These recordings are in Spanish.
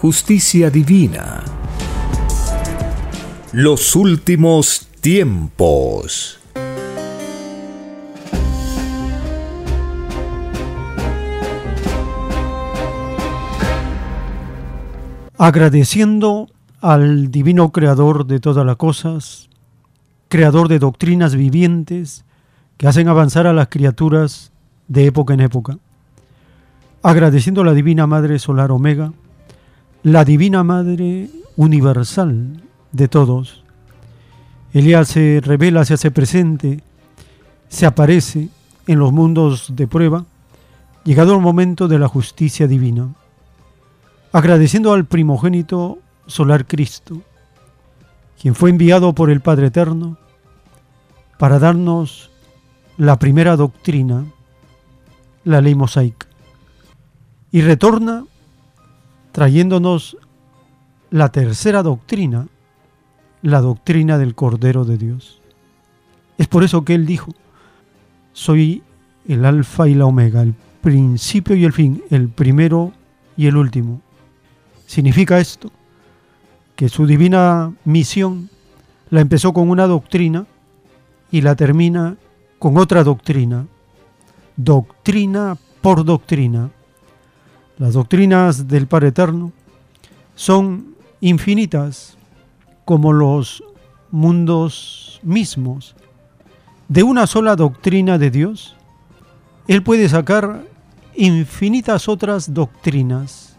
justicia divina. Los últimos tiempos. Agradeciendo al divino creador de todas las cosas, creador de doctrinas vivientes que hacen avanzar a las criaturas de época en época. Agradeciendo a la Divina Madre Solar Omega, la Divina Madre universal de todos. Ella se revela, se hace presente, se aparece en los mundos de prueba, llegado el momento de la justicia divina. Agradeciendo al primogénito solar Cristo, quien fue enviado por el Padre Eterno para darnos la primera doctrina, la ley mosaica. Y retorna trayéndonos la tercera doctrina, la doctrina del Cordero de Dios. Es por eso que Él dijo, soy el alfa y la omega, el principio y el fin, el primero y el último. Significa esto que su divina misión la empezó con una doctrina y la termina con otra doctrina, doctrina por doctrina. Las doctrinas del Padre Eterno son infinitas como los mundos mismos. De una sola doctrina de Dios, Él puede sacar infinitas otras doctrinas,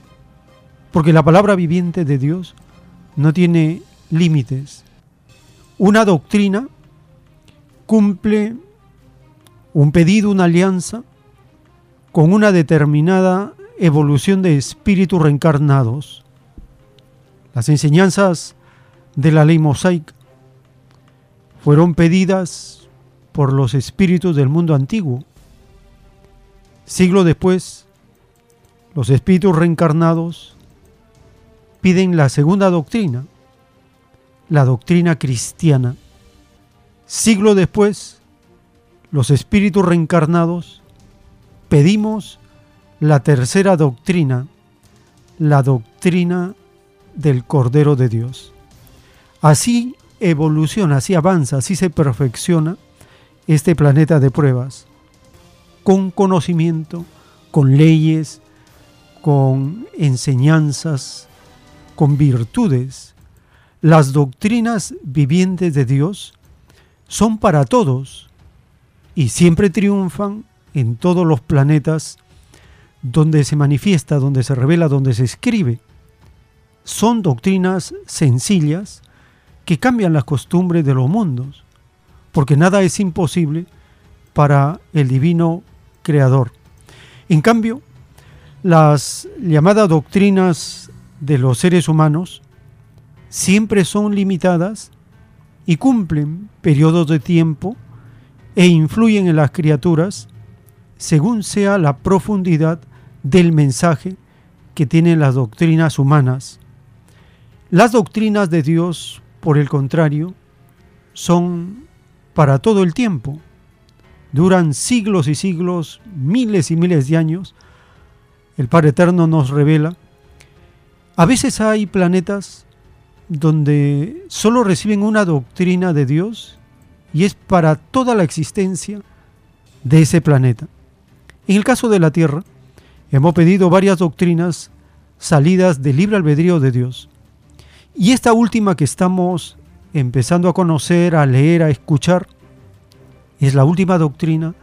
porque la palabra viviente de Dios no tiene límites. Una doctrina cumple un pedido, una alianza con una determinada evolución de espíritus reencarnados. Las enseñanzas de la ley mosaica fueron pedidas por los espíritus del mundo antiguo. Siglo después, los espíritus reencarnados piden la segunda doctrina, la doctrina cristiana. Siglo después, los espíritus reencarnados pedimos la tercera doctrina, la doctrina del Cordero de Dios. Así evoluciona, así avanza, así se perfecciona este planeta de pruebas, con conocimiento, con leyes, con enseñanzas, con virtudes. Las doctrinas vivientes de Dios son para todos y siempre triunfan en todos los planetas donde se manifiesta, donde se revela, donde se escribe. Son doctrinas sencillas que cambian las costumbres de los mundos, porque nada es imposible para el divino creador. En cambio, las llamadas doctrinas de los seres humanos siempre son limitadas y cumplen periodos de tiempo e influyen en las criaturas según sea la profundidad del mensaje que tienen las doctrinas humanas. Las doctrinas de Dios, por el contrario, son para todo el tiempo. Duran siglos y siglos, miles y miles de años. El Padre Eterno nos revela. A veces hay planetas donde solo reciben una doctrina de Dios y es para toda la existencia de ese planeta. En el caso de la Tierra, Hemos pedido varias doctrinas salidas del libre albedrío de Dios. Y esta última que estamos empezando a conocer, a leer, a escuchar, es la última doctrina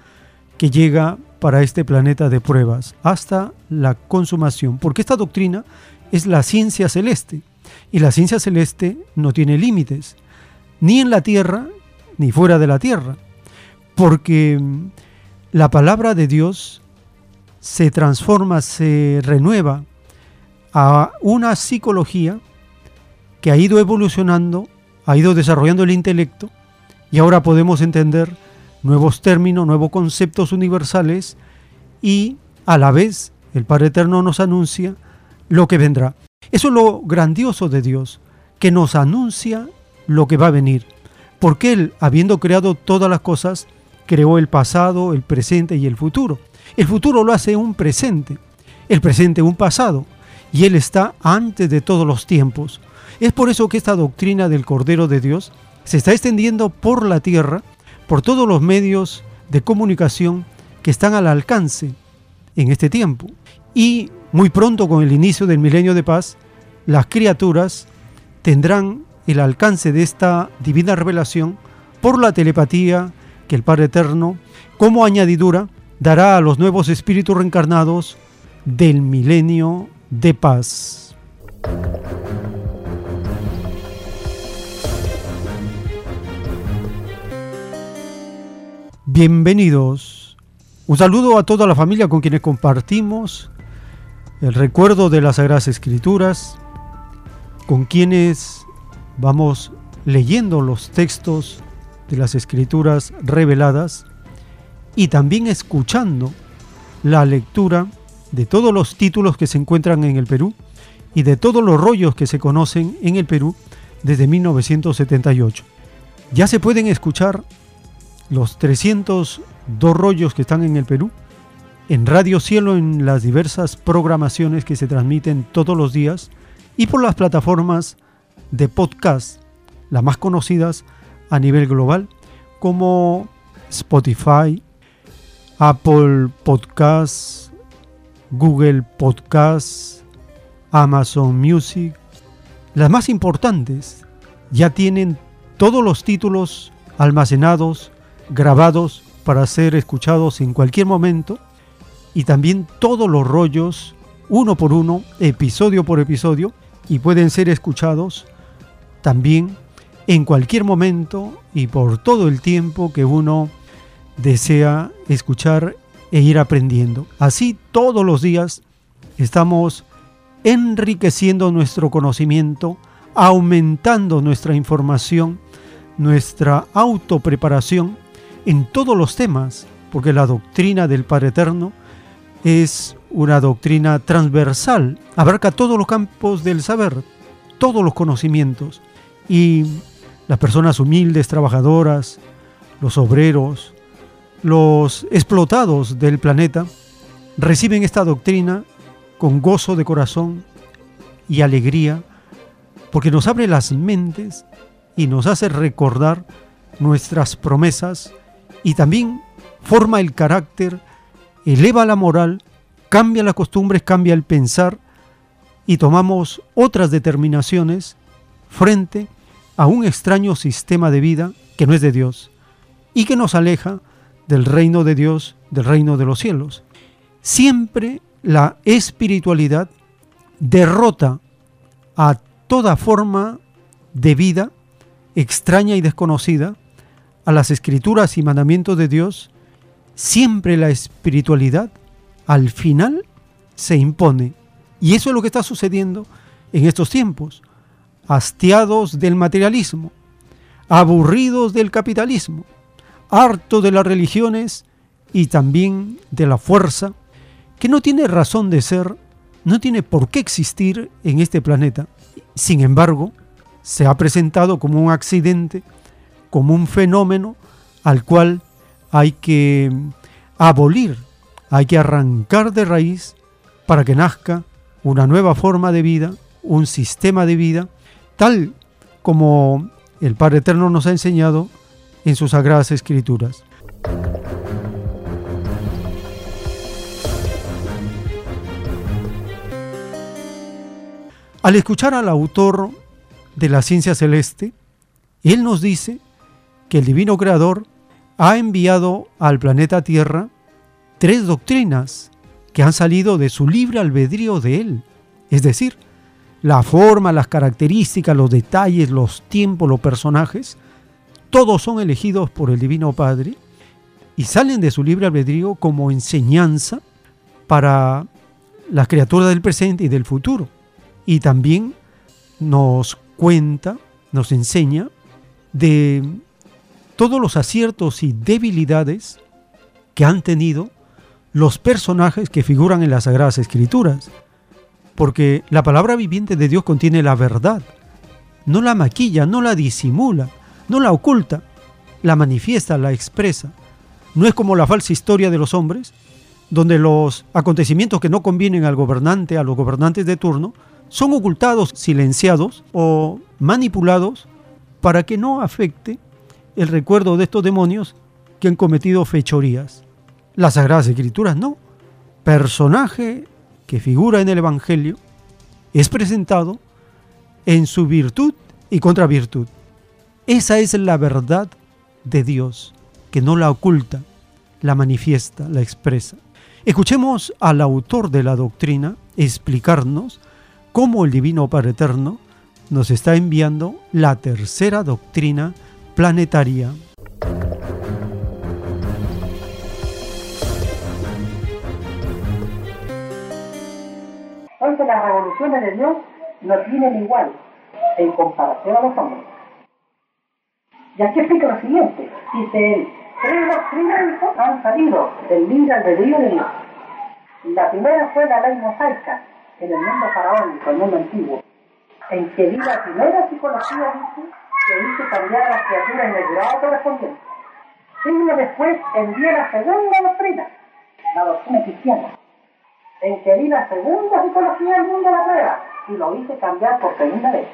que llega para este planeta de pruebas hasta la consumación, porque esta doctrina es la ciencia celeste y la ciencia celeste no tiene límites, ni en la tierra ni fuera de la tierra, porque la palabra de Dios se transforma, se renueva a una psicología que ha ido evolucionando, ha ido desarrollando el intelecto y ahora podemos entender nuevos términos, nuevos conceptos universales y a la vez el Padre Eterno nos anuncia lo que vendrá. Eso es lo grandioso de Dios, que nos anuncia lo que va a venir, porque Él, habiendo creado todas las cosas, creó el pasado, el presente y el futuro. El futuro lo hace un presente, el presente un pasado, y Él está antes de todos los tiempos. Es por eso que esta doctrina del Cordero de Dios se está extendiendo por la tierra, por todos los medios de comunicación que están al alcance en este tiempo. Y muy pronto con el inicio del milenio de paz, las criaturas tendrán el alcance de esta divina revelación por la telepatía que el Padre Eterno, como añadidura, dará a los nuevos espíritus reencarnados del milenio de paz. Bienvenidos. Un saludo a toda la familia con quienes compartimos el recuerdo de las Sagradas Escrituras, con quienes vamos leyendo los textos de las Escrituras reveladas y también escuchando la lectura de todos los títulos que se encuentran en el Perú y de todos los rollos que se conocen en el Perú desde 1978. Ya se pueden escuchar los 302 rollos que están en el Perú en Radio Cielo en las diversas programaciones que se transmiten todos los días y por las plataformas de podcast, las más conocidas a nivel global, como Spotify, Apple Podcasts, Google Podcasts, Amazon Music. Las más importantes ya tienen todos los títulos almacenados, grabados para ser escuchados en cualquier momento y también todos los rollos uno por uno, episodio por episodio y pueden ser escuchados también en cualquier momento y por todo el tiempo que uno desea escuchar e ir aprendiendo. Así todos los días estamos enriqueciendo nuestro conocimiento, aumentando nuestra información, nuestra autopreparación en todos los temas, porque la doctrina del Padre Eterno es una doctrina transversal, abarca todos los campos del saber, todos los conocimientos. Y las personas humildes, trabajadoras, los obreros, los explotados del planeta, reciben esta doctrina con gozo de corazón y alegría, porque nos abre las mentes y nos hace recordar nuestras promesas y también forma el carácter, eleva la moral, cambia las costumbres, cambia el pensar y tomamos otras determinaciones frente a un extraño sistema de vida que no es de Dios y que nos aleja del reino de Dios, del reino de los cielos. Siempre la espiritualidad derrota a toda forma de vida extraña y desconocida, a las escrituras y mandamientos de Dios, siempre la espiritualidad al final se impone. Y eso es lo que está sucediendo en estos tiempos hastiados del materialismo, aburridos del capitalismo, harto de las religiones y también de la fuerza, que no tiene razón de ser, no tiene por qué existir en este planeta. Sin embargo, se ha presentado como un accidente, como un fenómeno al cual hay que abolir, hay que arrancar de raíz para que nazca una nueva forma de vida, un sistema de vida tal como el Padre Eterno nos ha enseñado en sus sagradas escrituras. Al escuchar al autor de la ciencia celeste, él nos dice que el divino creador ha enviado al planeta Tierra tres doctrinas que han salido de su libre albedrío de él. Es decir, la forma, las características, los detalles, los tiempos, los personajes, todos son elegidos por el Divino Padre y salen de su libre albedrío como enseñanza para las criaturas del presente y del futuro. Y también nos cuenta, nos enseña de todos los aciertos y debilidades que han tenido los personajes que figuran en las Sagradas Escrituras. Porque la palabra viviente de Dios contiene la verdad. No la maquilla, no la disimula, no la oculta, la manifiesta, la expresa. No es como la falsa historia de los hombres, donde los acontecimientos que no convienen al gobernante, a los gobernantes de turno, son ocultados, silenciados o manipulados para que no afecte el recuerdo de estos demonios que han cometido fechorías. Las Sagradas Escrituras no. Personaje que figura en el Evangelio es presentado en su virtud y contra virtud. Esa es la verdad de Dios, que no la oculta, la manifiesta, la expresa. Escuchemos al autor de la doctrina explicarnos cómo el Divino Padre Eterno nos está enviando la tercera doctrina planetaria. Entonces las revoluciones de Dios no tienen igual en comparación a los hombres. Y aquí explica lo siguiente. Dice él, tres doctrinas han salido del libre albedrío de Dios. La primera fue la ley mosaica en el mundo faraónico, el mundo antiguo, en que vi la primera psicología, dice, que hizo cambiar a las criaturas en el grado correspondiente. Siglo después envié la segunda doctrina, la doctrina cristiana, en que vi la segunda psicología del mundo de la prueba y lo hice cambiar por segunda vez.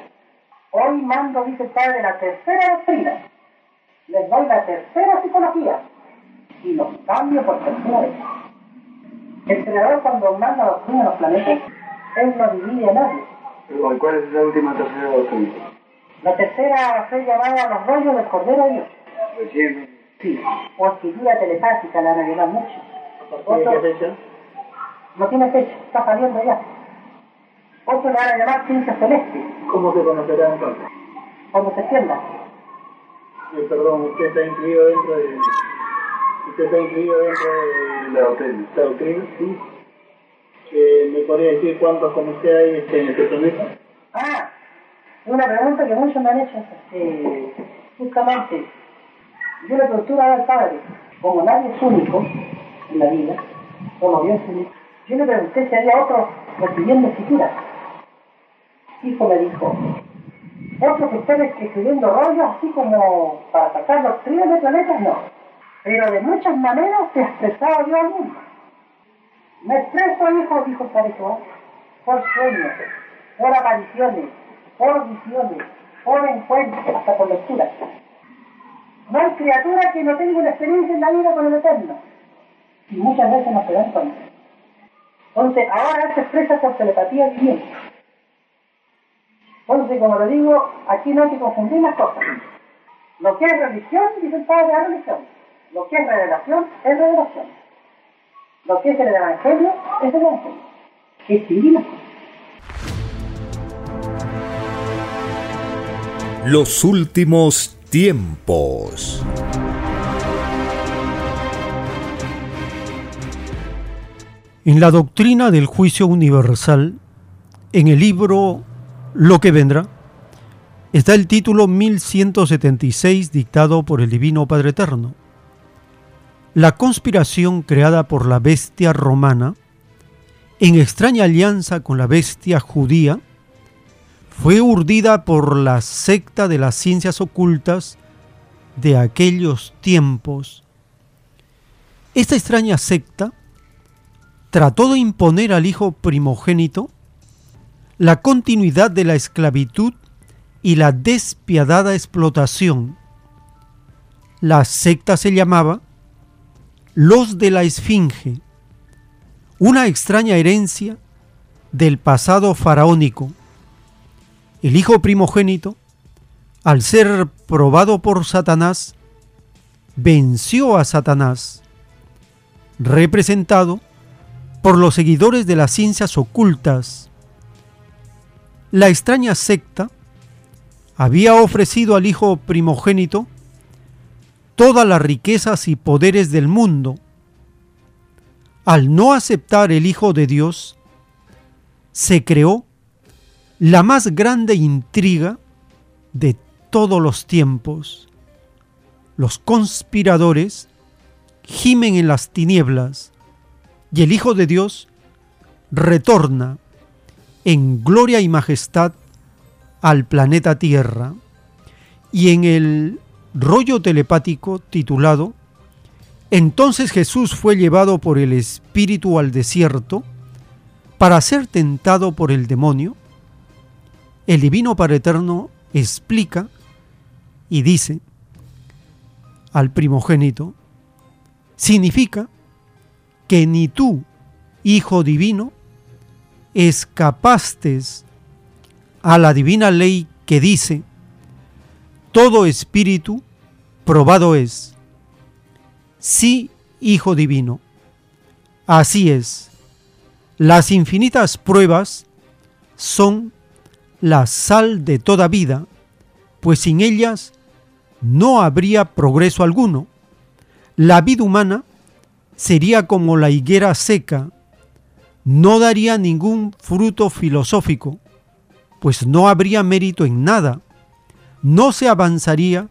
Hoy mando, dice el Padre, la tercera doctrina. Les doy la tercera psicología y los cambio por tercera. El creador cuando manda doctrina a los planetas, él no divide a nadie. ¿Cuál es la última tercera doctrina? La tercera va a ser llamada los rollos del Cordero de Dios. Recién. Sí, o escritura telepática, la van a llevar mucho. ¿Tiene qué fecha? No tiene fecha, está saliendo ya. Otro le van a llamar ciencia celeste, ¿Cómo se conocerá entonces? cuando se extienda. Eh, perdón, usted está incluido dentro de... Usted está incluido dentro de la doctrina. ¿La doctrina? Sí. Eh, ¿Me podría decir cuántos como usted hay este, en este planeta? Ah, una pregunta que muchos me han hecho. Eh, justamente, yo le preguntaba al Padre, como nadie es único en la vida, como Dios es único, yo le pregunté si había otro recibiendo escritura. Hijo me dijo, otro que estén escribiendo rollos así como para sacar los tríos de planetas, no. Pero de muchas maneras se ha expresado yo al mundo. Me expreso, hijo, dijo Jehová, por sueños, por apariciones, por visiones, por encuentros, hasta por lecturas. No hay criatura que no tenga una experiencia en la vida con el Eterno. Y muchas veces no se dan cuenta. Entonces, ahora se expresa por telepatía viviente. Entonces, como le digo, aquí no hay que confundir las cosas. Lo que es religión, dice el Padre, es religión. Lo que es revelación, es revelación. Lo que es el Evangelio, es el Evangelio. Es. Los últimos tiempos. En la doctrina del juicio universal, en el libro Lo que vendrá, está el título 1176 dictado por el Divino Padre Eterno. La conspiración creada por la bestia romana, en extraña alianza con la bestia judía, fue urdida por la secta de las ciencias ocultas de aquellos tiempos. Esta extraña secta trató de imponer al hijo primogénito la continuidad de la esclavitud y la despiadada explotación. La secta se llamaba los de la Esfinge, una extraña herencia del pasado faraónico, El Hijo primogénito, al ser probado por Satanás, venció a Satanás, representado por los seguidores de las ciencias ocultas. La extraña secta había ofrecido al Hijo primogénito todas las riquezas y poderes del mundo. Al no aceptar el Hijo de Dios, se creó la más grande intriga de todos los tiempos. Los conspiradores gimen en las tinieblas y el Hijo de Dios retorna en gloria y majestad al planeta Tierra. Y en el rollo telepático titulado Entonces Jesús fue llevado por el Espíritu al desierto para ser tentado por el demonio, el Divino Padre Eterno explica y dice al primogénito, significa que ni tú, Hijo Divino, escapaste a la divina ley que dice, todo espíritu probado es. Sí, Hijo Divino. Así es. Las infinitas pruebas son la sal de toda vida, pues sin ellas no habría progreso alguno. La vida humana sería como la higuera seca, no daría ningún fruto filosófico, pues no habría mérito en nada no se avanzaría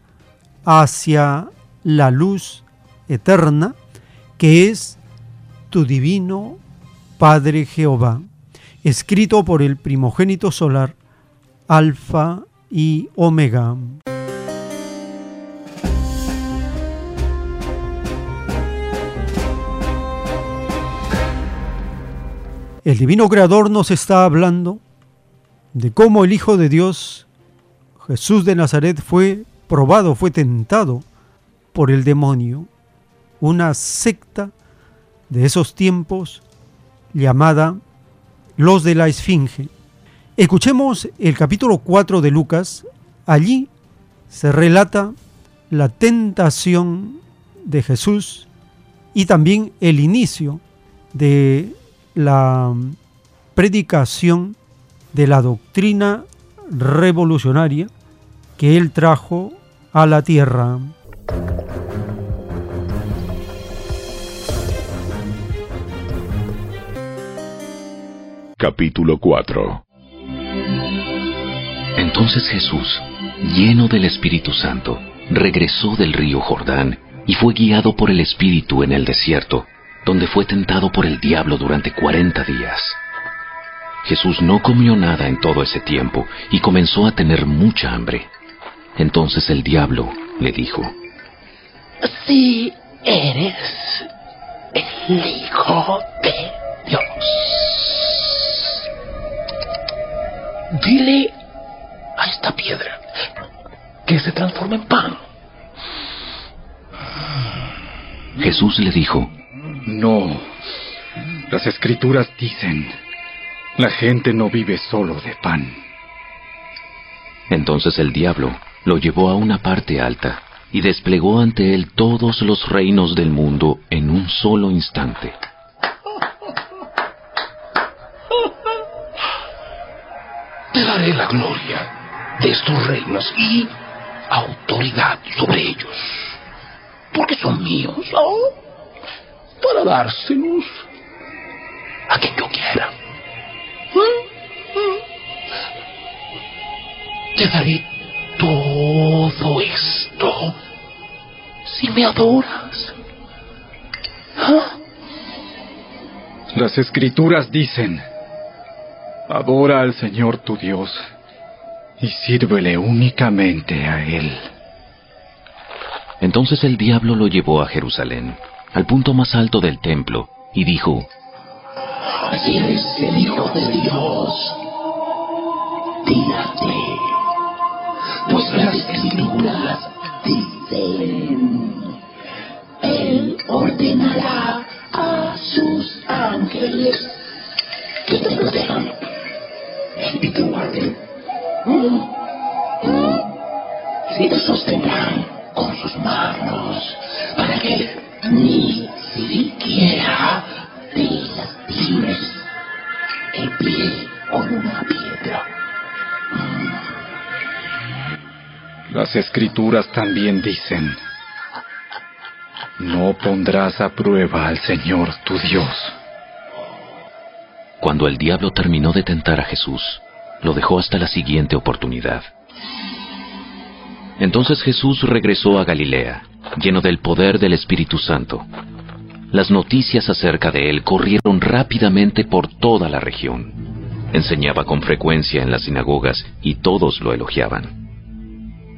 hacia la luz eterna que es tu divino Padre Jehová, escrito por el primogénito solar, Alfa y Omega. El divino creador nos está hablando de cómo el Hijo de Dios Jesús de Nazaret fue probado, fue tentado por el demonio, una secta de esos tiempos llamada los de la Esfinge. Escuchemos el capítulo 4 de Lucas. Allí se relata la tentación de Jesús y también el inicio de la predicación de la doctrina revolucionaria que Él trajo a la tierra. Capítulo 4 Entonces Jesús, lleno del Espíritu Santo, regresó del río Jordán y fue guiado por el Espíritu en el desierto, donde fue tentado por el diablo durante cuarenta días. Jesús no comió nada en todo ese tiempo y comenzó a tener mucha hambre. Entonces el diablo le dijo, Si eres el Hijo de Dios, dile a esta piedra que se transforme en pan. Jesús le dijo, No, las escrituras dicen, la gente no vive solo de pan. Entonces el diablo lo llevó a una parte alta y desplegó ante él todos los reinos del mundo en un solo instante. Te daré la gloria de estos reinos y autoridad sobre ellos, porque son míos, para dárselos a quien yo quiera. Te daré todo esto si me adoras. ¿Ah? Las escrituras dicen, adora al Señor tu Dios y sírvele únicamente a Él. Entonces el diablo lo llevó a Jerusalén, al punto más alto del templo, y dijo, Si eres el Hijo de Dios, tírate pues las escrituras dicen, Él ordenará a sus ángeles que te protejan y te guarden. sostendrán con sus manos para que ni siquiera te lastimes el pie con una piedra. Las escrituras también dicen, no pondrás a prueba al Señor tu Dios. Cuando el diablo terminó de tentar a Jesús, lo dejó hasta la siguiente oportunidad. Entonces Jesús regresó a Galilea, lleno del poder del Espíritu Santo. Las noticias acerca de él corrieron rápidamente por toda la región. Enseñaba con frecuencia en las sinagogas y todos lo elogiaban.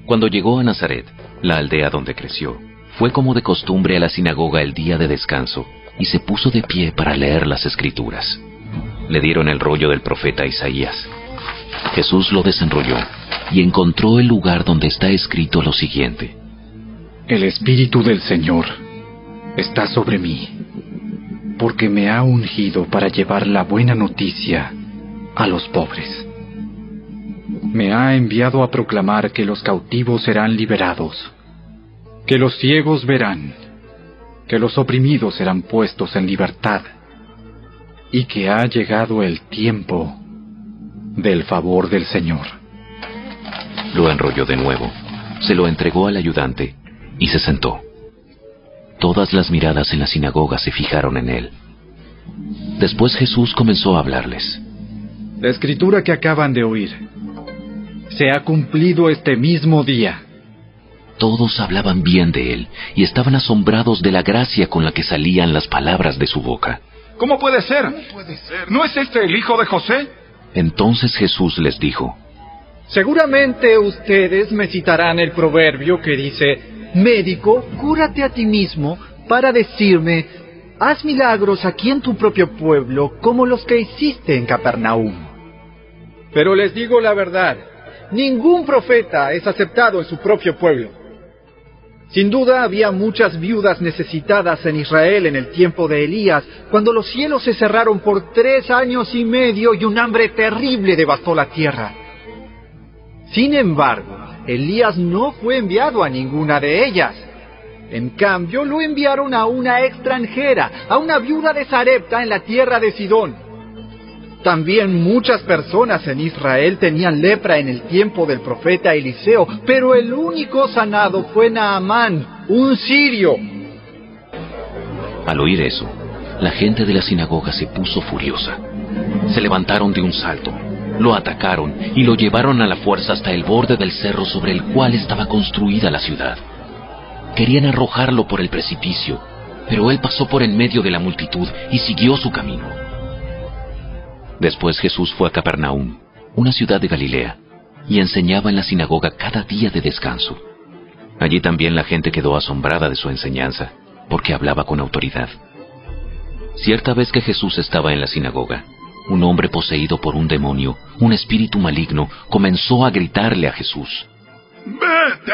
Cuando llegó a Nazaret, la aldea donde creció, fue como de costumbre a la sinagoga el día de descanso y se puso de pie para leer las escrituras. Le dieron el rollo del profeta Isaías. Jesús lo desenrolló y encontró el lugar donde está escrito lo siguiente. El Espíritu del Señor está sobre mí, porque me ha ungido para llevar la buena noticia a los pobres. Me ha enviado a proclamar que los cautivos serán liberados, que los ciegos verán, que los oprimidos serán puestos en libertad, y que ha llegado el tiempo del favor del Señor. Lo enrolló de nuevo, se lo entregó al ayudante y se sentó. Todas las miradas en la sinagoga se fijaron en él. Después Jesús comenzó a hablarles. La escritura que acaban de oír se ha cumplido este mismo día. Todos hablaban bien de él y estaban asombrados de la gracia con la que salían las palabras de su boca. ¿Cómo puede ser? ¿No es este el hijo de José? Entonces Jesús les dijo, Seguramente ustedes me citarán el proverbio que dice, Médico, cúrate a ti mismo para decirme, haz milagros aquí en tu propio pueblo como los que hiciste en Capernaum. Pero les digo la verdad, ningún profeta es aceptado en su propio pueblo. Sin duda había muchas viudas necesitadas en Israel en el tiempo de Elías, cuando los cielos se cerraron por tres años y medio y un hambre terrible devastó la tierra. Sin embargo, Elías no fue enviado a ninguna de ellas. En cambio, lo enviaron a una extranjera, a una viuda de Sarepta en la tierra de Sidón. También muchas personas en Israel tenían lepra en el tiempo del profeta Eliseo, pero el único sanado fue Naamán, un sirio. Al oír eso, la gente de la sinagoga se puso furiosa. Se levantaron de un salto, lo atacaron y lo llevaron a la fuerza hasta el borde del cerro sobre el cual estaba construida la ciudad. Querían arrojarlo por el precipicio, pero él pasó por en medio de la multitud y siguió su camino. Después Jesús fue a Capernaum, una ciudad de Galilea, y enseñaba en la sinagoga cada día de descanso. Allí también la gente quedó asombrada de su enseñanza, porque hablaba con autoridad. Cierta vez que Jesús estaba en la sinagoga, un hombre poseído por un demonio, un espíritu maligno, comenzó a gritarle a Jesús. Vete,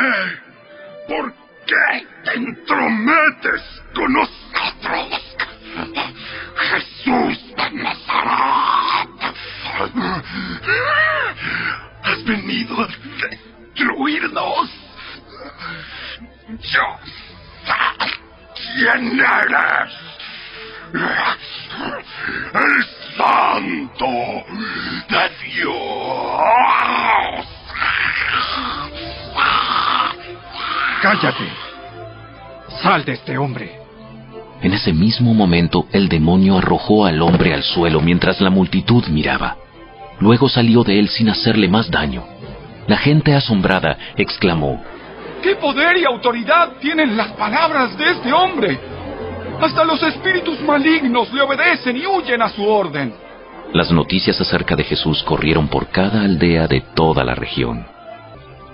¿por qué te entrometes con nosotros? Jesús de Nazaret. Has venido a destruirnos. Yo quién eres. El santo de Dios. Cállate. Sal de este hombre. En ese mismo momento el demonio arrojó al hombre al suelo mientras la multitud miraba. Luego salió de él sin hacerle más daño. La gente asombrada exclamó, ¿Qué poder y autoridad tienen las palabras de este hombre? Hasta los espíritus malignos le obedecen y huyen a su orden. Las noticias acerca de Jesús corrieron por cada aldea de toda la región.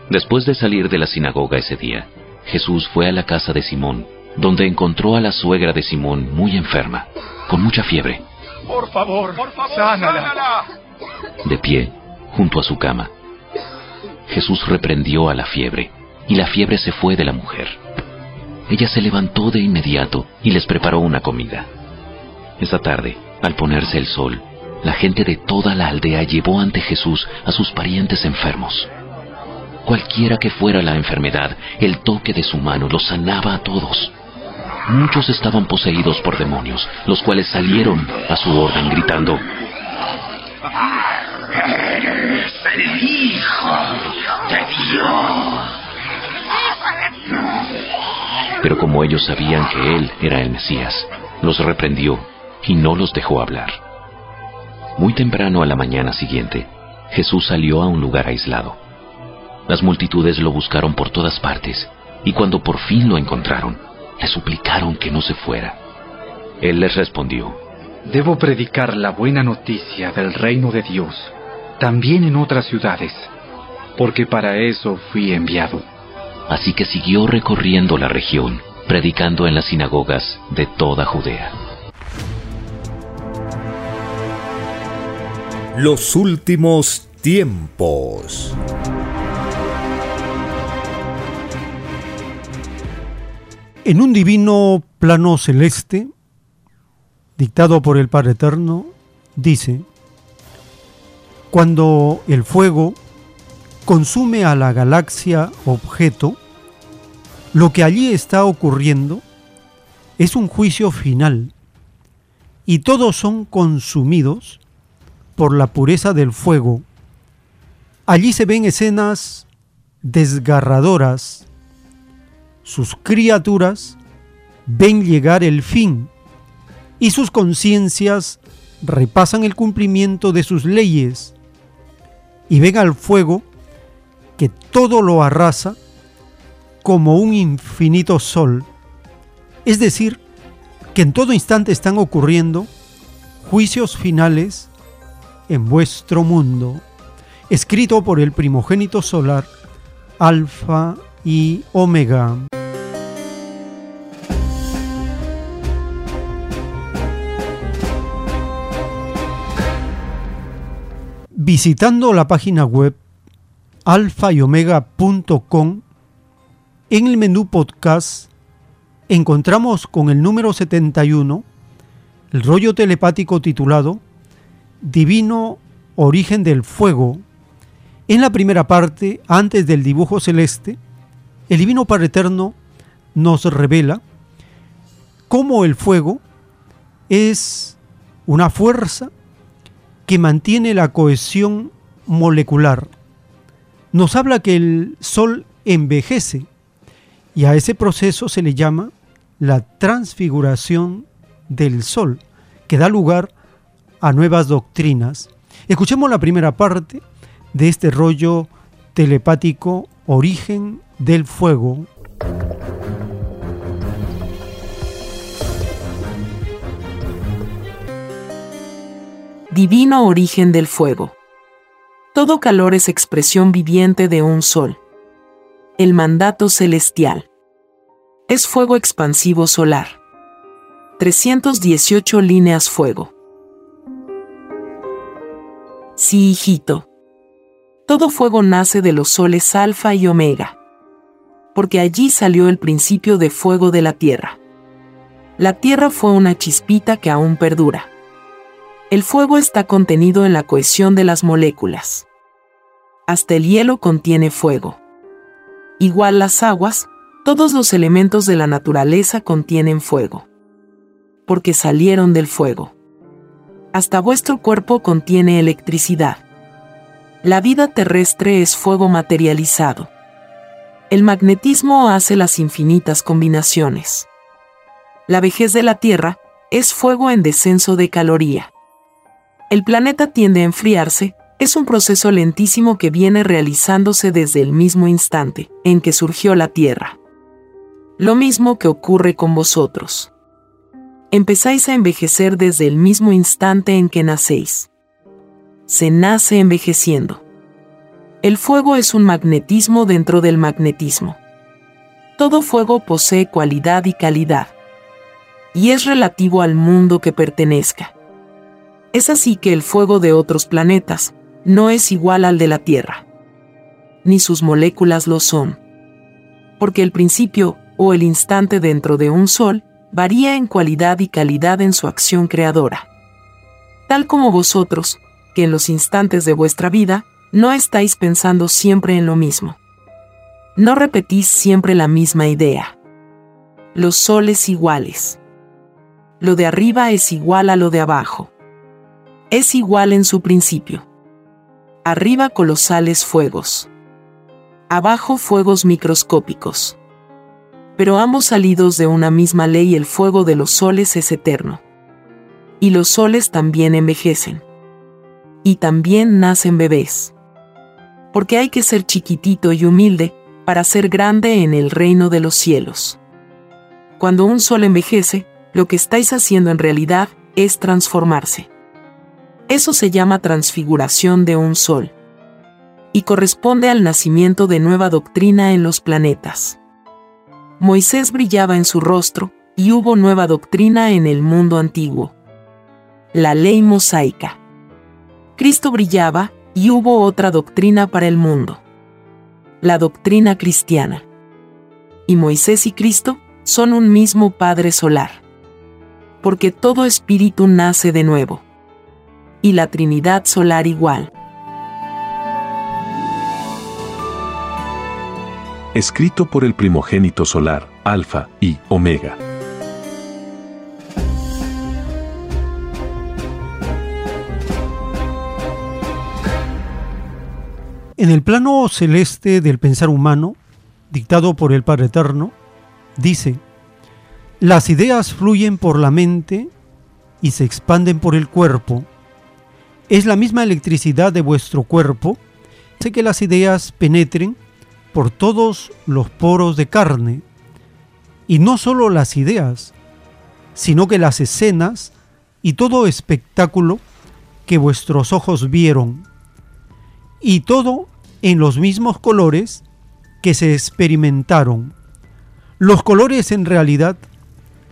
Después de salir de la sinagoga ese día, Jesús fue a la casa de Simón, donde encontró a la suegra de Simón muy enferma, con mucha fiebre. Por favor, por favor, sánala. De pie, junto a su cama, Jesús reprendió a la fiebre, y la fiebre se fue de la mujer. Ella se levantó de inmediato y les preparó una comida. Esa tarde, al ponerse el sol, la gente de toda la aldea llevó ante Jesús a sus parientes enfermos. Cualquiera que fuera la enfermedad, el toque de su mano los sanaba a todos. Muchos estaban poseídos por demonios, los cuales salieron a su orden gritando, Eres el Hijo de Dios. Pero como ellos sabían que él era el Mesías, los reprendió y no los dejó hablar. Muy temprano a la mañana siguiente, Jesús salió a un lugar aislado. Las multitudes lo buscaron por todas partes y cuando por fin lo encontraron, le suplicaron que no se fuera. Él les respondió, Debo predicar la buena noticia del reino de Dios, también en otras ciudades, porque para eso fui enviado. Así que siguió recorriendo la región, predicando en las sinagogas de toda Judea. Los últimos tiempos. En un divino plano celeste, dictado por el Padre Eterno, dice, cuando el fuego consume a la galaxia objeto, lo que allí está ocurriendo es un juicio final y todos son consumidos por la pureza del fuego. Allí se ven escenas desgarradoras. Sus criaturas ven llegar el fin y sus conciencias repasan el cumplimiento de sus leyes y ven al fuego que todo lo arrasa como un infinito sol. Es decir, que en todo instante están ocurriendo juicios finales en vuestro mundo, escrito por el primogénito solar, Alfa y Omega. Visitando la página web alfa y omega.com, en el menú podcast encontramos con el número 71 el rollo telepático titulado Divino Origen del Fuego. En la primera parte, antes del dibujo celeste, el Divino Padre Eterno nos revela cómo el fuego es una fuerza que mantiene la cohesión molecular. Nos habla que el Sol envejece y a ese proceso se le llama la transfiguración del Sol, que da lugar a nuevas doctrinas. Escuchemos la primera parte de este rollo telepático Origen del Fuego. Divino origen del fuego. Todo calor es expresión viviente de un sol. El mandato celestial. Es fuego expansivo solar. 318 líneas fuego. Sí, hijito. Todo fuego nace de los soles alfa y omega. Porque allí salió el principio de fuego de la tierra. La tierra fue una chispita que aún perdura el fuego está contenido en la cohesión de las moléculas. Hasta el hielo contiene fuego. Igual las aguas, todos los elementos de la naturaleza contienen fuego. Porque salieron del fuego. Hasta vuestro cuerpo contiene electricidad. La vida terrestre es fuego materializado. El magnetismo hace las infinitas combinaciones. La vejez de la Tierra es fuego en descenso de caloría el planeta tiende a enfriarse, es un proceso lentísimo que viene realizándose desde el mismo instante en que surgió la Tierra. Lo mismo que ocurre con vosotros. Empezáis a envejecer desde el mismo instante en que nacéis. Se nace envejeciendo. El fuego es un magnetismo dentro del magnetismo. Todo fuego posee cualidad y calidad. Y es relativo al mundo que pertenezca. Es así que el fuego de otros planetas no es igual al de la Tierra. Ni sus moléculas lo son. Porque el principio o el instante dentro de un sol varía en cualidad y calidad en su acción creadora. Tal como vosotros, que en los instantes de vuestra vida no estáis pensando siempre en lo mismo. No repetís siempre la misma idea. Los soles iguales. Lo de arriba es igual a lo de abajo. Es igual en su principio. Arriba colosales fuegos. Abajo fuegos microscópicos. Pero ambos salidos de una misma ley el fuego de los soles es eterno. Y los soles también envejecen. Y también nacen bebés. Porque hay que ser chiquitito y humilde para ser grande en el reino de los cielos. Cuando un sol envejece, lo que estáis haciendo en realidad es transformarse. Eso se llama transfiguración de un sol. Y corresponde al nacimiento de nueva doctrina en los planetas. Moisés brillaba en su rostro, y hubo nueva doctrina en el mundo antiguo. La ley mosaica. Cristo brillaba, y hubo otra doctrina para el mundo. La doctrina cristiana. Y Moisés y Cristo son un mismo Padre solar porque todo espíritu nace de nuevo. Y la Trinidad solar igual. Escrito por el primogénito solar, Alfa y Omega. En el plano celeste del pensar humano, dictado por el Padre Eterno, dice, las ideas fluyen por la mente y se expanden por el cuerpo. Es la misma electricidad de vuestro cuerpo, hace que las ideas penetren por todos los poros de carne. Y no solo las ideas, sino que las escenas y todo espectáculo que vuestros ojos vieron. Y todo en los mismos colores que se experimentaron. Los colores en realidad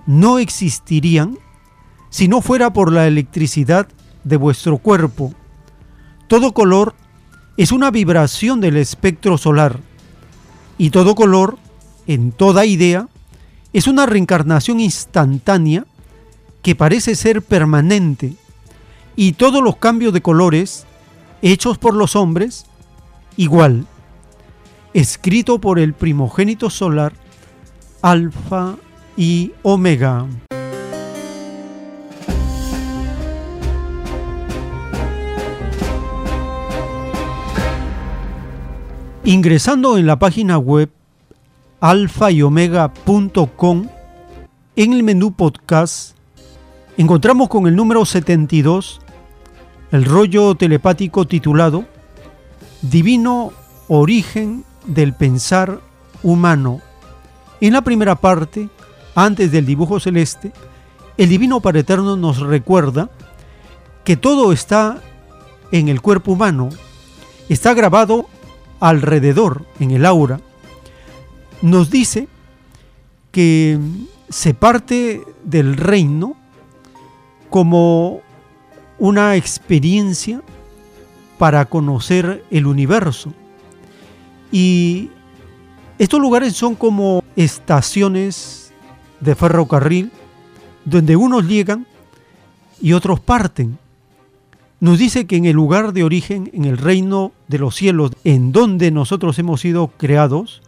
no existirían si no fuera por la electricidad de vuestro cuerpo. Todo color es una vibración del espectro solar y todo color, en toda idea, es una reencarnación instantánea que parece ser permanente y todos los cambios de colores hechos por los hombres igual, escrito por el primogénito solar, Alfa y Omega. Ingresando en la página web alfa y omega.com, en el menú podcast, encontramos con el número 72 el rollo telepático titulado Divino Origen del Pensar Humano. En la primera parte antes del dibujo celeste, el Divino Padre Eterno nos recuerda que todo está en el cuerpo humano, está grabado alrededor, en el aura. Nos dice que se parte del reino como una experiencia para conocer el universo. Y estos lugares son como estaciones de ferrocarril donde unos llegan y otros parten. Nos dice que en el lugar de origen, en el reino de los cielos, en donde nosotros hemos sido creados,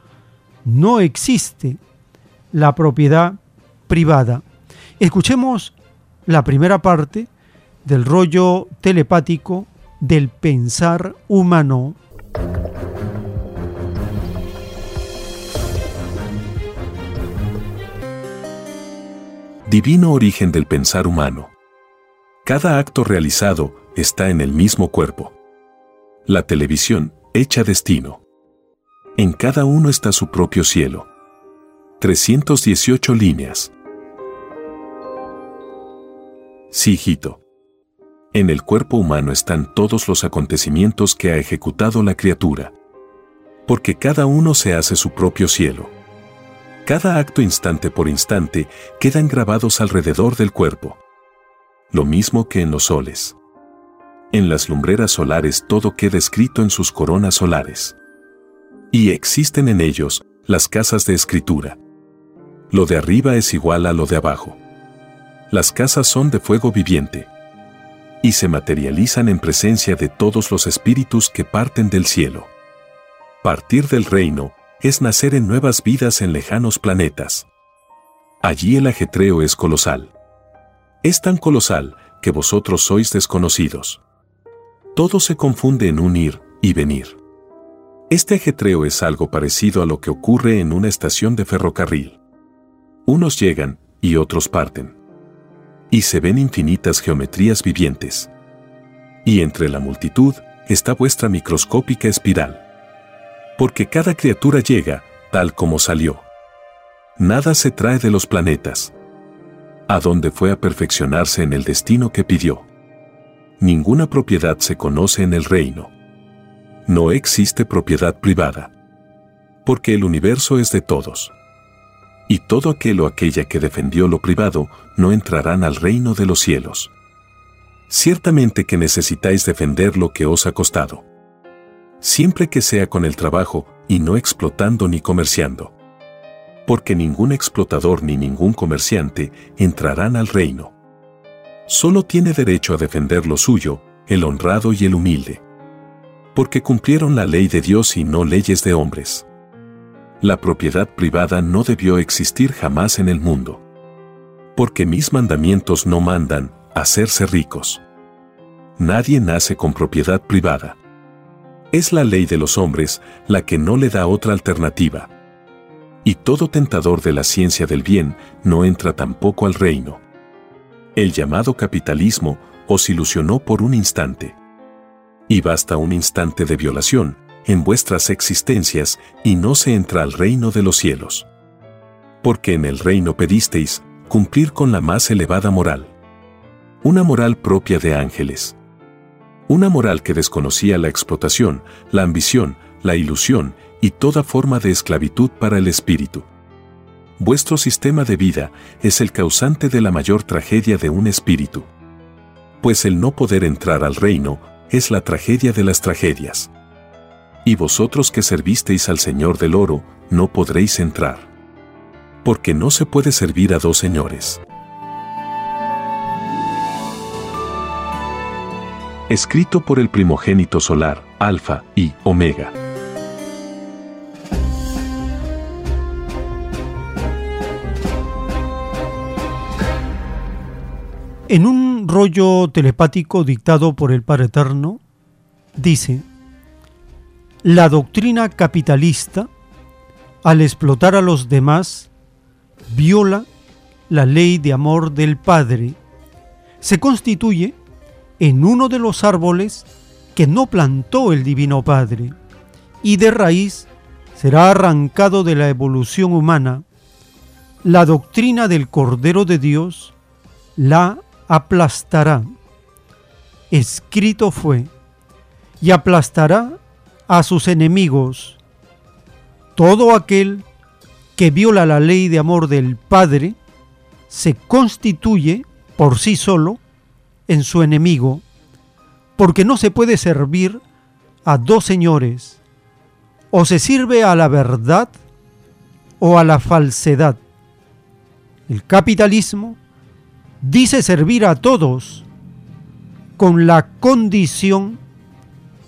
no existe la propiedad privada. Escuchemos la primera parte del rollo telepático del pensar humano. Divino origen del pensar humano. Cada acto realizado está en el mismo cuerpo. La televisión, hecha destino. En cada uno está su propio cielo. 318 líneas. Sí, hijito. En el cuerpo humano están todos los acontecimientos que ha ejecutado la criatura. Porque cada uno se hace su propio cielo. Cada acto instante por instante quedan grabados alrededor del cuerpo. Lo mismo que en los soles. En las lumbreras solares todo queda escrito en sus coronas solares. Y existen en ellos las casas de escritura. Lo de arriba es igual a lo de abajo. Las casas son de fuego viviente. Y se materializan en presencia de todos los espíritus que parten del cielo. Partir del reino es nacer en nuevas vidas en lejanos planetas. Allí el ajetreo es colosal. Es tan colosal que vosotros sois desconocidos. Todo se confunde en un ir y venir. Este ajetreo es algo parecido a lo que ocurre en una estación de ferrocarril. Unos llegan y otros parten. Y se ven infinitas geometrías vivientes. Y entre la multitud está vuestra microscópica espiral. Porque cada criatura llega tal como salió. Nada se trae de los planetas. A dónde fue a perfeccionarse en el destino que pidió. Ninguna propiedad se conoce en el reino. No existe propiedad privada. Porque el universo es de todos. Y todo aquel o aquella que defendió lo privado no entrarán al reino de los cielos. Ciertamente que necesitáis defender lo que os ha costado. Siempre que sea con el trabajo y no explotando ni comerciando. Porque ningún explotador ni ningún comerciante entrarán al reino. Solo tiene derecho a defender lo suyo, el honrado y el humilde. Porque cumplieron la ley de Dios y no leyes de hombres. La propiedad privada no debió existir jamás en el mundo. Porque mis mandamientos no mandan, hacerse ricos. Nadie nace con propiedad privada. Es la ley de los hombres la que no le da otra alternativa. Y todo tentador de la ciencia del bien no entra tampoco al reino. El llamado capitalismo os ilusionó por un instante. Y basta un instante de violación en vuestras existencias y no se entra al reino de los cielos. Porque en el reino pedisteis cumplir con la más elevada moral una moral propia de ángeles. Una moral que desconocía la explotación, la ambición, la ilusión y toda forma de esclavitud para el espíritu. Vuestro sistema de vida es el causante de la mayor tragedia de un espíritu. Pues el no poder entrar al reino es la tragedia de las tragedias. Y vosotros que servisteis al Señor del oro, no podréis entrar. Porque no se puede servir a dos señores. escrito por el primogénito solar, Alfa y Omega. En un rollo telepático dictado por el Padre Eterno, dice, la doctrina capitalista, al explotar a los demás, viola la ley de amor del Padre, se constituye en uno de los árboles que no plantó el Divino Padre, y de raíz será arrancado de la evolución humana. La doctrina del Cordero de Dios la aplastará. Escrito fue, y aplastará a sus enemigos. Todo aquel que viola la ley de amor del Padre se constituye por sí solo en su enemigo, porque no se puede servir a dos señores, o se sirve a la verdad o a la falsedad. El capitalismo dice servir a todos con la condición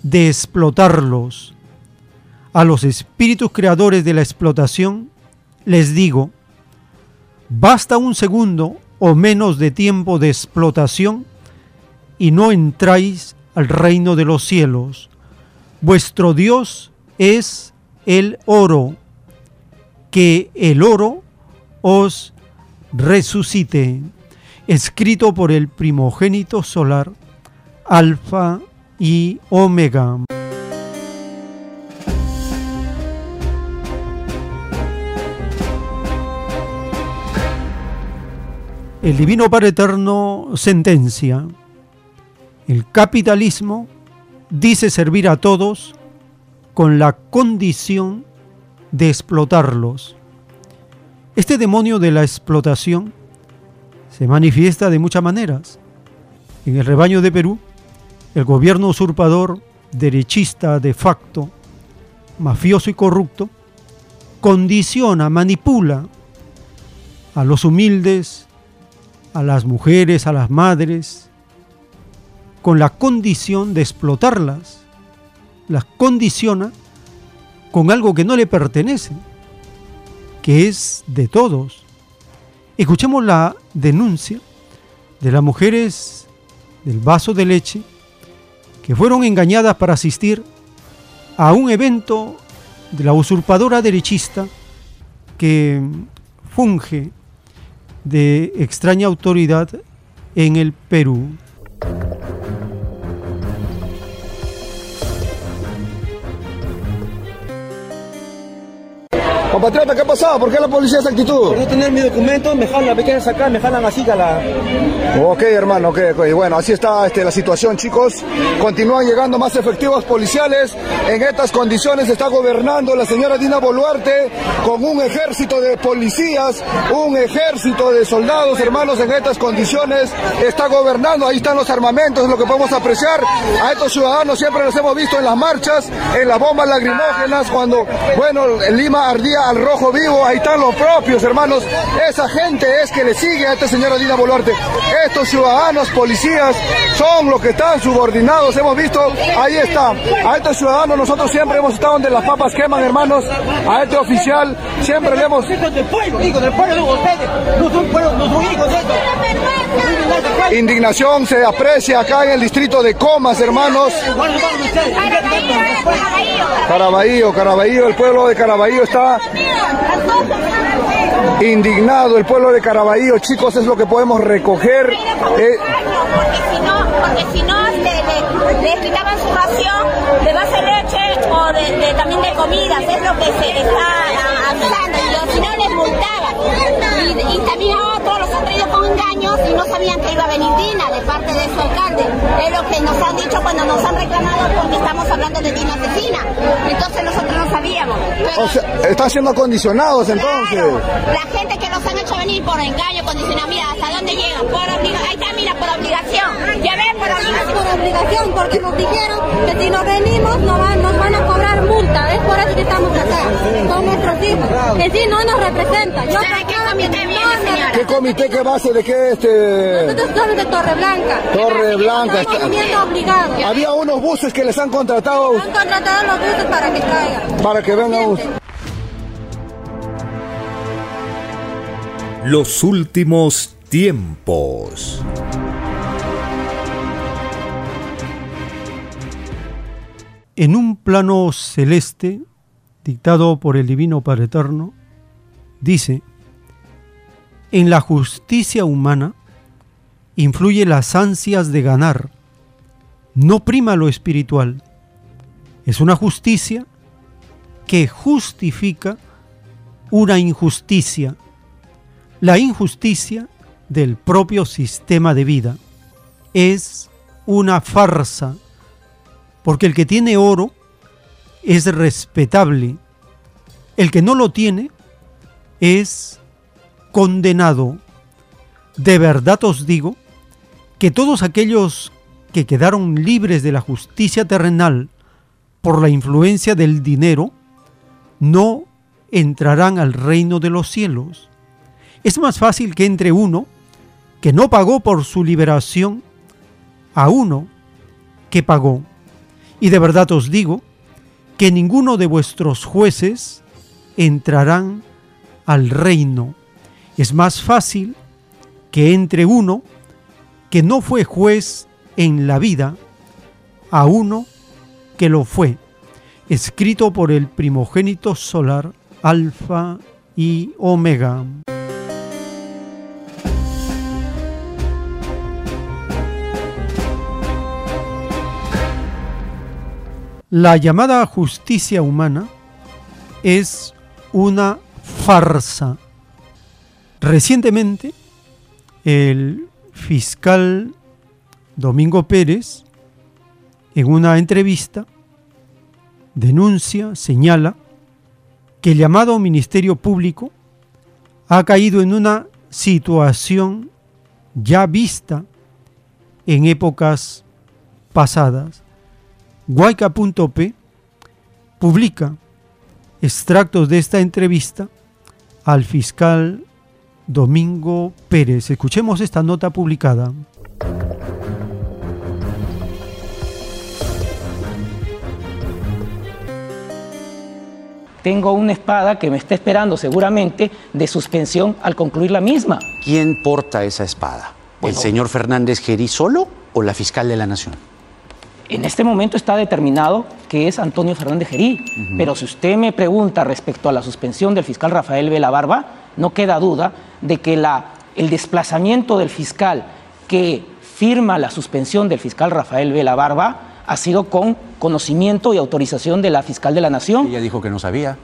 de explotarlos. A los espíritus creadores de la explotación les digo, basta un segundo o menos de tiempo de explotación y no entráis al reino de los cielos. Vuestro Dios es el oro, que el oro os resucite. Escrito por el primogénito solar, Alfa y Omega. El Divino Padre Eterno sentencia el capitalismo dice servir a todos con la condición de explotarlos. Este demonio de la explotación se manifiesta de muchas maneras. En el rebaño de Perú, el gobierno usurpador, derechista de facto, mafioso y corrupto, condiciona, manipula a los humildes, a las mujeres, a las madres, con la condición de explotarlas. Las condiciona con algo que no le pertenece, que es de todos. Escuchemos la denuncia de las mujeres del vaso de leche que fueron engañadas para asistir a un evento de la usurpadora derechista que funge de extraña autoridad en el Perú. Compatriota, ¿qué ha pasado? ¿Por qué la policía esa actitud? Por no tener mi documento, me jalan, me quieren sacar, me jalan así a la... Ok, hermano, ok, ok. Bueno, así está este, la situación, chicos. Continúan llegando más efectivos policiales. En estas condiciones está gobernando la señora Dina Boluarte con un ejército de policías, un ejército de soldados, hermanos, en estas condiciones. Está gobernando, ahí están los armamentos, es lo que podemos apreciar. A estos ciudadanos siempre los hemos visto en las marchas, en las bombas lacrimógenas, cuando, bueno, en Lima ardía al rojo vivo, ahí están los propios hermanos. Esa gente es que le sigue a esta señora Dina Boluarte. Estos ciudadanos, policías, son los que están subordinados. Hemos visto, ahí está. A estos ciudadanos nosotros siempre hemos estado donde las papas queman, hermanos. A este oficial siempre le hemos... Indignación se aprecia acá en el distrito de Comas, hermanos. Caraballo, Caraballo, el pueblo de Caraballo está indignado, el pueblo de Caraballo, chicos, es lo que podemos recoger. Eh, porque si no, le, quitaban su ración de base de leche o de, también de comidas, es lo que se está avisando, y si no les multaban. Y, también a otros los han con engaños y no sabían que iba a venir Dina de parte de su alcalde. Es lo que nos han dicho cuando nos han reclamado porque estamos hablando de Dina asesina. Entonces nosotros no sabíamos. o sea, están siendo condicionados entonces. la gente que nos han hecho venir por engaño, condicionado, mira, ¿hasta dónde llegan? Por obligación. Ahí está, mira, por obligación. Ya ven, por obligación. Por obligación, porque nos dijeron que si no venimos nos van, nos van a cobrar multa. Es por eso que estamos acá, con nuestros hijos. Que si no nos representan. Yo qué comité viene, ¿Qué comité, qué base, de qué este...? Nosotros somos de Torre Blanca. Torre Blanca. Está... obligado. Había unos buses que les han contratado... Han contratado los buses para que traigan. Para que vengan... Los últimos tiempos. En un plano celeste, dictado por el Divino Padre Eterno, dice, en la justicia humana influye las ansias de ganar, no prima lo espiritual. Es una justicia que justifica una injusticia, la injusticia del propio sistema de vida. Es una farsa, porque el que tiene oro es respetable, el que no lo tiene es condenado. De verdad os digo que todos aquellos que quedaron libres de la justicia terrenal por la influencia del dinero, no entrarán al reino de los cielos. Es más fácil que entre uno que no pagó por su liberación a uno que pagó. Y de verdad os digo que ninguno de vuestros jueces entrarán al reino es más fácil que entre uno que no fue juez en la vida a uno que lo fue, escrito por el primogénito solar Alfa y Omega. La llamada justicia humana es una farsa Recientemente, el fiscal Domingo Pérez, en una entrevista, denuncia, señala que el llamado Ministerio Público ha caído en una situación ya vista en épocas pasadas. Guayca.p publica extractos de esta entrevista al fiscal Domingo Pérez. Escuchemos esta nota publicada. tengo una espada que me está esperando seguramente de suspensión al concluir la misma. ¿Quién porta esa espada? ¿El señor Fernández Gerí solo o la fiscal de la Nación? En este momento está determinado que es Antonio Fernández Gerí, pero si usted me pregunta respecto a la suspensión del fiscal Rafael Vela Barba, no queda duda de que la, el desplazamiento del fiscal que firma la suspensión del fiscal Rafael Vela Barba ha sido con conocimiento y autorización de la fiscal de la Nación. Ella dijo que no sabía.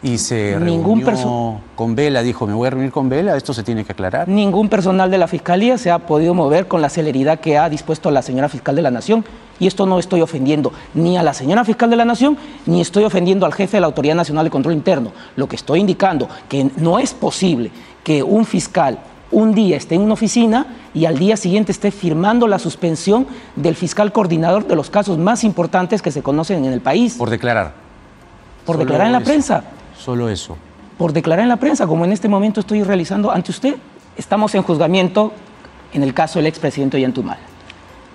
Y se Ningún reunió con Vela, dijo, me voy a reunir con Vela, esto se tiene que aclarar. Ningún personal de la Fiscalía se ha podido mover con la celeridad que ha dispuesto la señora fiscal de la Nación. Y esto no estoy ofendiendo ni a la señora fiscal de la Nación, ni estoy ofendiendo al jefe de la Autoridad Nacional de Control Interno. Lo que estoy indicando que no es posible que un fiscal un día esté en una oficina y al día siguiente esté firmando la suspensión del fiscal coordinador de los casos más importantes que se conocen en el país. Por declarar. Por Solo declarar en la eso. prensa. Solo eso. Por declarar en la prensa, como en este momento estoy realizando ante usted. Estamos en juzgamiento en el caso del expresidente Ollantumal.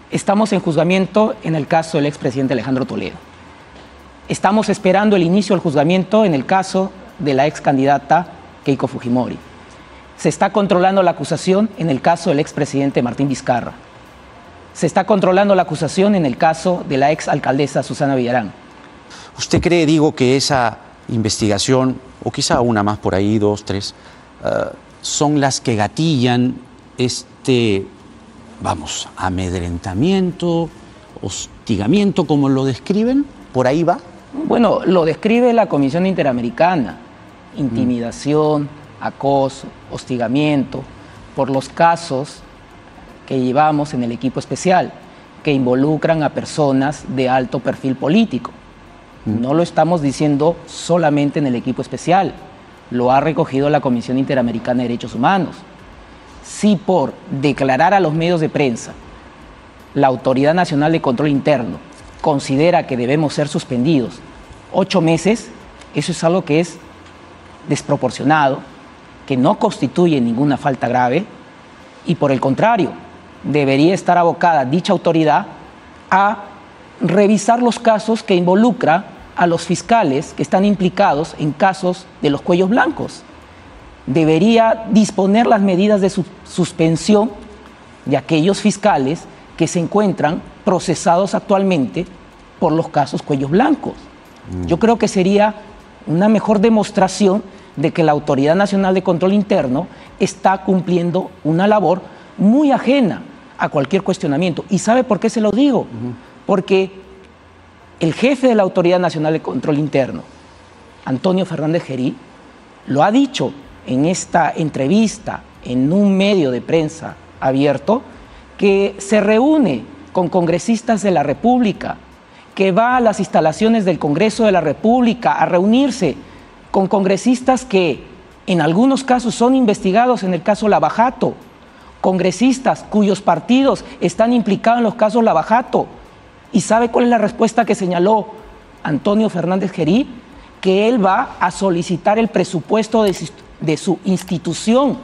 Estamos en juzgamiento en el caso del expresidente Alejandro Toledo. Estamos esperando el inicio del juzgamiento en el caso de la ex candidata Keiko Fujimori. Se está controlando la acusación en el caso del expresidente Martín Vizcarra. Se está controlando la acusación en el caso de la ex alcaldesa Susana Villarán. ¿Usted cree, digo, que esa investigación, o quizá una más por ahí, dos, tres, eh, son las que gatillan este, vamos, amedrentamiento, hostigamiento, como lo describen? ¿Por ahí va? Bueno, lo describe la Comisión Interamericana. Intimidación, acoso, hostigamiento, por los casos que llevamos en el equipo especial, que involucran a personas de alto perfil político. No lo estamos diciendo solamente en el equipo especial, lo ha recogido la Comisión Interamericana de Derechos Humanos. Si por declarar a los medios de prensa la Autoridad Nacional de Control Interno considera que debemos ser suspendidos ocho meses, eso es algo que es desproporcionado, que no constituye ninguna falta grave y por el contrario, debería estar abocada dicha autoridad a revisar los casos que involucra a los fiscales que están implicados en casos de los cuellos blancos. Debería disponer las medidas de su- suspensión de aquellos fiscales que se encuentran procesados actualmente por los casos cuellos blancos. Yo creo que sería una mejor demostración de que la Autoridad Nacional de Control Interno está cumpliendo una labor muy ajena a cualquier cuestionamiento. ¿Y sabe por qué se lo digo? Porque el jefe de la Autoridad Nacional de Control Interno, Antonio Fernández Gerí, lo ha dicho en esta entrevista en un medio de prensa abierto, que se reúne con congresistas de la República, que va a las instalaciones del Congreso de la República a reunirse con congresistas que en algunos casos son investigados en el caso Lavajato, congresistas cuyos partidos están implicados en los casos Lavajato. ¿Y sabe cuál es la respuesta que señaló Antonio Fernández Gerí? Que él va a solicitar el presupuesto de, de su institución.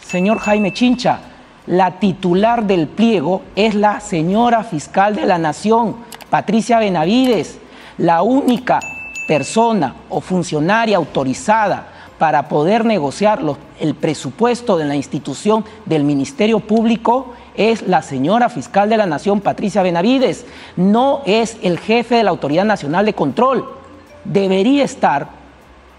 Señor Jaime Chincha, la titular del pliego es la señora fiscal de la Nación, Patricia Benavides, la única persona o funcionaria autorizada para poder negociar el presupuesto de la institución del Ministerio Público es la señora fiscal de la Nación, Patricia Benavides, no es el jefe de la Autoridad Nacional de Control. Debería estar,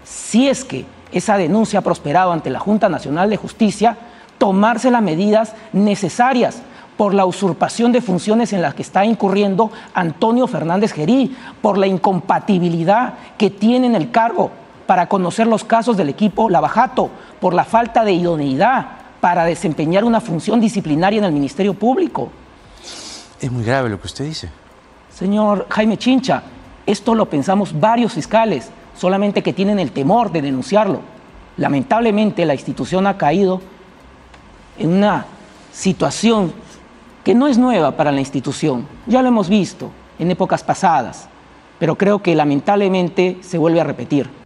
si es que esa denuncia ha prosperado ante la Junta Nacional de Justicia, tomarse las medidas necesarias por la usurpación de funciones en las que está incurriendo Antonio Fernández Gerí, por la incompatibilidad que tiene en el cargo para conocer los casos del equipo Lavajato, por la falta de idoneidad para desempeñar una función disciplinaria en el Ministerio Público. Es muy grave lo que usted dice. Señor Jaime Chincha, esto lo pensamos varios fiscales, solamente que tienen el temor de denunciarlo. Lamentablemente la institución ha caído en una situación que no es nueva para la institución. Ya lo hemos visto en épocas pasadas, pero creo que lamentablemente se vuelve a repetir.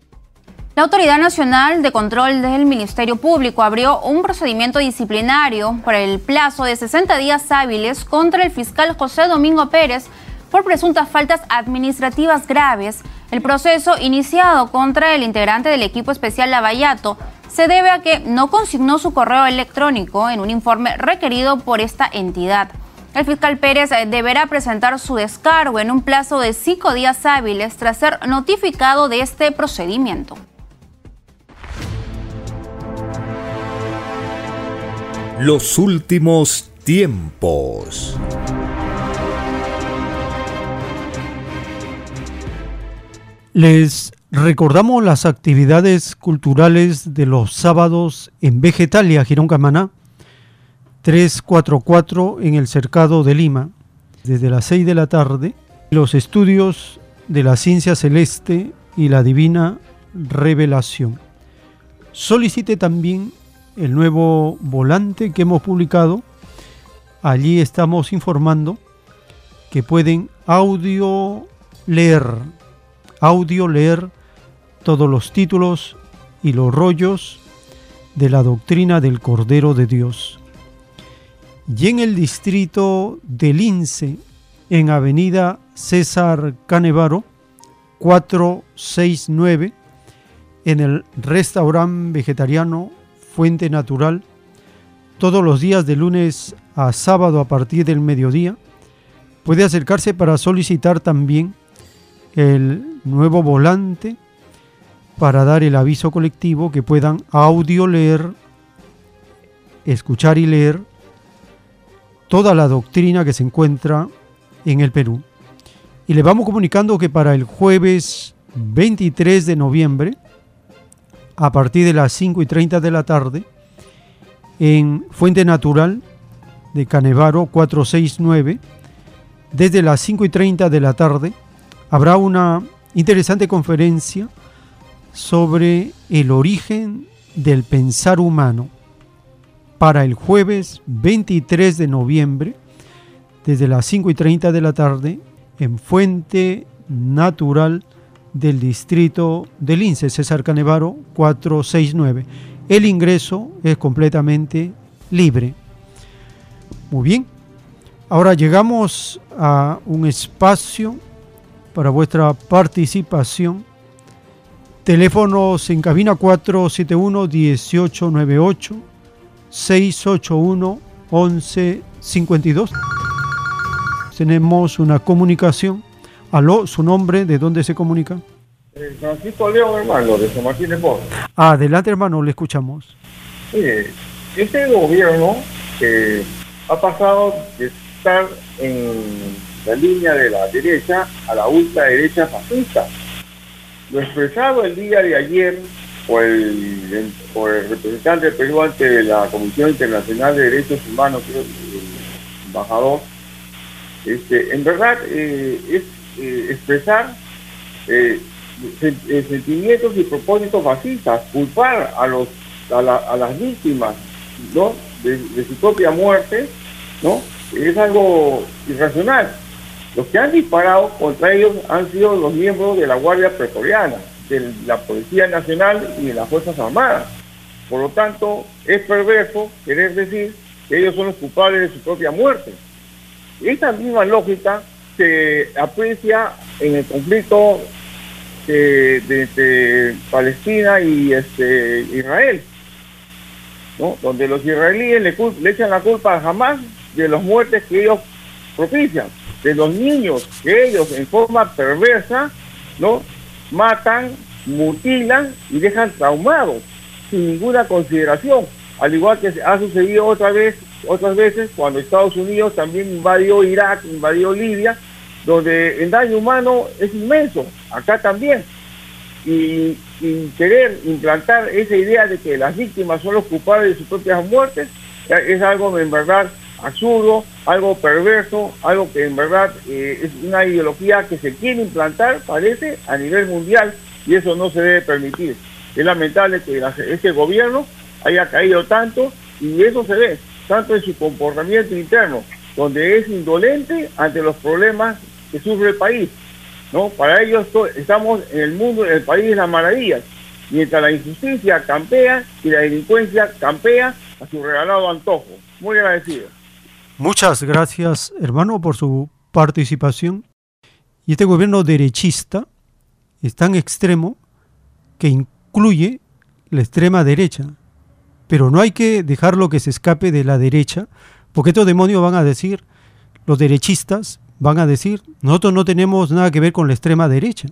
La Autoridad Nacional de Control del Ministerio Público abrió un procedimiento disciplinario por el plazo de 60 días hábiles contra el fiscal José Domingo Pérez por presuntas faltas administrativas graves El proceso iniciado contra el integrante del equipo especial Lavallato se debe a que no consignó su correo electrónico en un informe requerido por esta entidad. El fiscal Pérez deberá presentar su descargo en un plazo de cinco días hábiles tras ser notificado de este procedimiento. Los últimos tiempos. Les recordamos las actividades culturales de los sábados en Vegetalia, Girón Camaná, 344 en el Cercado de Lima, desde las 6 de la tarde, los estudios de la ciencia celeste y la divina revelación. Solicite también el nuevo volante que hemos publicado. Allí estamos informando que pueden audio leer audio leer todos los títulos y los rollos de la doctrina del Cordero de Dios. Y en el distrito de Lince, en Avenida César Canevaro, 469, en el restaurante vegetariano Fuente Natural, todos los días de lunes a sábado a partir del mediodía, puede acercarse para solicitar también el nuevo volante para dar el aviso colectivo que puedan audio leer, escuchar y leer toda la doctrina que se encuentra en el Perú. Y le vamos comunicando que para el jueves 23 de noviembre, a partir de las 5 y 30 de la tarde, en Fuente Natural de Canevaro 469, desde las 5 y 30 de la tarde, habrá una interesante conferencia sobre el origen del pensar humano. Para el jueves 23 de noviembre desde las 5 y 30 de la tarde en Fuente Natural del distrito de Lince, César Canevaro 469. El ingreso es completamente libre. Muy bien, ahora llegamos a un espacio para vuestra participación. Teléfonos en cabina 471-1898, 681-1152. Tenemos una comunicación. Aló, su nombre, ¿de dónde se comunica? Eh, Francisco León, hermano, de San Martín de Porres. Adelante, hermano, le escuchamos. este gobierno eh, ha pasado de estar en la línea de la derecha a la ultraderecha fascista. Lo expresado el día de ayer por el, por el representante del Perú ante la Comisión Internacional de Derechos Humanos, creo, el embajador, este, en verdad eh, es eh, expresar eh, sentimientos y propósitos fascistas, culpar a los a, las víctimas ¿no? de, su propia muerte, ¿no? es algo irracional. Los que han disparado contra ellos han sido los miembros de la Guardia Pretoriana, de la Policía Nacional y de las Fuerzas Armadas. Por lo tanto, es perverso querer decir que ellos son los culpables de su propia muerte. Esta misma se aprecia en el conflicto de, Palestina y este, Israel, donde los israelíes le, le echan la culpa a Hamas de las muertes que ellos propician de los niños que ellos en forma perversa, ¿no? Matan, mutilan y dejan traumados sin ninguna consideración, al igual que ha sucedido otra vez, otras veces cuando Estados Unidos también invadió Irak, invadió Libia, donde el daño humano es inmenso, acá también. Y, querer implantar esa idea de que las víctimas son los culpables de sus propias muertes es algo en verdad absurdo, algo perverso, algo que en verdad eh, es una ideología que se quiere implantar, parece, a nivel mundial y eso no se debe permitir. Es lamentable que este gobierno haya caído tanto y eso se ve tanto en su comportamiento interno, donde es indolente ante los problemas que sufre el país. ¿no? Para ellos estamos en el mundo, en el país de las maravillas, mientras la injusticia campea y la delincuencia campea a su regalado antojo. Muy agradecido. Muchas gracias, hermano, por su participación. Y este gobierno derechista es tan extremo que incluye la extrema derecha. Pero no hay que dejarlo que se escape de la derecha, porque estos demonios van a decir, los derechistas van a decir, nosotros no tenemos nada que ver con la extrema derecha.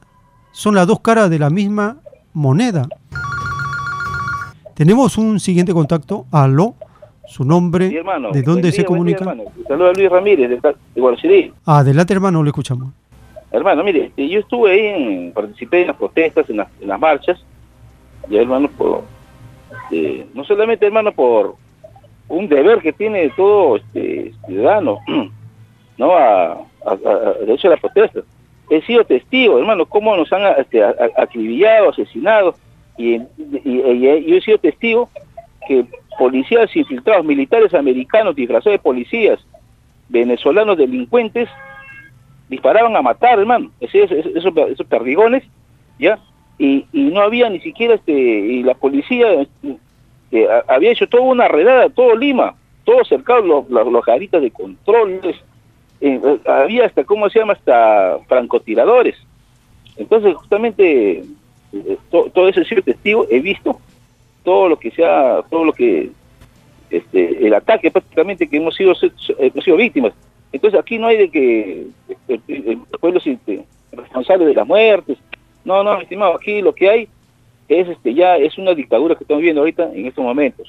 Son las dos caras de la misma moneda. Tenemos un siguiente contacto. Aló, su nombre, de dónde se comunica. Saludos a Luis Ramírez, de, de Guaraciril. Adelante, hermano, le escuchamos. Hermano, mire, este, yo estuve ahí, en, participé en las protestas, en las, en las marchas, y hermano, por, este, no solamente, hermano, por un deber que tiene todo este ciudadano, ¿no? A, a, a, derecho a la protesta. He sido testigo, hermano, cómo nos han este, acribillado, asesinado, y, y, he sido testigo que policías infiltrados, militares americanos disfrazados de policías, venezolanos delincuentes, disparaban a matar, hermano, esos, perdigones, ¿ya? Y, y, no había ni siquiera, este, y la policía eh, había hecho toda una redada, todo Lima, todo cercado, los, los, los de controles, eh, había hasta, ¿cómo se llama?, hasta francotiradores. Entonces, justamente, eh, to, todo ese sido testigo, he visto todo lo que sea, todo lo que, este, el ataque prácticamente que hemos sido, hemos sido víctimas. Entonces aquí no hay de que el, el pueblo es este, responsable de las muertes. No, no, estimado, aquí lo que hay es este ya es una dictadura que estamos viendo ahorita en estos momentos.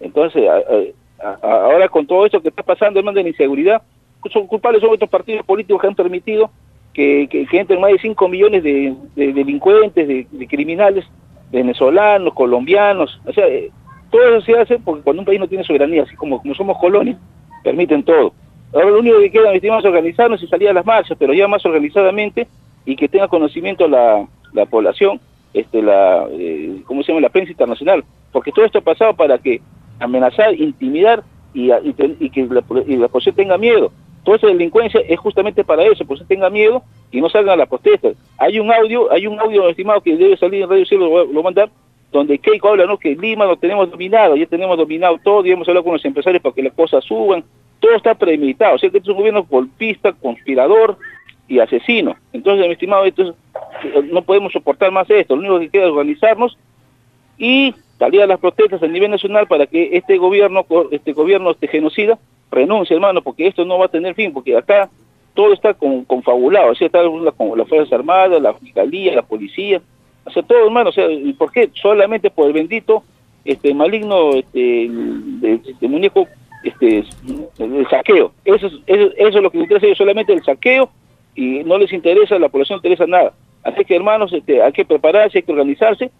Entonces, a, ahora con todo esto que está pasando, hermano, de la inseguridad, son culpables son estos partidos políticos que han permitido que, que, entren más de 5 millones de, de delincuentes, de, de, criminales, venezolanos, colombianos. O sea, eh, todo eso se hace porque cuando un país no tiene soberanía, así como, como somos colonias, permiten todo. Ahora lo único que queda, mis estimados, organizarnos y salir a las marchas, pero ya más organizadamente y que tenga conocimiento la, la población, este, la, eh, ¿cómo se llama? La prensa internacional. Porque todo esto ha pasado para que amenazar, intimidar y, y, y que la, y la población tenga miedo. Toda esa delincuencia es justamente para eso, por eso tenga miedo y no salgan a la protesta. Hay un audio, hay un audio estimado que debe salir en Radio Cielo, lo, mandar, donde Keiko habla, ¿no? Que Lima lo tenemos dominado, ya tenemos dominado todo, y hemos hablado con los empresarios para que las cosas suban, todo está premeditado, o sea que este es un gobierno golpista, conspirador y asesino. Entonces, mi estimado, esto es, no podemos soportar más esto, lo único que queda es organizarnos y salir a las protestas a nivel nacional para que este gobierno, este gobierno este genocida, renuncie, hermano, porque esto no va a tener fin, porque acá todo está con, confabulado, sea, está la, con las Fuerzas Armadas, la Fiscalía, la Policía, o sea, todo, hermano, o sea, ¿y por qué? Solamente por el bendito este maligno este, muñeco este el saqueo. Eso es, eso, eso es lo que les interesa a ellos, solamente el saqueo y no les interesa, a la población no interesa nada. Así que, hermanos, este, hay que prepararse, hay que organizarse,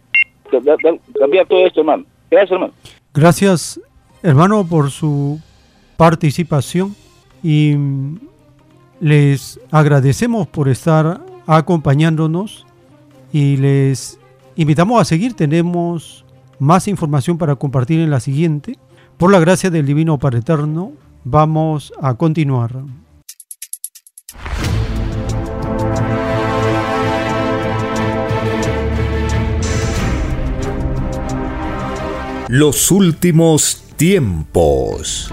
cambiar todo esto, hermano. Gracias, hermano. Gracias, hermano, por su participación y les agradecemos por estar acompañándonos y les invitamos a seguir. Tenemos más información para compartir en la siguiente. Por la gracia del Divino Padre Eterno, vamos a continuar. Los últimos tiempos.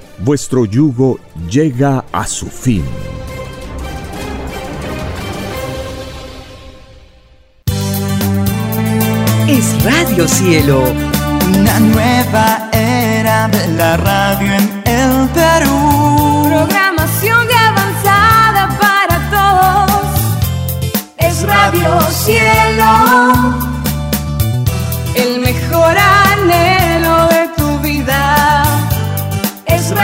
vuestro yugo llega a su fin. Es Radio Cielo, una nueva era de la radio en el Perú. Programación de avanzada para todos. Es Radio Cielo.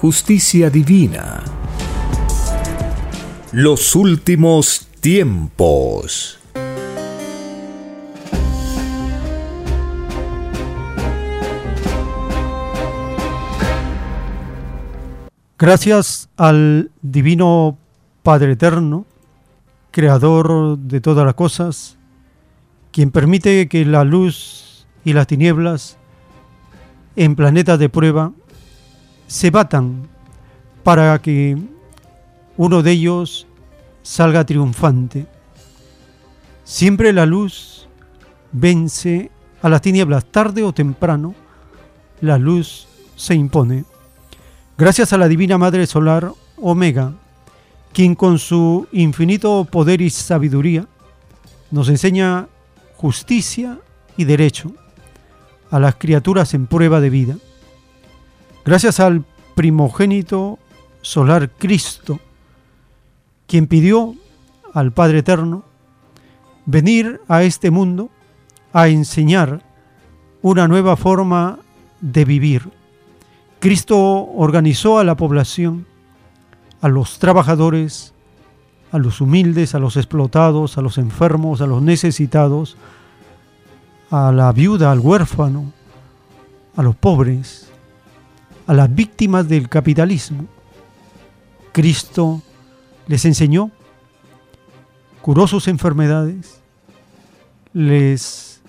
justicia divina. Los últimos tiempos. Gracias al Divino Padre Eterno, Creador de todas las cosas, quien permite que la luz y las tinieblas en planetas de prueba se batan para que uno de ellos salga triunfante. Siempre la luz vence a las tinieblas, tarde o temprano, la luz se impone. Gracias a la Divina Madre Solar Omega, quien con su infinito poder y sabiduría nos enseña justicia y derecho a las criaturas en prueba de vida. Gracias al primogénito solar Cristo, quien pidió al Padre Eterno venir a este mundo a enseñar una nueva forma de vivir. Cristo organizó a la población, a los trabajadores, a los humildes, a los explotados, a los enfermos, a los necesitados, a la viuda, al huérfano, a los pobres, a las víctimas del capitalismo. Cristo les enseñó, curó sus enfermedades, les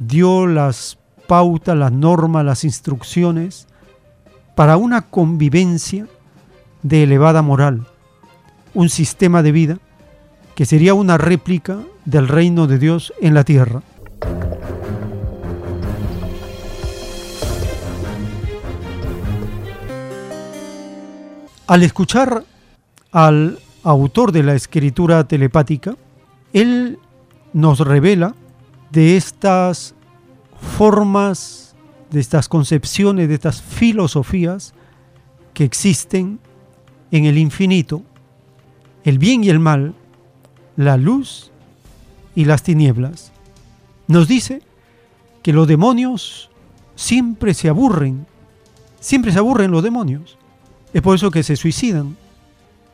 dio las pautas, las normas, las instrucciones para una convivencia de elevada moral, un sistema de vida que sería una réplica del reino de Dios en la tierra. Al escuchar al autor de la escritura telepática, él nos revela de estas formas, de estas concepciones, de estas filosofías que existen en el infinito, el bien y el mal, la luz y las tinieblas. Nos dice que los demonios siempre se aburren, siempre se aburren los demonios. Es por eso que se suicidan.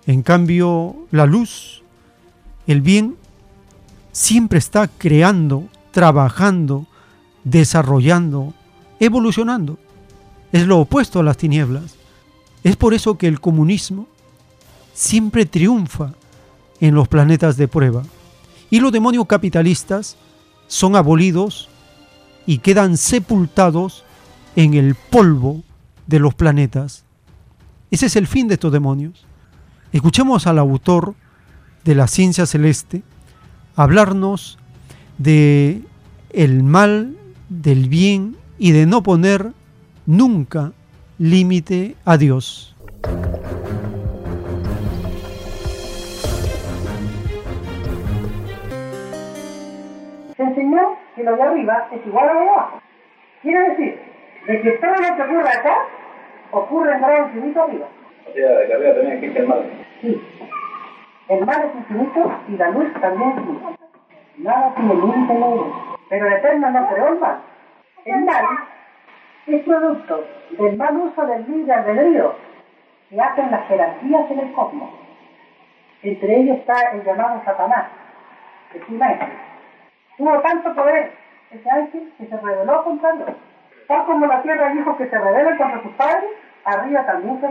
En cambio, la luz El bien siempre está creando, trabajando, desarrollando, evolucionando. Es lo opuesto a las tinieblas. Es por eso que el comunismo siempre triunfa en los planetas de prueba. Y los demonios capitalistas son abolidos y quedan sepultados en el polvo de los planetas. Ese es el fin de estos demonios. Escuchemos al autor de la ciencia celeste hablarnos de el mal, del bien y de no poner nunca límite a Dios. Se enseñó que lo de arriba es igual a lo de abajo. Quiere decir, de que todo lo que ocurre acá ocurre en grado infinito arriba. O sea, de arriba también existe el mal. Sí. El mal es infinito y la luz también es infinita. Nada tiene límite luz. Pero el Eterno no creó el mal. El mal es producto del mal uso del libre albedrío que hacen las jerarquías en el cosmos. Entre ellos está el llamado Satanás, que es un ángel. Tuvo tanto poder ese ángel que se rebeló contra Dios. Tal como la tierra dijo que se rebelen contra sus padres, arriba también se.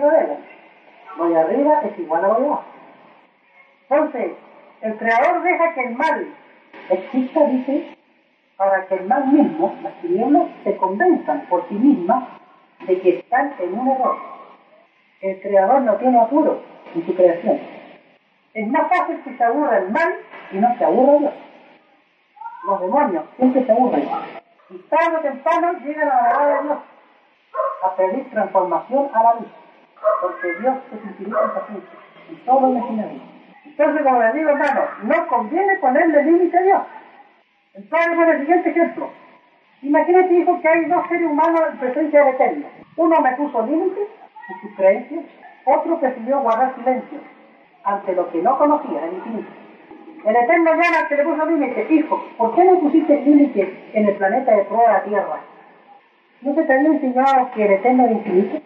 Lo de arriba es igual a de abajo. Entonces, el creador deja que el mal exista, dice, para que el mal mismo, las tinieblas, se convenzan por sí mismas de que están en un error. El creador no tiene apuro en su creación. Es más fácil que se aburra el mal y no se aburra Dios. Los demonios siempre se aburren. Y tarde temprano llegan a la verdad de Dios a pedir transformación a la luz. Porque Dios es infinito en paciencia y todo lo imaginario. Entonces, como les digo, hermano, no conviene ponerle límite a Dios. Padre pone el siguiente ejemplo. Imagínate, hijo, que hay dos seres humanos en presencia del Eterno. Uno me puso límites en sus creencias, otro prefirió guardar silencio ante lo que no conocía, el infinito. El Eterno llama que le puso límite, hijo, ¿por qué no pusiste límite en el planeta de prueba Tierra? ¿No se te había enseñado que el Eterno infinito?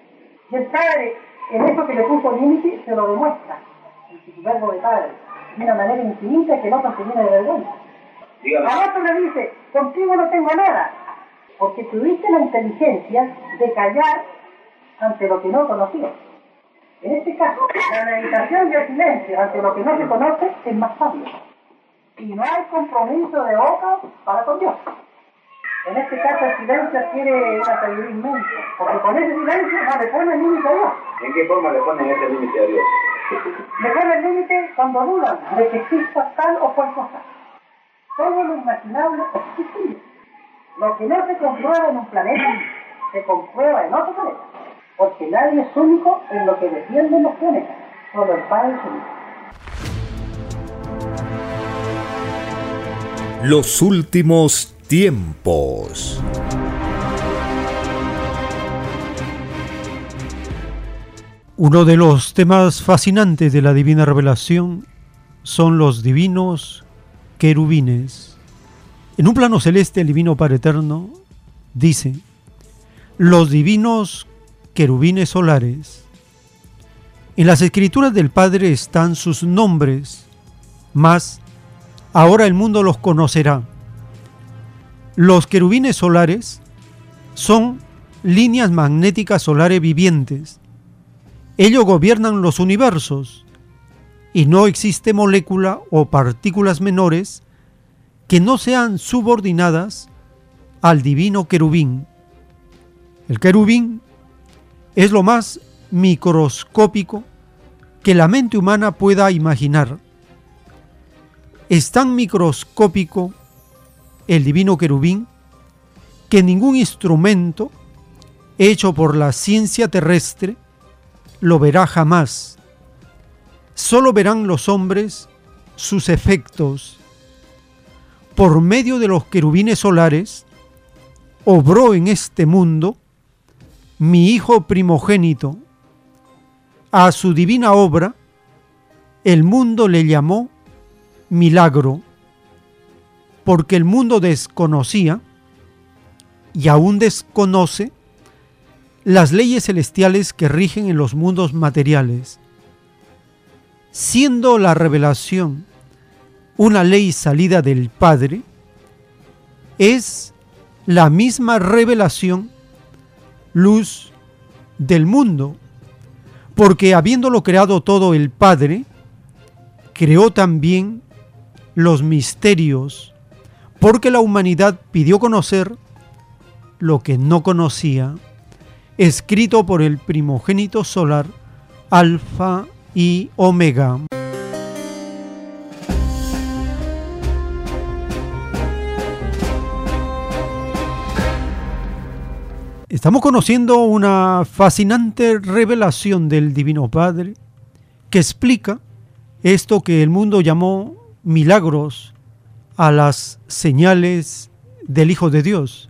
Y el Padre, en eso que le puso límite, se lo demuestra en su verbo de Padre, de una manera infinita que no contiene de vergüenza. A otro le dice, contigo no tengo nada, porque tuviste la inteligencia de callar ante lo que no conocías. En este caso, la meditación y el silencio ante lo que no se conoce es más sabio. Y no hay compromiso de boca para con Dios. En este caso, el silencio adquiere una sabiduría inmensa, porque con ese silencio no le pone límite a Dios. ¿En qué forma le ponen ese límite a Dios? Le pone límite cuando dudan de que exista tal o cual cosa. Todo lo imaginable es posible. Lo que no se comprueba en un planeta, se comprueba en otro planeta. Porque nadie es único en lo que defienden los planetas. Solo el Padre es único. Los últimos tiempos. Uno de los temas fascinantes de la divina revelación son los divinos querubines. En un plano celeste, el divino Padre Eterno dice, los divinos querubines solares. En las escrituras del Padre están sus nombres, mas ahora el mundo los conocerá. Los querubines solares son líneas magnéticas solares vivientes. Ellos gobiernan los universos y no existe molécula o partículas menores que no sean subordinadas al divino querubín. El querubín es lo más microscópico que la mente humana pueda imaginar. Es tan microscópico el divino querubín que ningún instrumento hecho por la ciencia terrestre lo verá jamás. Solo verán los hombres sus efectos. Por medio de los querubines solares, obró en este mundo mi Hijo primogénito. A su divina obra, el mundo le llamó milagro, porque el mundo desconocía y aún desconoce las leyes celestiales que rigen en los mundos materiales, siendo la revelación una ley salida del Padre, es la misma revelación, luz del mundo, porque habiéndolo creado todo el Padre, creó también los misterios, porque la humanidad pidió conocer lo que no conocía, escrito por el primogénito solar, Alfa y Omega. Estamos conociendo una fascinante revelación del Divino Padre que explica esto que el mundo llamó milagros a las señales del Hijo de Dios,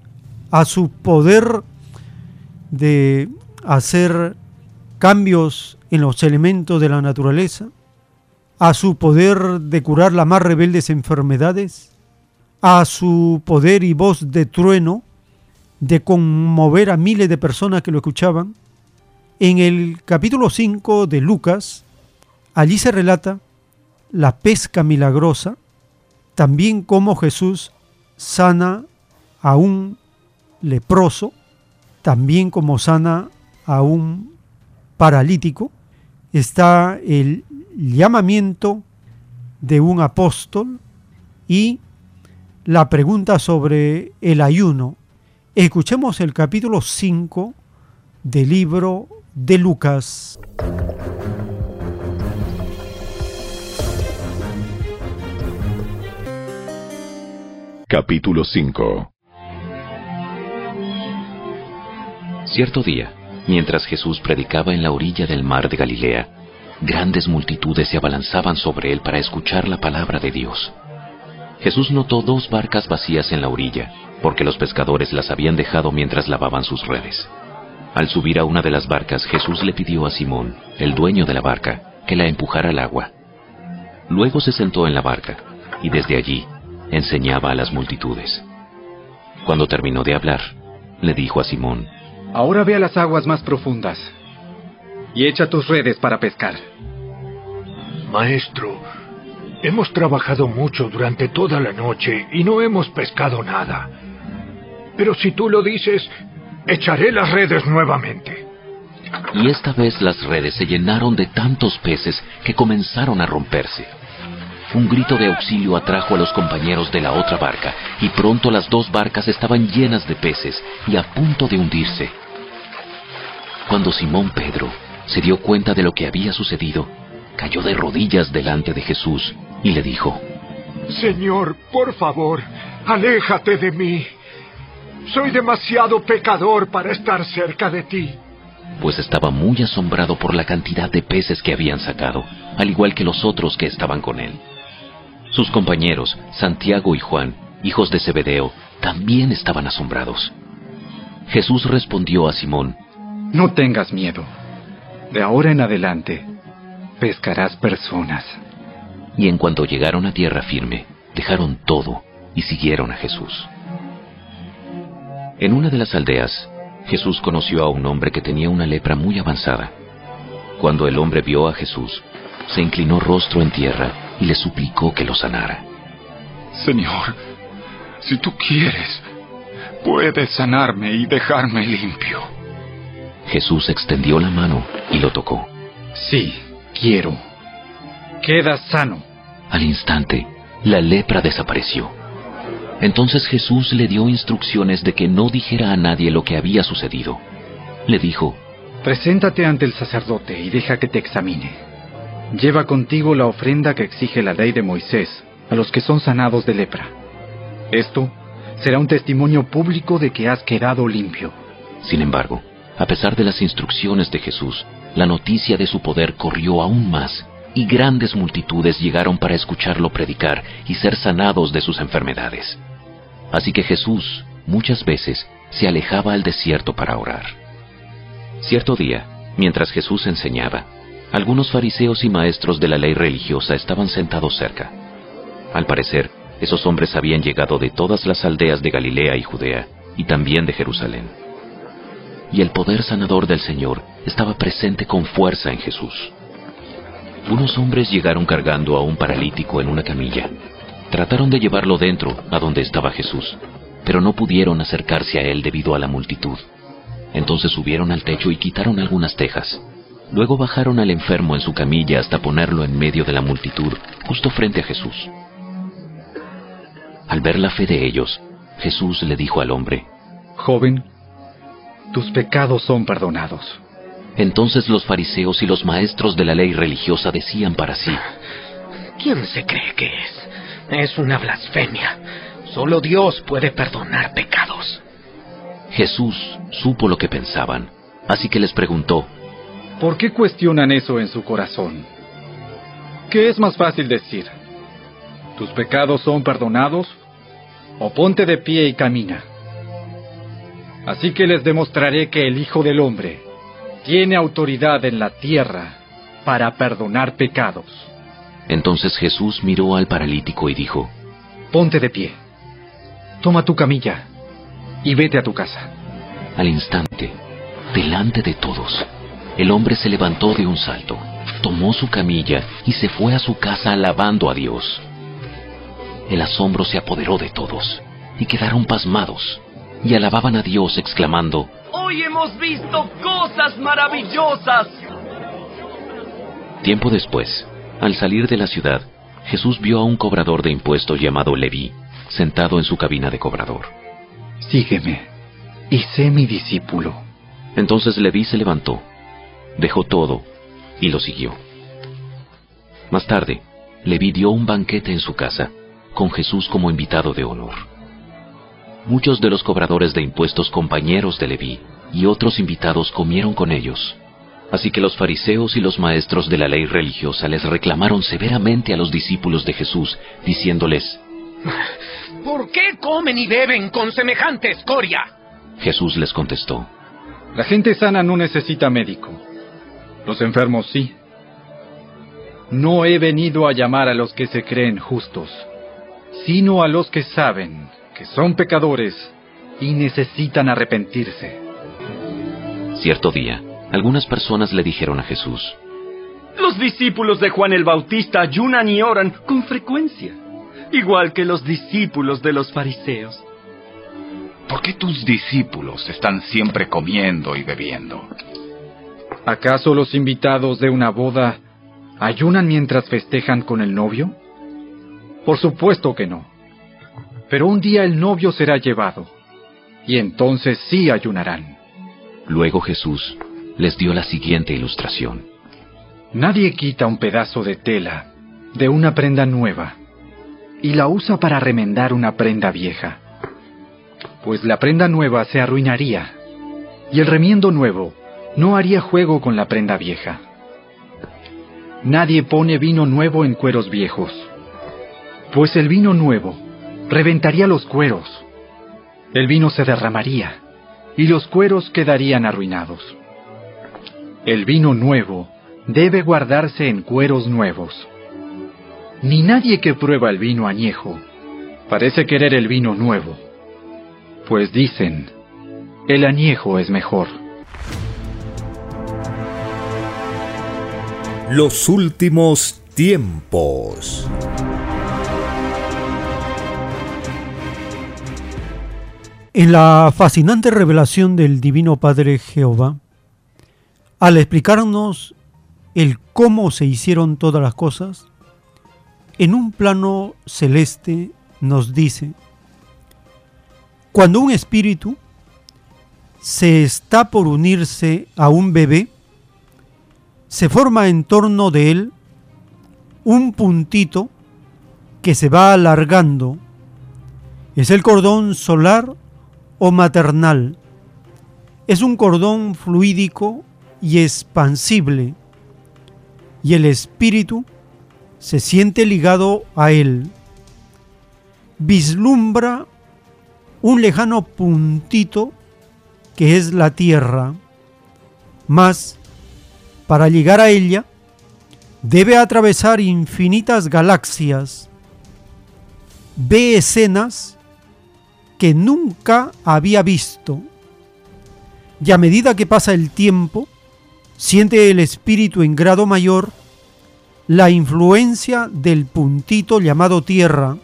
a su poder de hacer cambios en los elementos de la naturaleza, a su poder de curar las más rebeldes enfermedades, a su poder y voz de trueno de conmover a miles de personas que lo escuchaban. En el capítulo 5 de Lucas, allí se relata la pesca milagrosa, también como Jesús sana a un leproso, también como sana a un paralítico, está el llamamiento de un apóstol y la pregunta sobre el ayuno. Escuchemos el capítulo 5 del libro de Lucas. Capítulo 5 Cierto día, mientras Jesús predicaba en la orilla del mar de Galilea, grandes multitudes se abalanzaban sobre él para escuchar la palabra de Dios. Jesús notó dos barcas vacías en la orilla, porque los pescadores las habían dejado mientras lavaban sus redes. Al subir a una de las barcas, Jesús le pidió a Simón, el dueño de la barca, que la empujara al agua. Luego se sentó en la barca, y desde allí enseñaba a las multitudes. Cuando terminó de hablar, le dijo a Simón, Ahora ve a las aguas más profundas y echa tus redes para pescar. Maestro, hemos trabajado mucho durante toda la noche y no hemos pescado nada. Pero si tú lo dices, echaré las redes nuevamente. Y esta vez las redes se llenaron de tantos peces que comenzaron a romperse. Un grito de auxilio atrajo a los compañeros de la otra barca, y pronto las dos barcas estaban llenas de peces y a punto de hundirse. Cuando Simón Pedro se dio cuenta de lo que había sucedido, cayó de rodillas delante de Jesús y le dijo, Señor, por favor, aléjate de mí. Soy demasiado pecador para estar cerca de ti. pues estaba muy asombrado por la cantidad de peces que habían sacado, al igual que los otros que estaban con él. Sus compañeros, Santiago y Juan, hijos de Zebedeo, también estaban asombrados. Jesús respondió a Simón, No tengas miedo. De ahora en adelante, pescarás personas. y en cuanto llegaron a tierra firme, dejaron todo y siguieron a Jesús. En una de las aldeas, Jesús conoció a un hombre que tenía una lepra muy avanzada. Cuando el hombre vio a Jesús, se inclinó rostro en tierra y le suplicó que lo sanara. Señor, si tú quieres, puedes sanarme y dejarme limpio. Jesús extendió la mano y lo tocó. Sí, quiero. Queda sano. Al instante, la lepra desapareció. Entonces Jesús le dio instrucciones de que no dijera a nadie lo que había sucedido. Le dijo, Preséntate ante el sacerdote y deja que te examine. Lleva contigo la ofrenda que exige la ley de Moisés a los que son sanados de lepra. Esto será un testimonio público de que has quedado limpio. Sin embargo, a pesar de las instrucciones de Jesús, la noticia de su poder corrió aún más y grandes multitudes llegaron para escucharlo predicar y ser sanados de sus enfermedades. Así que Jesús muchas veces se alejaba al desierto para orar. Cierto día, mientras Jesús enseñaba, algunos fariseos y maestros de la ley religiosa estaban sentados cerca. Al parecer, esos hombres habían llegado de todas las aldeas de Galilea y Judea, y también de Jerusalén. Y el poder sanador del Señor estaba presente con fuerza en Jesús. Unos hombres llegaron cargando a un paralítico en una camilla Trataron de llevarlo dentro, a donde estaba Jesús, pero no pudieron acercarse a él debido a la multitud. Entonces subieron al techo y quitaron algunas tejas. Luego bajaron al enfermo en su camilla hasta ponerlo en medio de la multitud, justo frente a Jesús. Al ver la fe de ellos, Jesús le dijo al hombre, Joven, tus pecados son perdonados. Entonces los fariseos y los maestros de la ley religiosa decían para sí, ¿Quién se cree que es? Es una blasfemia. Solo Dios puede perdonar pecados. Jesús supo lo que pensaban, así que les preguntó, ¿Por qué cuestionan eso en su corazón? ¿Qué es más fácil decir? ¿Tus pecados son perdonados? ¿O ponte de pie y camina? Así que les demostraré que el Hijo del Hombre tiene autoridad en la tierra para perdonar pecados. Entonces Jesús miró al paralítico y dijo, Ponte de pie, toma tu camilla y vete a tu casa. Al instante, delante de todos, el hombre se levantó de un salto, tomó su camilla y se fue a su casa alabando a Dios. El asombro se apoderó de todos y quedaron pasmados y alababan a Dios exclamando, Hoy hemos visto cosas maravillosas. Tiempo después, al salir de la ciudad, Jesús vio a un cobrador de impuestos llamado Leví, sentado en su cabina de cobrador. Sígueme y sé mi discípulo. Entonces Leví se levantó, dejó todo y lo siguió. Más tarde, Leví dio un banquete en su casa, con Jesús como invitado de honor. Muchos de los cobradores de impuestos compañeros de Leví y otros invitados comieron con ellos. Así que los fariseos y los maestros de la ley religiosa les reclamaron severamente a los discípulos de Jesús, diciéndoles, ¿Por qué comen y beben con semejante escoria? Jesús les contestó, La gente sana no necesita médico. Los enfermos sí. No he venido a llamar a los que se creen justos, sino a los que saben que son pecadores y necesitan arrepentirse. Cierto día, algunas personas le dijeron a Jesús, Los discípulos de Juan el Bautista ayunan y oran con frecuencia, igual que los discípulos de los fariseos. ¿Por qué tus discípulos están siempre comiendo y bebiendo? ¿Acaso los invitados de una boda ayunan mientras festejan con el novio? Por supuesto que no. Pero un día el novio será llevado, y entonces sí ayunarán. Luego Jesús les dio la siguiente ilustración. Nadie quita un pedazo de tela de una prenda nueva y la usa para remendar una prenda vieja, pues la prenda nueva se arruinaría y el remiendo nuevo no haría juego con la prenda vieja. Nadie pone vino nuevo en cueros viejos, pues el vino nuevo reventaría los cueros, el vino se derramaría y los cueros quedarían arruinados. El vino nuevo debe guardarse en cueros nuevos. Ni nadie que prueba el vino añejo parece querer el vino nuevo, pues dicen, el añejo es mejor. Los últimos tiempos. En la fascinante revelación del Divino Padre Jehová, al explicarnos el cómo se hicieron todas las cosas, en un plano celeste nos dice, cuando un espíritu se está por unirse a un bebé, se forma en torno de él un puntito que se va alargando. Es el cordón solar o maternal. Es un cordón fluídico y expansible, y el espíritu se siente ligado a él. Vislumbra un lejano puntito que es la tierra, mas para llegar a ella debe atravesar infinitas galaxias, ve escenas que nunca había visto. Y a medida que pasa el tiempo, siente el espíritu en grado mayor la influencia del puntito llamado tierra,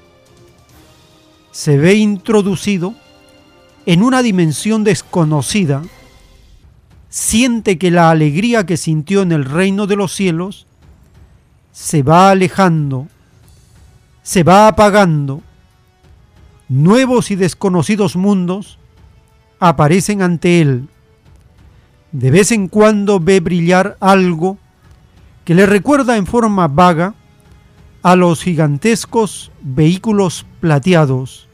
se ve introducido en una dimensión desconocida, siente que la alegría que sintió en el reino de los cielos se va alejando, se va apagando, nuevos y desconocidos mundos aparecen ante él. De vez en cuando ve brillar algo que le recuerda en forma vaga a los gigantescos vehículos plateados.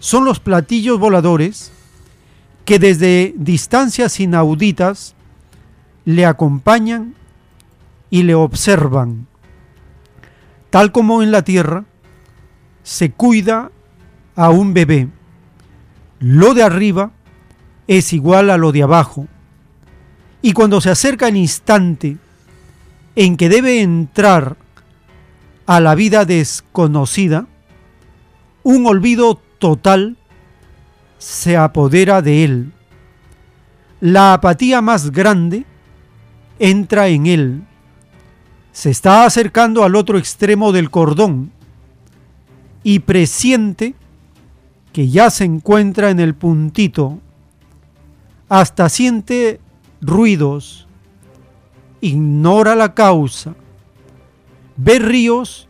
Son los platillos voladores que desde distancias inauditas le acompañan y le observan. Tal como en la tierra se cuida a un bebé, lo de arriba es igual a lo de abajo. Y cuando se acerca el instante en que debe entrar a la vida desconocida, un olvido total se apodera de él. La apatía más grande entra en él. Se está acercando al otro extremo del cordón y presiente que ya se encuentra en el puntito. Hasta siente ruidos, ignora la causa, ve ríos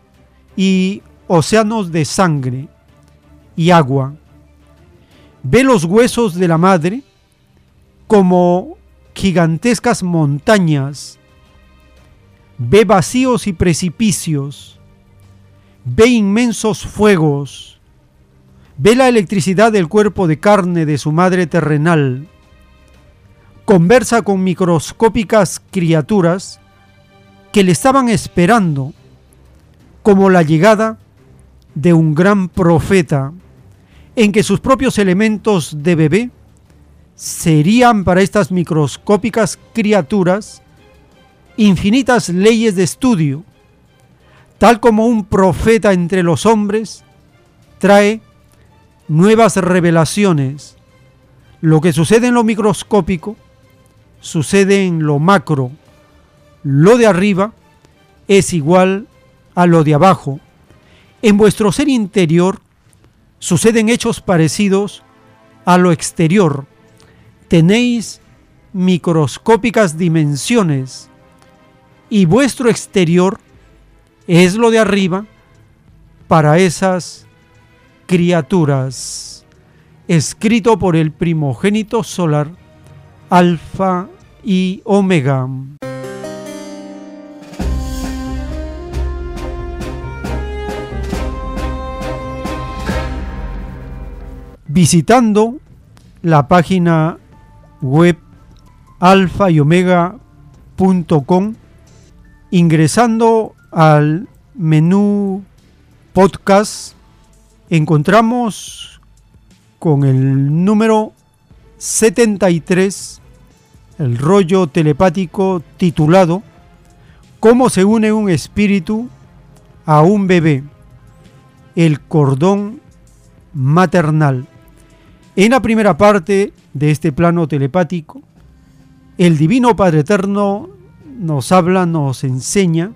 y océanos de sangre y agua, ve los huesos de la madre como gigantescas montañas, ve vacíos y precipicios, ve inmensos fuegos, ve la electricidad del cuerpo de carne de su madre terrenal, conversa con microscópicas criaturas que le estaban esperando como la llegada de un gran profeta en que sus propios elementos de bebé serían para estas microscópicas criaturas infinitas leyes de estudio, tal como un profeta entre los hombres trae nuevas revelaciones. Lo que sucede en lo microscópico sucede en lo macro. Lo de arriba es igual a lo de abajo. En vuestro ser interior suceden hechos parecidos a lo exterior. Tenéis microscópicas dimensiones y vuestro exterior es lo de arriba para esas criaturas. Escrito por el primogénito solar, Alfa y Omega. Visitando la página web alfa y omega.com, ingresando al menú podcast, encontramos con el número 73 el rollo telepático titulado ¿Cómo se une un espíritu a un bebé? El cordón maternal. En la primera parte de este plano telepático, el Divino Padre Eterno nos habla, nos enseña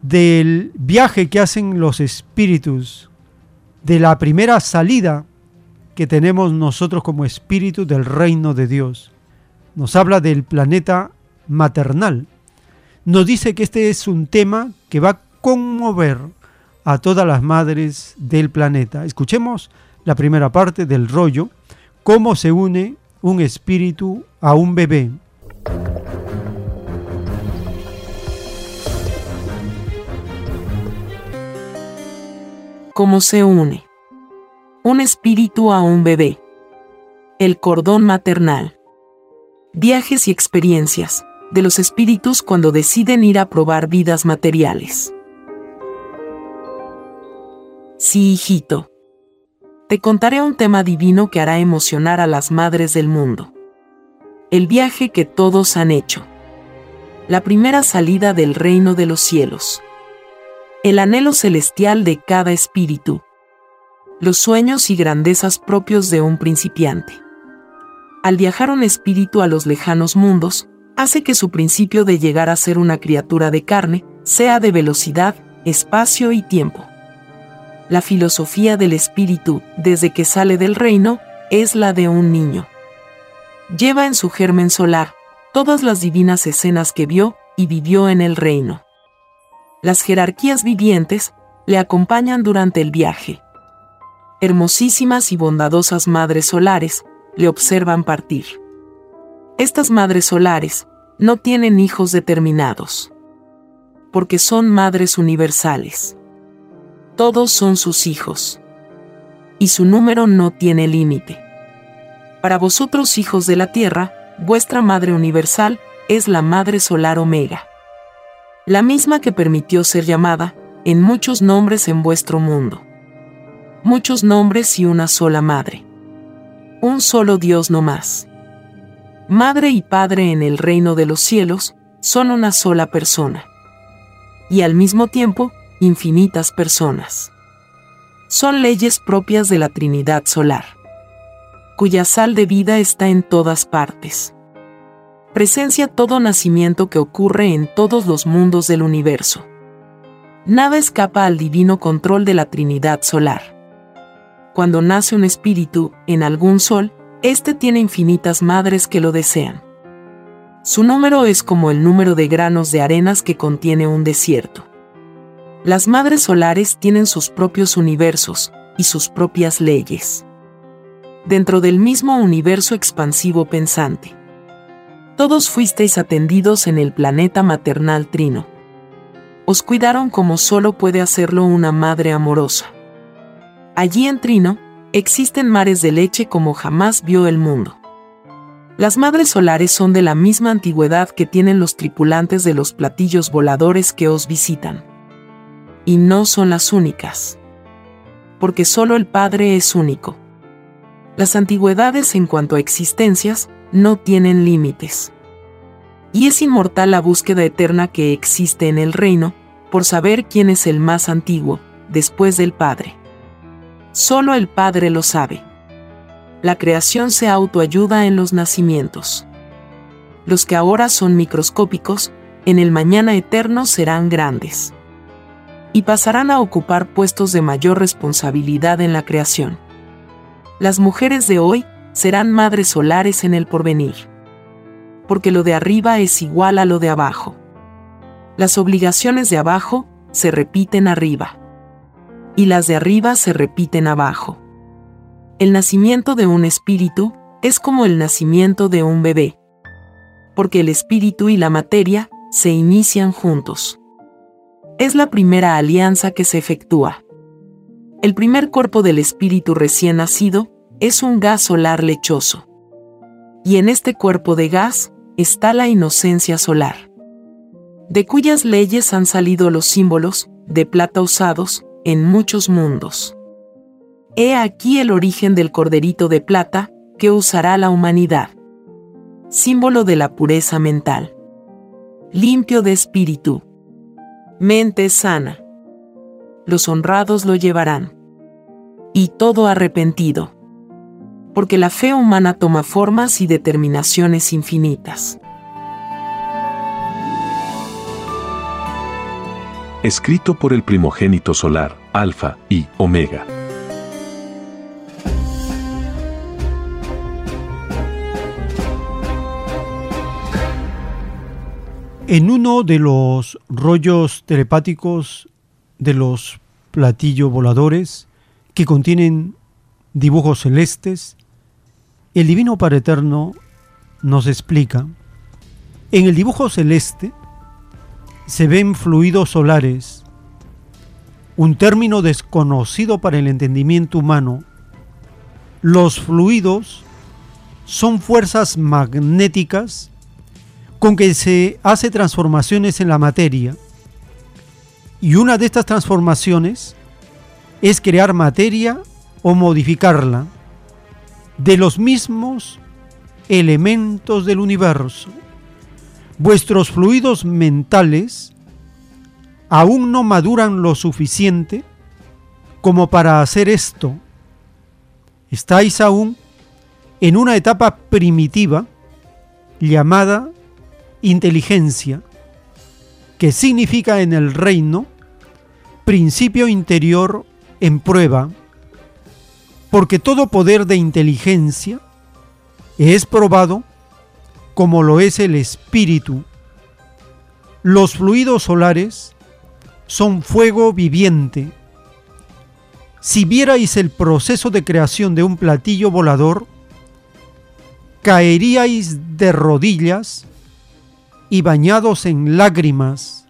del viaje que hacen los espíritus, de la primera salida que tenemos nosotros como espíritu del reino de Dios. Nos habla del planeta maternal. Nos dice que este es un tema que va a conmover a todas las madres del planeta. Escuchemos la primera parte del rollo, cómo se une un espíritu a un bebé. ¿Cómo se une? Un espíritu a un bebé. El cordón maternal. Viajes y experiencias de los espíritus cuando deciden ir a probar vidas materiales. Sí, hijito te contaré un tema divino que hará emocionar a las madres del mundo. El viaje que todos han hecho. La primera salida del reino de los cielos. El anhelo celestial de cada espíritu. Los sueños y grandezas propios de un principiante. Al viajar un espíritu a los lejanos mundos, hace que su principio de llegar a ser una criatura de carne sea de velocidad, espacio y tiempo la filosofía del espíritu, desde que sale del reino, es la de un niño. Lleva en su germen solar todas las divinas escenas que vio y vivió en el reino. Las jerarquías vivientes le acompañan durante el viaje. Hermosísimas y bondadosas madres solares le observan partir. Estas madres solares no tienen hijos determinados, porque son madres universales. Todos son sus hijos. Y su número no tiene límite. Para vosotros hijos de la tierra, vuestra Madre Universal es la Madre Solar Omega. La misma que permitió ser llamada, en muchos nombres en vuestro mundo. Muchos nombres y una sola Madre. Un solo Dios no más. Madre y Padre en el reino de los cielos son una sola persona. Y al mismo tiempo, infinitas personas. Son leyes propias de la Trinidad Solar, cuya sal de vida está en todas partes. Presencia todo nacimiento que ocurre en todos los mundos del universo. Nada escapa al divino control de la Trinidad Solar. Cuando nace un espíritu en algún sol, éste tiene infinitas madres que lo desean. Su número es como el número de granos de arenas que contiene un desierto. Las madres solares tienen sus propios universos y sus propias leyes. Dentro del mismo universo expansivo pensante. Todos fuisteis atendidos en el planeta maternal trino. Os cuidaron como solo puede hacerlo una madre amorosa. Allí en Trino, existen mares de leche como jamás vio el mundo. Las madres solares son de la misma antigüedad que tienen los tripulantes de los platillos voladores que os visitan y no son las únicas. Porque solo el Padre es único. Las antigüedades en cuanto a existencias no tienen límites. Y es inmortal la búsqueda eterna que existe en el reino, por saber quién es el más antiguo, después del Padre. Solo el Padre lo sabe. La creación se autoayuda en los nacimientos. Los que ahora son microscópicos, en el mañana eterno serán grandes y pasarán a ocupar puestos de mayor responsabilidad en la creación. Las mujeres de hoy serán madres solares en el porvenir. Porque lo de arriba es igual a lo de abajo. Las obligaciones de abajo se repiten arriba. Y las de arriba se repiten abajo. El nacimiento de un espíritu es como el nacimiento de un bebé. Porque el espíritu y la materia se inician juntos es la primera alianza que se efectúa. El primer cuerpo del espíritu recién nacido es un gas solar lechoso. Y en este cuerpo de gas está la inocencia solar, de cuyas leyes han salido los símbolos de plata usados en muchos mundos. He aquí el origen del corderito de plata que usará la humanidad. Símbolo de la pureza mental. Limpio de espíritu mente sana. Los honrados lo llevarán. Y todo arrepentido. Porque la fe humana toma formas y determinaciones infinitas. Escrito por el primogénito solar, Alfa y Omega. En uno de los rollos telepáticos de los platillos voladores que contienen dibujos celestes, el Divino Padre Eterno nos explica, en el dibujo celeste se ven fluidos solares, un término desconocido para el entendimiento humano. Los fluidos son fuerzas magnéticas con que se hace transformaciones en la materia. Y una de estas transformaciones es crear materia o modificarla de los mismos elementos del universo. Vuestros fluidos mentales aún no maduran lo suficiente como para hacer esto. Estáis aún en una etapa primitiva llamada inteligencia, que significa en el reino principio interior en prueba, porque todo poder de inteligencia es probado como lo es el espíritu. Los fluidos solares son fuego viviente. Si vierais el proceso de creación de un platillo volador, caeríais de rodillas y bañados en lágrimas.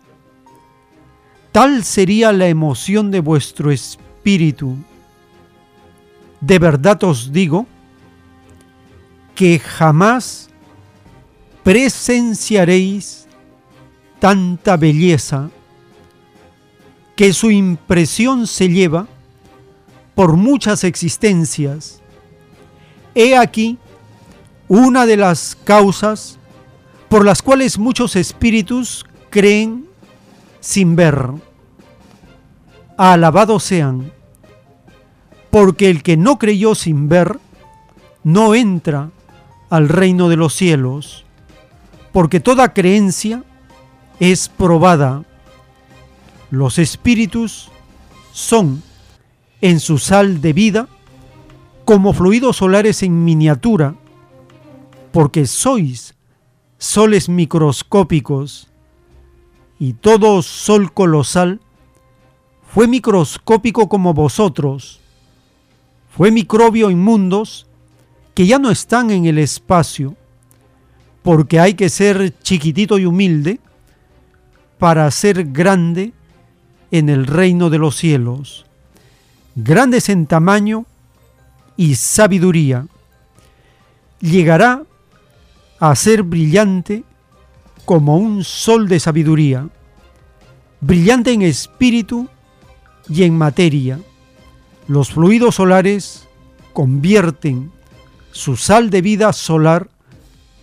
Tal sería la emoción de vuestro espíritu. De verdad os digo que jamás presenciaréis tanta belleza que su impresión se lleva por muchas existencias. He aquí una de las causas por las cuales muchos espíritus creen sin ver. Alabados sean, porque el que no creyó sin ver, no entra al reino de los cielos, porque toda creencia es probada. Los espíritus son, en su sal de vida, como fluidos solares en miniatura, porque sois soles microscópicos y todo sol colosal fue microscópico como vosotros, fue microbio inmundos que ya no están en el espacio, porque hay que ser chiquitito y humilde para ser grande en el reino de los cielos, grandes en tamaño y sabiduría. Llegará a ser brillante como un sol de sabiduría, brillante en espíritu y en materia. Los fluidos solares convierten su sal de vida solar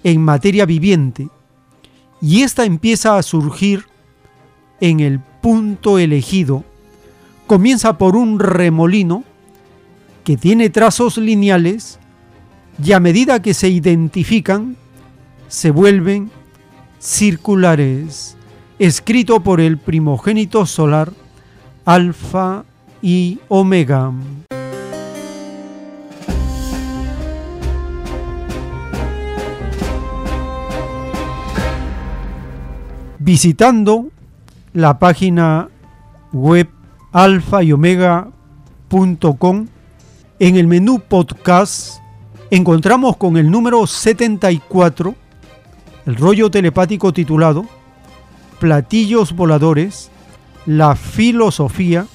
en materia viviente y ésta empieza a surgir en el punto elegido. Comienza por un remolino que tiene trazos lineales y a medida que se identifican se vuelven circulares, escrito por el primogénito solar, Alfa y Omega. Visitando la página web alfa y omega.com, en el menú podcast encontramos con el número 74 el rollo telepático titulado Platillos Voladores, la filosofía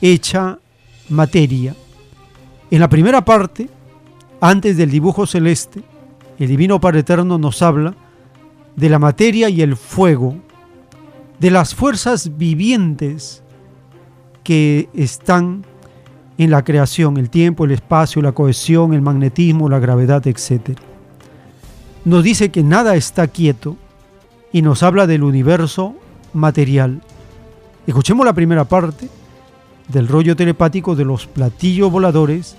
hecha materia. En la primera parte, antes del dibujo celeste, el Divino Padre Eterno nos habla de la materia y el fuego, de las fuerzas vivientes que están en la creación, el tiempo, el espacio, la cohesión, el magnetismo, la gravedad, etc nos dice que nada está quieto y nos habla del universo material. Escuchemos la primera parte del rollo telepático de los platillos voladores,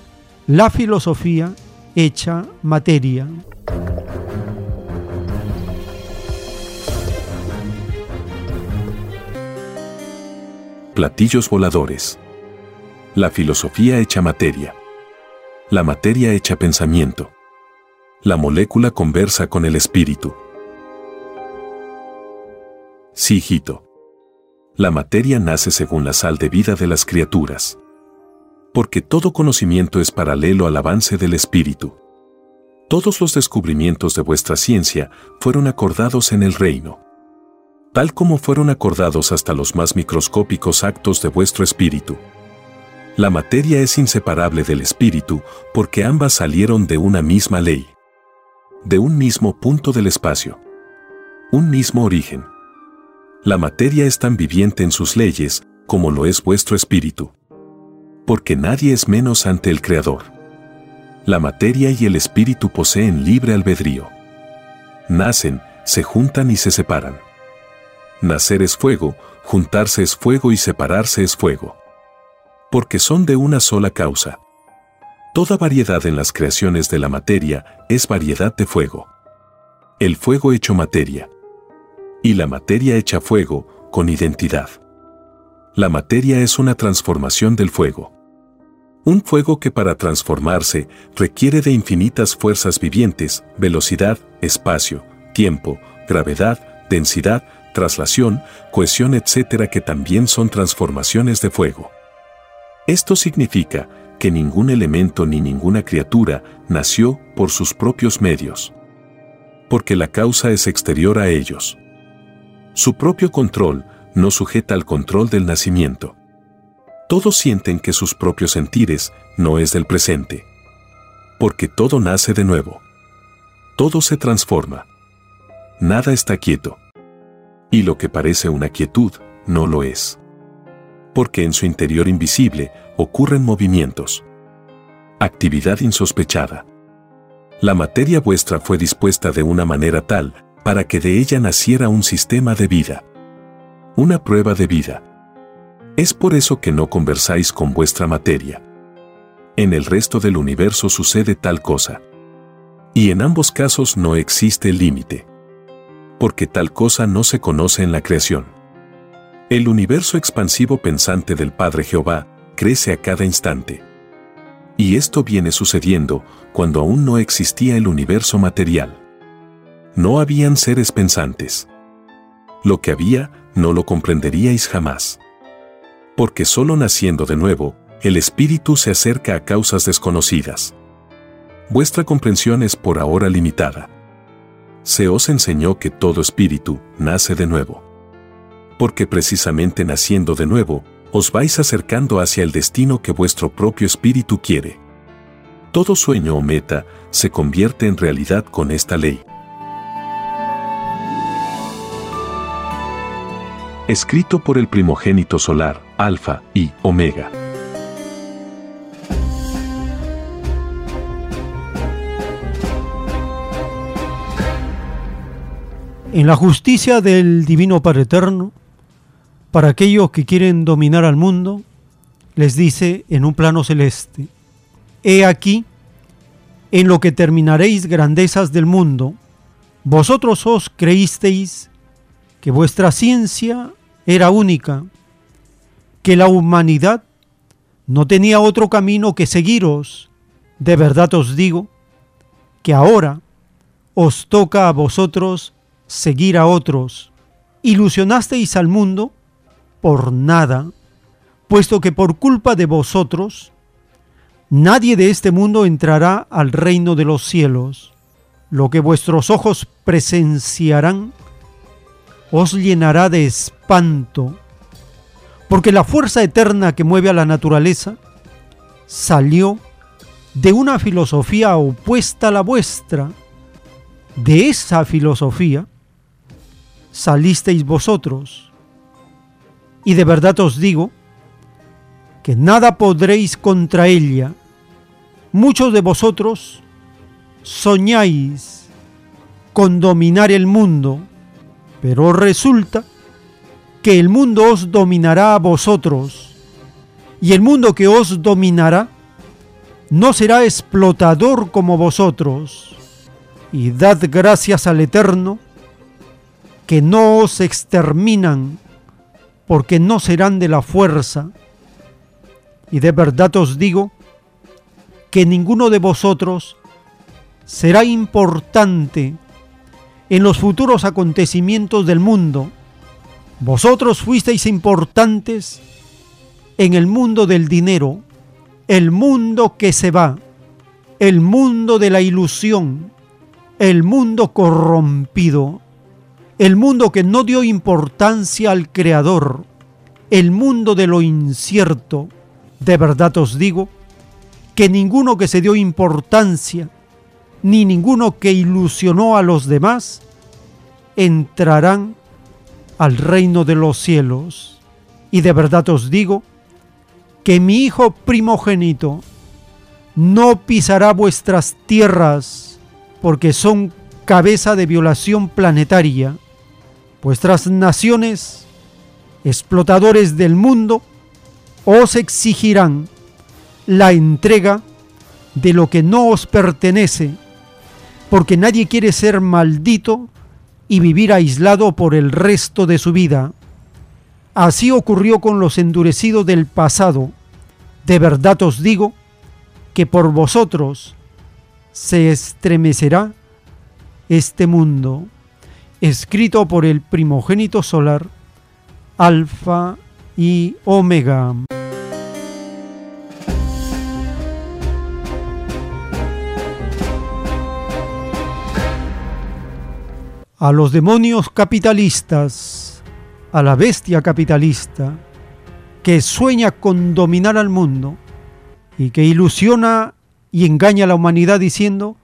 la filosofía hecha materia. Platillos voladores. La filosofía hecha materia. La materia hecha pensamiento la molécula conversa con el espíritu. Sí, hijito. La materia nace según la sal de vida de las criaturas. Porque todo conocimiento es paralelo al avance del espíritu. Todos los descubrimientos de vuestra ciencia fueron acordados en el reino. Tal como fueron acordados hasta los más microscópicos actos de vuestro espíritu. La materia es inseparable del espíritu porque ambas salieron de una misma ley de un mismo punto del espacio. Un mismo origen. La materia es tan viviente en sus leyes como lo es vuestro espíritu. Porque nadie es menos ante el Creador. La materia y el espíritu poseen libre albedrío. Nacen, se juntan y se separan. Nacer es fuego, juntarse es fuego y separarse es fuego. Porque son de una sola causa. Toda variedad en las creaciones de la materia es variedad de fuego. El fuego hecho materia. Y la materia hecha fuego con identidad. La materia es una transformación del fuego. Un fuego que para transformarse requiere de infinitas fuerzas vivientes, velocidad, espacio, tiempo, gravedad, densidad, traslación, cohesión, etcétera, que también son transformaciones de fuego. Esto significa que ningún elemento ni ninguna criatura nació por sus propios medios. Porque la causa es exterior a ellos. Su propio control no sujeta al control del nacimiento. Todos sienten que sus propios sentires no es del presente. Porque todo nace de nuevo. Todo se transforma. Nada está quieto. Y lo que parece una quietud, no lo es. Porque en su interior invisible ocurren movimientos. Actividad insospechada. La materia vuestra fue dispuesta de una manera tal para que de ella naciera un sistema de vida. Una prueba de vida. Es por eso que no conversáis con vuestra materia. En el resto del universo sucede tal cosa. Y en ambos casos no existe límite porque tal cosa no se conoce en la creación. El universo expansivo pensante del Padre Jehová crece a cada instante. Y esto viene sucediendo cuando aún no existía el universo material. No habían seres pensantes. Lo que había no lo comprenderíais jamás. Porque solo naciendo de nuevo, el espíritu se acerca a causas desconocidas. Vuestra comprensión es por ahora limitada se os enseñó que todo espíritu nace de nuevo. Porque precisamente naciendo de nuevo, os vais acercando hacia el destino que vuestro propio espíritu quiere. Todo sueño o meta se convierte en realidad con esta ley. Escrito por el primogénito solar, Alfa y Omega. en la justicia del Divino Padre Eterno, para aquellos que quieren dominar al mundo, les dice en un plano celeste, He aquí, en lo que terminaréis grandezas del mundo, vosotros os creísteis que vuestra ciencia era única, que la humanidad no tenía otro camino que seguiros. De verdad os digo que ahora os toca a vosotros seguir a otros. Ilusionasteis al mundo por nada, puesto que por culpa de vosotros, nadie de este mundo entrará al reino de los cielos. Lo que vuestros ojos presenciarán os llenará de espanto, porque la fuerza eterna que mueve a la naturaleza salió de una filosofía opuesta a la vuestra. De esa filosofía salisteis vosotros. Y de verdad os digo que nada podréis contra ella. Muchos de vosotros soñáis con dominar el mundo, pero resulta que el mundo os dominará a vosotros, y el mundo que os dominará no será explotador como vosotros. Y dad gracias al Eterno, que no os exterminan, porque no serán de la fuerza. Y de verdad os digo que ninguno de vosotros será importante en los futuros acontecimientos del mundo. Vosotros fuisteis importantes en el mundo del dinero, el mundo que se va, el mundo de la ilusión, el mundo corrompido el mundo que no dio importancia al Creador, el mundo de lo incierto, de verdad os digo, que ninguno que se dio importancia, ni ninguno que ilusionó a los demás, entrarán al reino de los cielos. Y de verdad os digo que mi Hijo primogénito no pisará vuestras tierras, porque son cabeza de violación planetaria, vuestras naciones, explotadores del mundo, os exigirán la entrega de lo que no os pertenece, porque nadie quiere ser maldito y vivir aislado por el resto de su vida. Así ocurrió con los endurecidos del pasado. De verdad os digo que por vosotros se estremecerá este mundo, escrito por el primogénito solar, Alfa y Omega. A los demonios capitalistas, a la bestia capitalista, que sueña con dominar al mundo y que ilusiona y engaña a la humanidad diciendo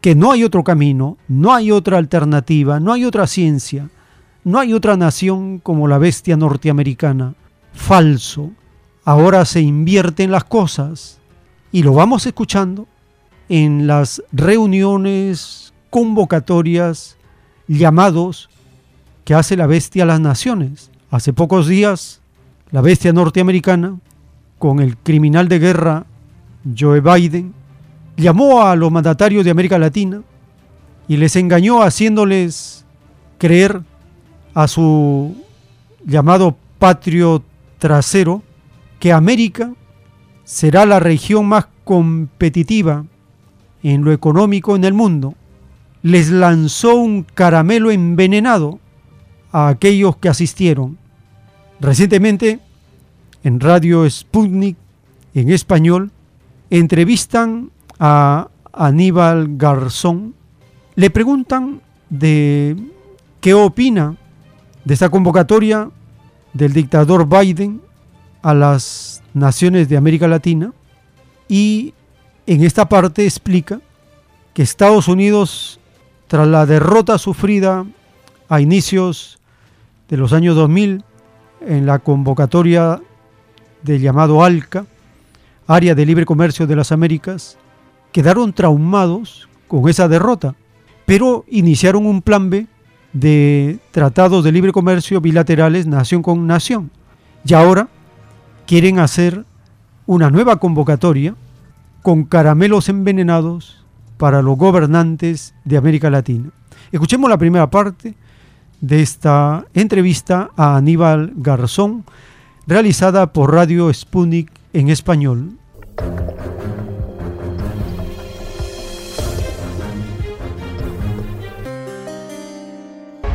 que no hay otro camino, no hay otra alternativa, no hay otra ciencia, no hay otra nación como la bestia norteamericana. Falso. Ahora se invierten las cosas y lo vamos escuchando en las reuniones, convocatorias, llamados que hace la bestia a las naciones. Hace pocos días, la bestia norteamericana, con el criminal de guerra Joe Biden, llamó a los mandatarios de América Latina y les engañó haciéndoles creer a su llamado patrio trasero que América será la región más competitiva en lo económico en el mundo. Les lanzó un caramelo envenenado a aquellos que asistieron. Recientemente, en Radio Sputnik, en español, entrevistan a Aníbal Garzón, le preguntan de qué opina de esta convocatoria del dictador Biden a las naciones de América Latina y en esta parte explica que Estados Unidos, tras la derrota sufrida a inicios de los años 2000 en la convocatoria del llamado ALCA, Área de Libre Comercio de las Américas, quedaron traumados con esa derrota, pero iniciaron un plan B de tratados de libre comercio bilaterales nación con nación. Y ahora quieren hacer una nueva convocatoria con caramelos envenenados para los gobernantes de América Latina. Escuchemos la primera parte de esta entrevista a Aníbal Garzón, realizada por Radio Sputnik en español.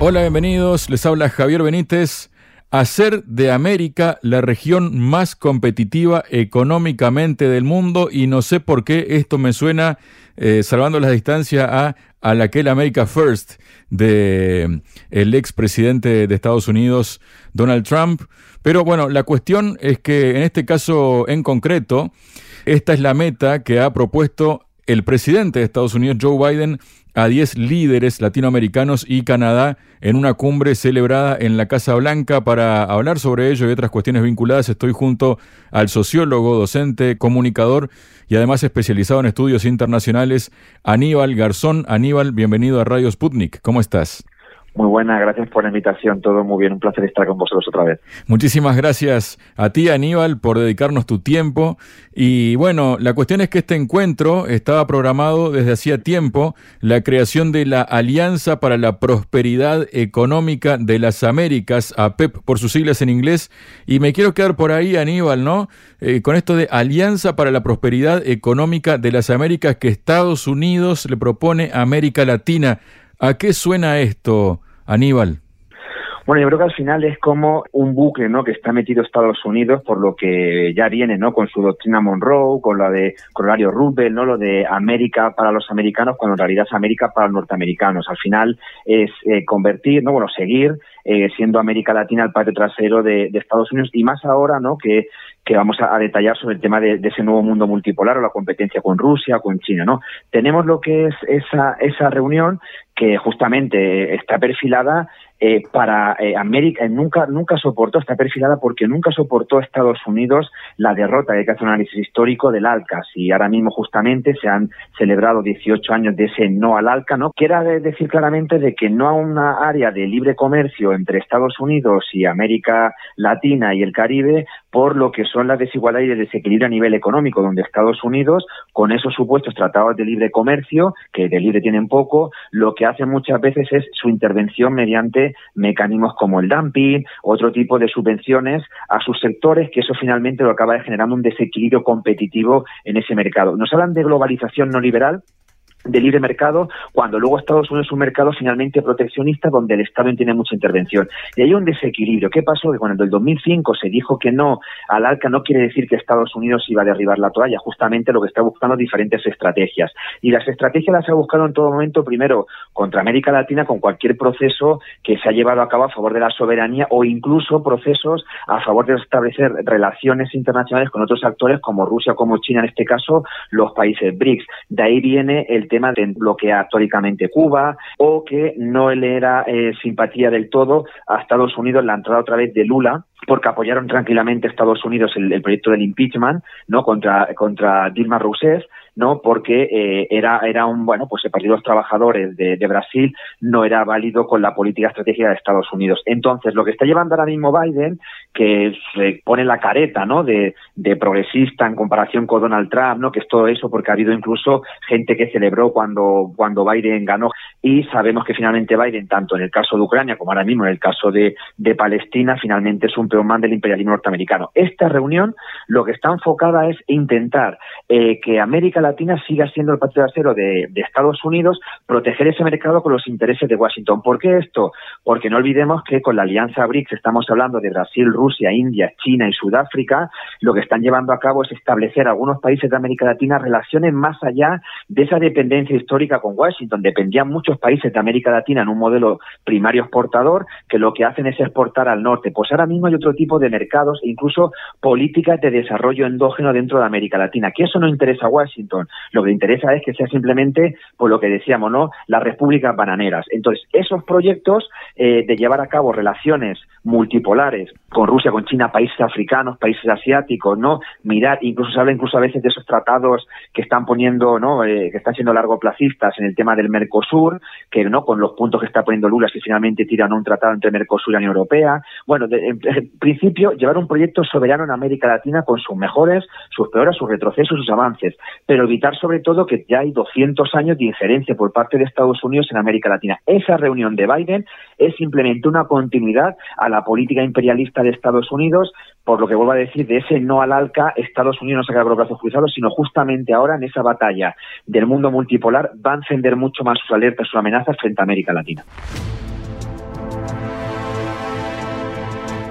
Hola, bienvenidos. Les habla Javier Benítez. Hacer de América la región más competitiva económicamente del mundo y no sé por qué esto me suena, eh, salvando la distancia, a, a la aquel America First de el expresidente de Estados Unidos, Donald Trump. Pero bueno, la cuestión es que en este caso en concreto, esta es la meta que ha propuesto el presidente de Estados Unidos, Joe Biden, a 10 líderes latinoamericanos y Canadá en una cumbre celebrada en la Casa Blanca. Para hablar sobre ello y otras cuestiones vinculadas, estoy junto al sociólogo, docente, comunicador y además especializado en estudios internacionales, Aníbal Garzón. Aníbal, bienvenido a Radio Sputnik. ¿Cómo estás? Muy buena, gracias por la invitación, todo muy bien, un placer estar con vosotros otra vez. Muchísimas gracias a ti, Aníbal, por dedicarnos tu tiempo. Y bueno, la cuestión es que este encuentro estaba programado desde hacía tiempo, la creación de la Alianza para la Prosperidad Económica de las Américas, APEP por sus siglas en inglés, y me quiero quedar por ahí, Aníbal, ¿no? Eh, con esto de Alianza para la Prosperidad Económica de las Américas que Estados Unidos le propone a América Latina. ¿A qué suena esto, Aníbal? Bueno, yo creo que al final es como un bucle, ¿no? Que está metido Estados Unidos por lo que ya viene, ¿no? Con su doctrina Monroe, con la de Corolario Roosevelt, ¿no? Lo de América para los americanos, cuando en realidad es América para los norteamericanos. Al final es eh, convertir, ¿no? Bueno, seguir eh, siendo América Latina el patio trasero de, de, Estados Unidos y más ahora, ¿no? Que que vamos a, detallar sobre el tema de, de, ese nuevo mundo multipolar o la competencia con Rusia, con China, ¿no? Tenemos lo que es esa, esa reunión que justamente está perfilada eh, para eh, América, nunca, nunca soportó, está perfilada porque nunca soportó Estados Unidos la derrota, hay que hacer un análisis histórico del ALCAS y ahora mismo justamente se han celebrado 18 años de ese no al ALCA, ¿no? Quiera decir claramente de que no a una área de libre comercio entre Estados Unidos y América Latina y el Caribe por lo que son las desigualdades y el desequilibrio a nivel económico, donde Estados Unidos, con esos supuestos tratados de libre comercio, que de libre tienen poco, lo que hace muchas veces es su intervención mediante mecanismos como el dumping, otro tipo de subvenciones a sus sectores, que eso finalmente lo acaba generando un desequilibrio competitivo en ese mercado. Nos hablan de globalización no liberal, de libre mercado, cuando luego Estados Unidos es un mercado finalmente proteccionista donde el Estado tiene mucha intervención. Y hay un desequilibrio. ¿Qué pasó? Que cuando en el 2005 se dijo que no al ALCA, no quiere decir que Estados Unidos iba a derribar la toalla, justamente lo que está buscando diferentes estrategias. Y las estrategias las ha buscado en todo momento, primero, contra América Latina, con cualquier proceso que se ha llevado a cabo a favor de la soberanía o incluso procesos a favor de establecer relaciones internacionales con otros actores como Rusia, como China, en este caso, los países BRICS. De ahí viene el tema de bloquear históricamente Cuba o que no le era eh, simpatía del todo a Estados Unidos la entrada otra vez de Lula porque apoyaron tranquilamente Estados Unidos el, proyecto del impeachment no contra contra Dilma Rousseff no porque eh, era era un bueno pues el Partido de los Trabajadores de, Brasil no era válido con la política estratégica de Estados Unidos. Entonces lo que está llevando ahora mismo Biden que se pone la careta no de, de progresista en comparación con Donald Trump no que es todo eso porque ha habido incluso gente que celebró cuando cuando Biden ganó. Y sabemos que finalmente Biden tanto en el caso de Ucrania como ahora mismo en el caso de, Palestina finalmente es un peón del imperialismo norteamericano. Esta reunión lo que está enfocada es intentar eh, que América Latina siga siendo el patio acero de, de, Estados Unidos, proteger ese mercado con los intereses de Washington. ¿Por qué esto? Porque no olvidemos que con la alianza BRICS estamos hablando de Brasil, Rusia, India, China y Sudáfrica, lo que están llevando a cabo es establecer algunos países de América Latina relaciones más allá de esa dependencia histórica con Washington. Dependían muchos países de América Latina en un modelo primario exportador que lo que hacen es exportar al norte. Pues ahora mismo hay otro tipo de mercados e incluso políticas de desarrollo endógeno dentro de América Latina, que eso no interesa a Washington lo que interesa es que sea simplemente, por lo que decíamos, ¿no? Las repúblicas bananeras. Entonces, esos proyectos eh, de llevar a cabo relaciones multipolares con Rusia, con China, países africanos, países asiáticos, ¿no? Mirar, incluso se habla incluso a veces de esos tratados que están poniendo, ¿no? Eh, que están siendo largoplacistas en el tema del Mercosur, que, ¿no? Con los puntos que está poniendo Lula, si finalmente tiran un tratado entre Mercosur y Unión Europea. Bueno, en, principio, llevar un proyecto soberano en América Latina con sus mejores, sus peores, sus retrocesos, sus avances. Pero evitar sobre todo que ya hay 200 años de injerencia por parte de Estados Unidos en América Latina. Esa reunión de Biden es simplemente una continuidad a la política imperialista de Estados Unidos, por lo que vuelvo a decir, de ese no al ALCA, Estados Unidos no se con los brazos cruzados, sino justamente ahora en esa batalla del mundo multipolar va a encender mucho más sus alertas, sus amenazas frente a América Latina.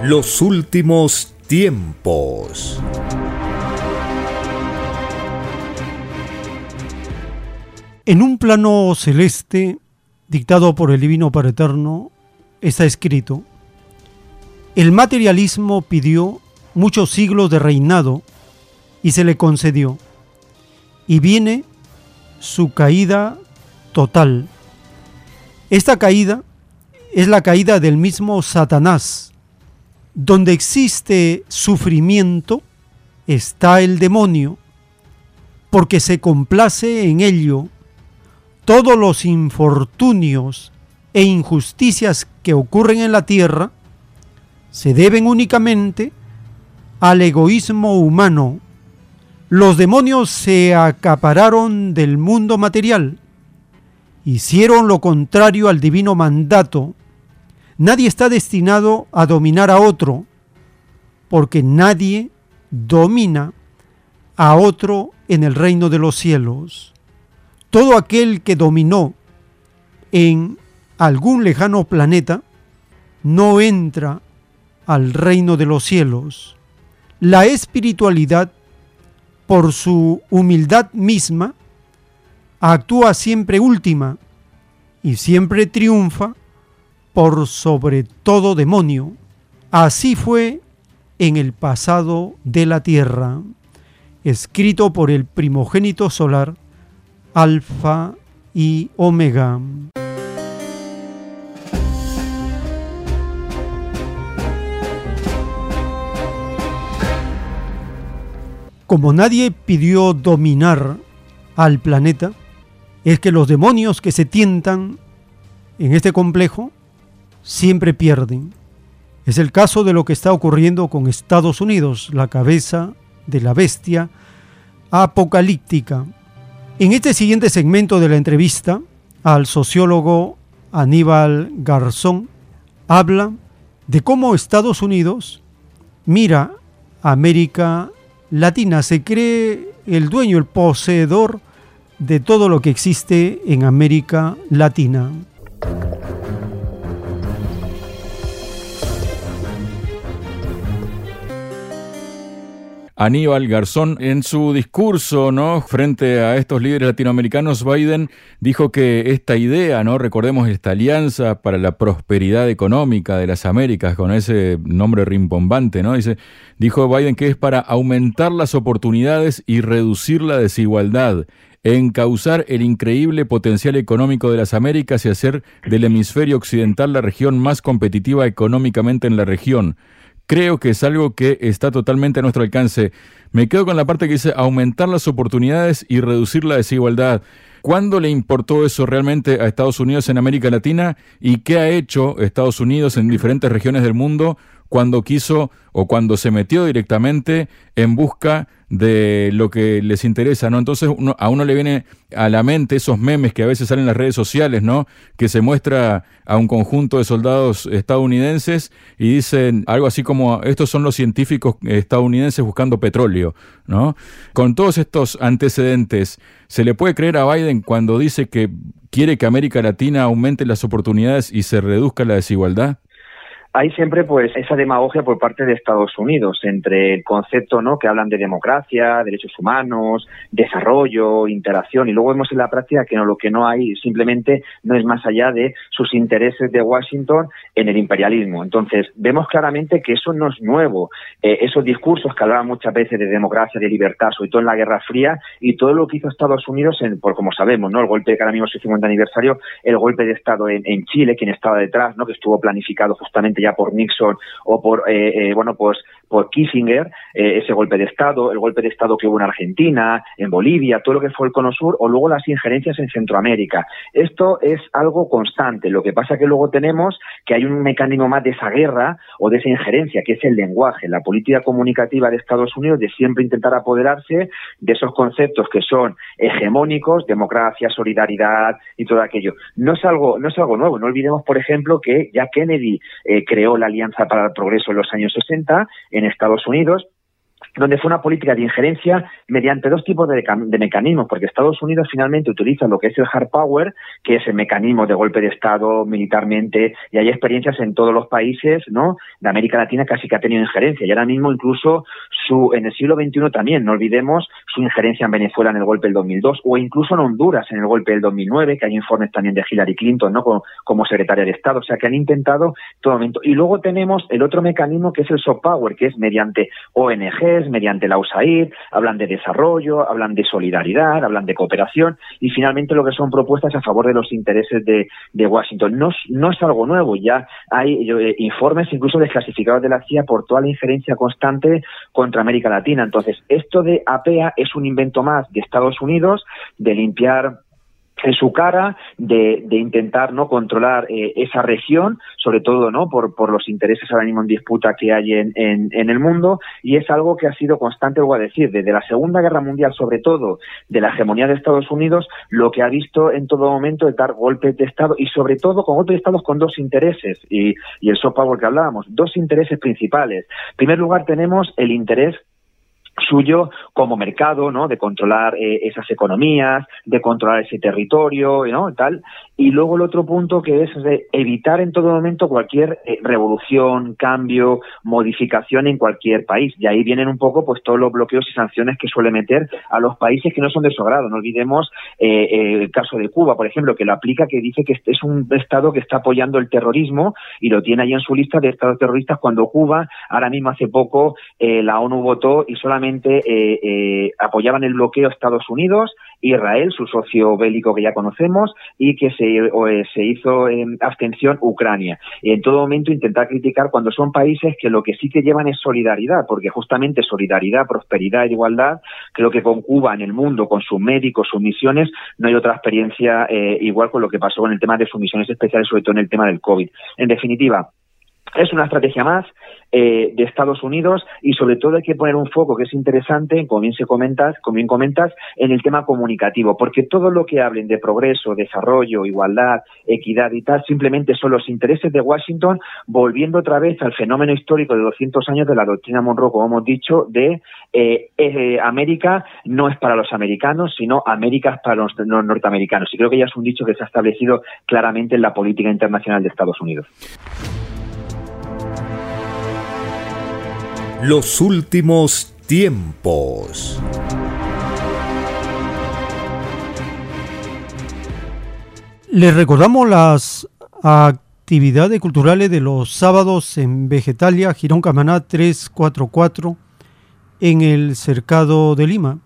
Los últimos tiempos. En un plano celeste, dictado por el Divino Padre Eterno, está escrito, el materialismo pidió muchos siglos de reinado y se le concedió, y viene su caída total. Esta caída es la caída del mismo Satanás. Donde existe sufrimiento, está el demonio, porque se complace en ello todos los infortunios e injusticias que ocurren en la tierra se deben únicamente al egoísmo humano. Los demonios se acapararon del mundo material, hicieron lo contrario al divino mandato. Nadie está destinado a dominar a otro, porque nadie domina a otro en el reino de los cielos todo aquel que dominó en algún lejano planeta no entra al reino de los cielos. La espiritualidad, por su humildad misma, actúa siempre última y siempre triunfa por sobre todo demonio. Así fue en el pasado de la tierra, escrito por el primogénito solar, Alfa y Omega. Como nadie pidió dominar al planeta, es que los demonios que se tientan en este complejo siempre pierden. Es el caso de lo que está ocurriendo con Estados Unidos, la cabeza de la bestia apocalíptica. En este siguiente segmento de la entrevista al sociólogo Aníbal Garzón, habla de cómo Estados Unidos mira a América Latina, se cree el dueño, el poseedor de todo lo que existe en América Latina. Aníbal Garzón. En su discurso, ¿no? Frente a estos líderes latinoamericanos, Biden dijo que esta idea, ¿no? Recordemos esta alianza para la prosperidad económica de las Américas, con ese nombre rimbombante, ¿no? Dice, dijo Biden que es para aumentar las oportunidades y reducir la desigualdad encauzar el increíble potencial económico de las Américas y hacer del hemisferio occidental la región más competitiva económicamente en la región creo que es algo que está totalmente a nuestro alcance. Me quedo con la parte que dice aumentar las oportunidades y reducir la desigualdad. ¿Cuándo le importó eso realmente a Estados Unidos en América Latina y qué ha hecho Estados Unidos en diferentes regiones del mundo cuando quiso o cuando se metió directamente en busca de lo que les interesa, ¿no? Entonces a uno le viene a la mente esos memes que a veces salen en las redes sociales, ¿no? Que se muestra a un conjunto de soldados estadounidenses y dicen algo así como estos son los científicos estadounidenses buscando petróleo, ¿no? Con todos estos antecedentes, ¿se le puede creer a Biden cuando dice que quiere que América Latina aumente las oportunidades y se reduzca la desigualdad? Hay siempre pues esa demagogia por parte de Estados Unidos entre el concepto no que hablan de democracia, derechos humanos, desarrollo, interacción y luego vemos en la práctica que no, lo que no hay simplemente no es más allá de sus intereses de Washington en el imperialismo. Entonces vemos claramente que eso no es nuevo. Eh, esos discursos que hablaban muchas veces de democracia, de libertad, sobre todo en la Guerra Fría y todo lo que hizo Estados Unidos, en, por como sabemos, no el golpe de cada mismo 50 aniversario, el golpe de Estado en, en Chile, quien estaba detrás, no que estuvo planificado justamente ya por Nixon o por, eh, eh, bueno, pues por Kissinger, eh, ese golpe de Estado, el golpe de Estado que hubo en Argentina, en Bolivia, todo lo que fue el Cono Sur, o luego las injerencias en Centroamérica. Esto es algo constante. Lo que pasa que luego tenemos que hay un mecanismo más de esa guerra o de esa injerencia, que es el lenguaje, la política comunicativa de Estados Unidos de siempre intentar apoderarse de esos conceptos que son hegemónicos, democracia, solidaridad y todo aquello. No es algo, no es algo nuevo. No olvidemos, por ejemplo, que ya Kennedy creó la Alianza para el Progreso en los años 60 en Estados Unidos donde fue una política de injerencia mediante dos tipos de, mecanismos, porque Estados Unidos finalmente utiliza lo que es el hard power, que es el mecanismo de golpe de Estado militarmente, y hay experiencias en todos los países ¿no? de América Latina casi que ha tenido injerencia, y ahora mismo incluso su en el siglo XXI también, no olvidemos su injerencia en Venezuela en el golpe del 2002, o incluso en Honduras en el golpe del 2009, que hay informes también de Hillary Clinton ¿no? como, como secretaria de Estado, o sea que han intentado todo momento. Y luego tenemos el otro mecanismo que es el soft power, que es mediante ONGs, mediante la USAID, hablan de desarrollo, hablan de solidaridad, hablan de cooperación y finalmente lo que son propuestas a favor de los intereses de, Washington. No, es algo nuevo, ya hay eh, informes incluso desclasificados de la CIA por toda la injerencia constante contra América Latina. Entonces, esto de APEA es un invento más de Estados Unidos de limpiar en su cara de, intentar no controlar eh, esa región, sobre todo no por, por los intereses ahora mismo en disputa que hay en, en, en, el mundo, y es algo que ha sido constante, voy a decir, desde la Segunda Guerra Mundial, sobre todo de la hegemonía de Estados Unidos, lo que ha visto en todo momento es dar golpes de Estado y sobre todo con golpes de Estado con dos intereses, y, y el soft power que hablábamos, dos intereses principales. En primer lugar tenemos el interés suyo como mercado, ¿no? De controlar eh, esas economías, de controlar ese territorio, ¿no? Tal. Y luego el otro punto que es de evitar en todo momento cualquier eh, revolución, cambio, modificación en cualquier país. Y ahí vienen un poco, pues, todos los bloqueos y sanciones que suele meter a los países que no son de su agrado. No olvidemos eh, el caso de Cuba, por ejemplo, que lo aplica, que dice que es un estado que está apoyando el terrorismo y lo tiene ahí en su lista de estados terroristas cuando Cuba, ahora mismo hace poco, la ONU votó y solamente eh, eh, apoyaban el bloqueo Estados Unidos, Israel, su socio bélico que ya conocemos, y que se, eh, se hizo en abstención Ucrania. Y en todo momento intentar criticar cuando son países que lo que sí que llevan es solidaridad, porque justamente solidaridad, prosperidad igualdad, creo que con Cuba en el mundo, con sus médicos, sus misiones, no hay otra experiencia igual con lo que pasó con el tema de sus misiones especiales, sobre todo en el tema del COVID. En definitiva, es una estrategia más eh, de Estados Unidos y sobre todo hay que poner un foco que es interesante, como bien se comentas, como bien comentas, en el tema comunicativo, porque todo lo que hablen de progreso, desarrollo, igualdad, equidad y tal, simplemente son los intereses de Washington volviendo otra vez al fenómeno histórico de 200 años de la doctrina Monroe, como hemos dicho, de eh, eh, América no es para los americanos, sino América es para los norteamericanos. Y creo que ya es un dicho que se ha establecido claramente en la política internacional de Estados Unidos. Los últimos tiempos. Les recordamos las actividades culturales de los sábados en Vegetalia, Girón Camaná 344, en el Cercado de Lima.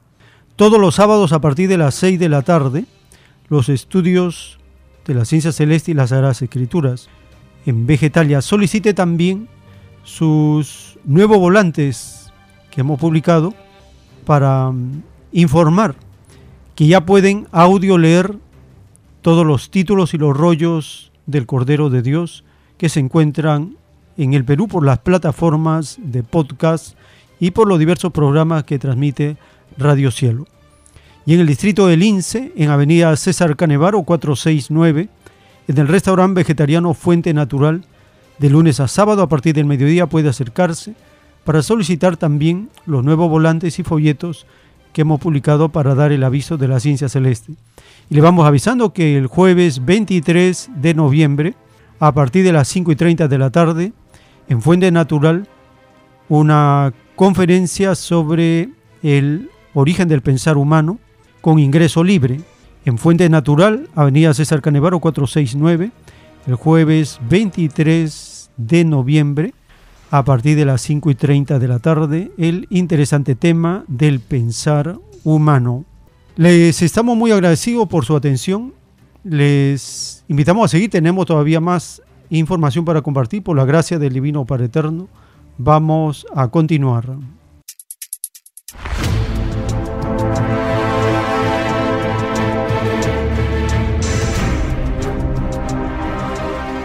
Todos los sábados a partir de las 6 de la tarde, los estudios de la ciencia celeste y las sagradas escrituras en Vegetalia. Solicite también sus nuevos volantes que hemos publicado para mm, informar que ya pueden audio leer todos los títulos y los rollos del Cordero de Dios que se encuentran en el Perú por las plataformas de podcast y por los diversos programas que transmite Radio Cielo. Y en el distrito del Lince, en Avenida César Canevaro 469, en el restaurante vegetariano Fuente Natural, de lunes a sábado a partir del mediodía puede acercarse para solicitar también los nuevos volantes y folletos que hemos publicado para dar el aviso de la ciencia celeste. Y le vamos avisando que el jueves 23 de noviembre, a partir de las 5 y 30 de la tarde, en Fuente Natural, una conferencia sobre el origen del pensar humano con ingreso libre. En Fuente Natural, Avenida César Canevaro 469, el jueves 23 de noviembre a partir de las 5 y 30 de la tarde el interesante tema del pensar humano. Les estamos muy agradecidos por su atención. Les invitamos a seguir. Tenemos todavía más información para compartir. Por la gracia del Divino Padre Eterno, vamos a continuar.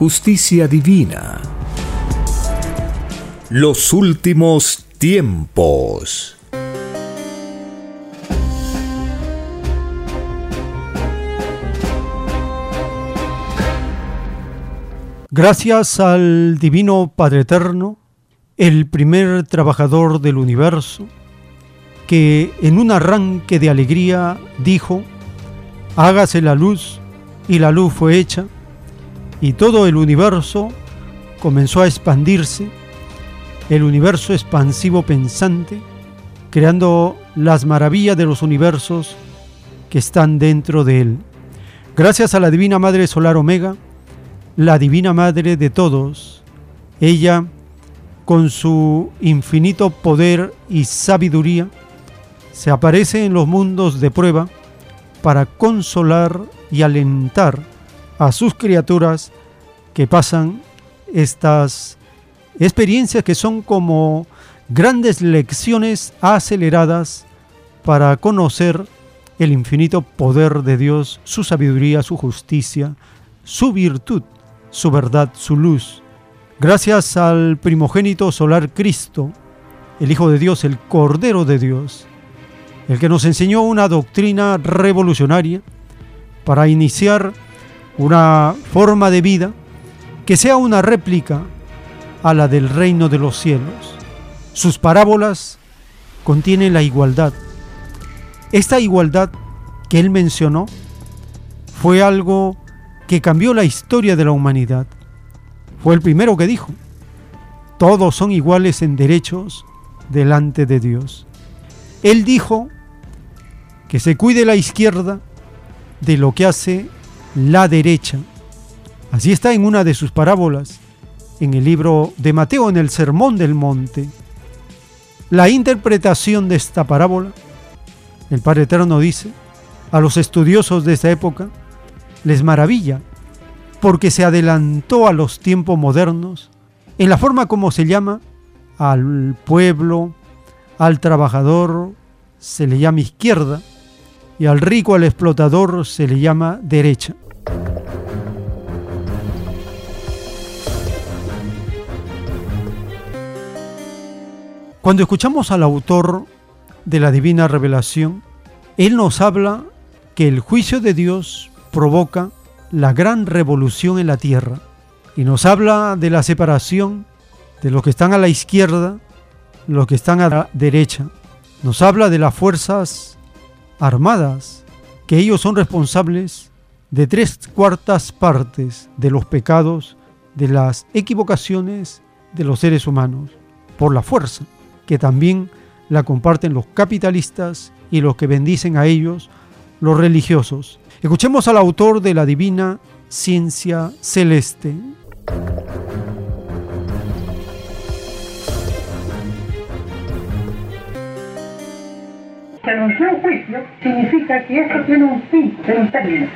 justicia divina. Los últimos tiempos. Gracias al Divino Padre Eterno, el primer trabajador del universo, que en un arranque de alegría dijo, hágase la luz, y la luz fue hecha, y todo el universo comenzó a expandirse, el universo expansivo pensante, creando las maravillas de los universos que están dentro de él. Gracias a la Divina Madre Solar Omega, la Divina Madre de todos. Ella, con su infinito poder y sabiduría, se aparece en los mundos de prueba para consolar y alentar a sus criaturas que pasan estas experiencias que son como grandes lecciones aceleradas para conocer el infinito poder de Dios, su sabiduría, su justicia, su virtud su verdad, su luz. Gracias al primogénito solar Cristo, el Hijo de Dios, el Cordero de Dios, el que nos enseñó una doctrina revolucionaria para iniciar una forma de vida que sea una réplica a la del reino de los cielos. Sus parábolas contienen la igualdad. Esta igualdad que él mencionó fue algo que cambió la historia de la humanidad. Fue el primero que dijo, todos son iguales en derechos delante de Dios. Él dijo que se cuide la izquierda de lo que hace la derecha. Así está en una de sus parábolas, en el libro de Mateo, en el Sermón del Monte. La interpretación de esta parábola, el Padre Eterno dice, a los estudiosos de esta época, les maravilla, porque se adelantó a los tiempos modernos en la forma como se llama al pueblo, al trabajador se le llama izquierda y al rico, al explotador se le llama derecha. Cuando escuchamos al autor de la divina revelación, él nos habla que el juicio de Dios provoca la gran revolución en la tierra y nos habla de la separación de los que están a la izquierda, los que están a la derecha. Nos habla de las fuerzas armadas, que ellos son responsables de tres cuartas partes de los pecados, de las equivocaciones de los seres humanos, por la fuerza, que también la comparten los capitalistas y los que bendicen a ellos, los religiosos. Escuchemos al autor de la divina ciencia celeste. Se anunció un juicio, significa que esto tiene un fin, tiene un término.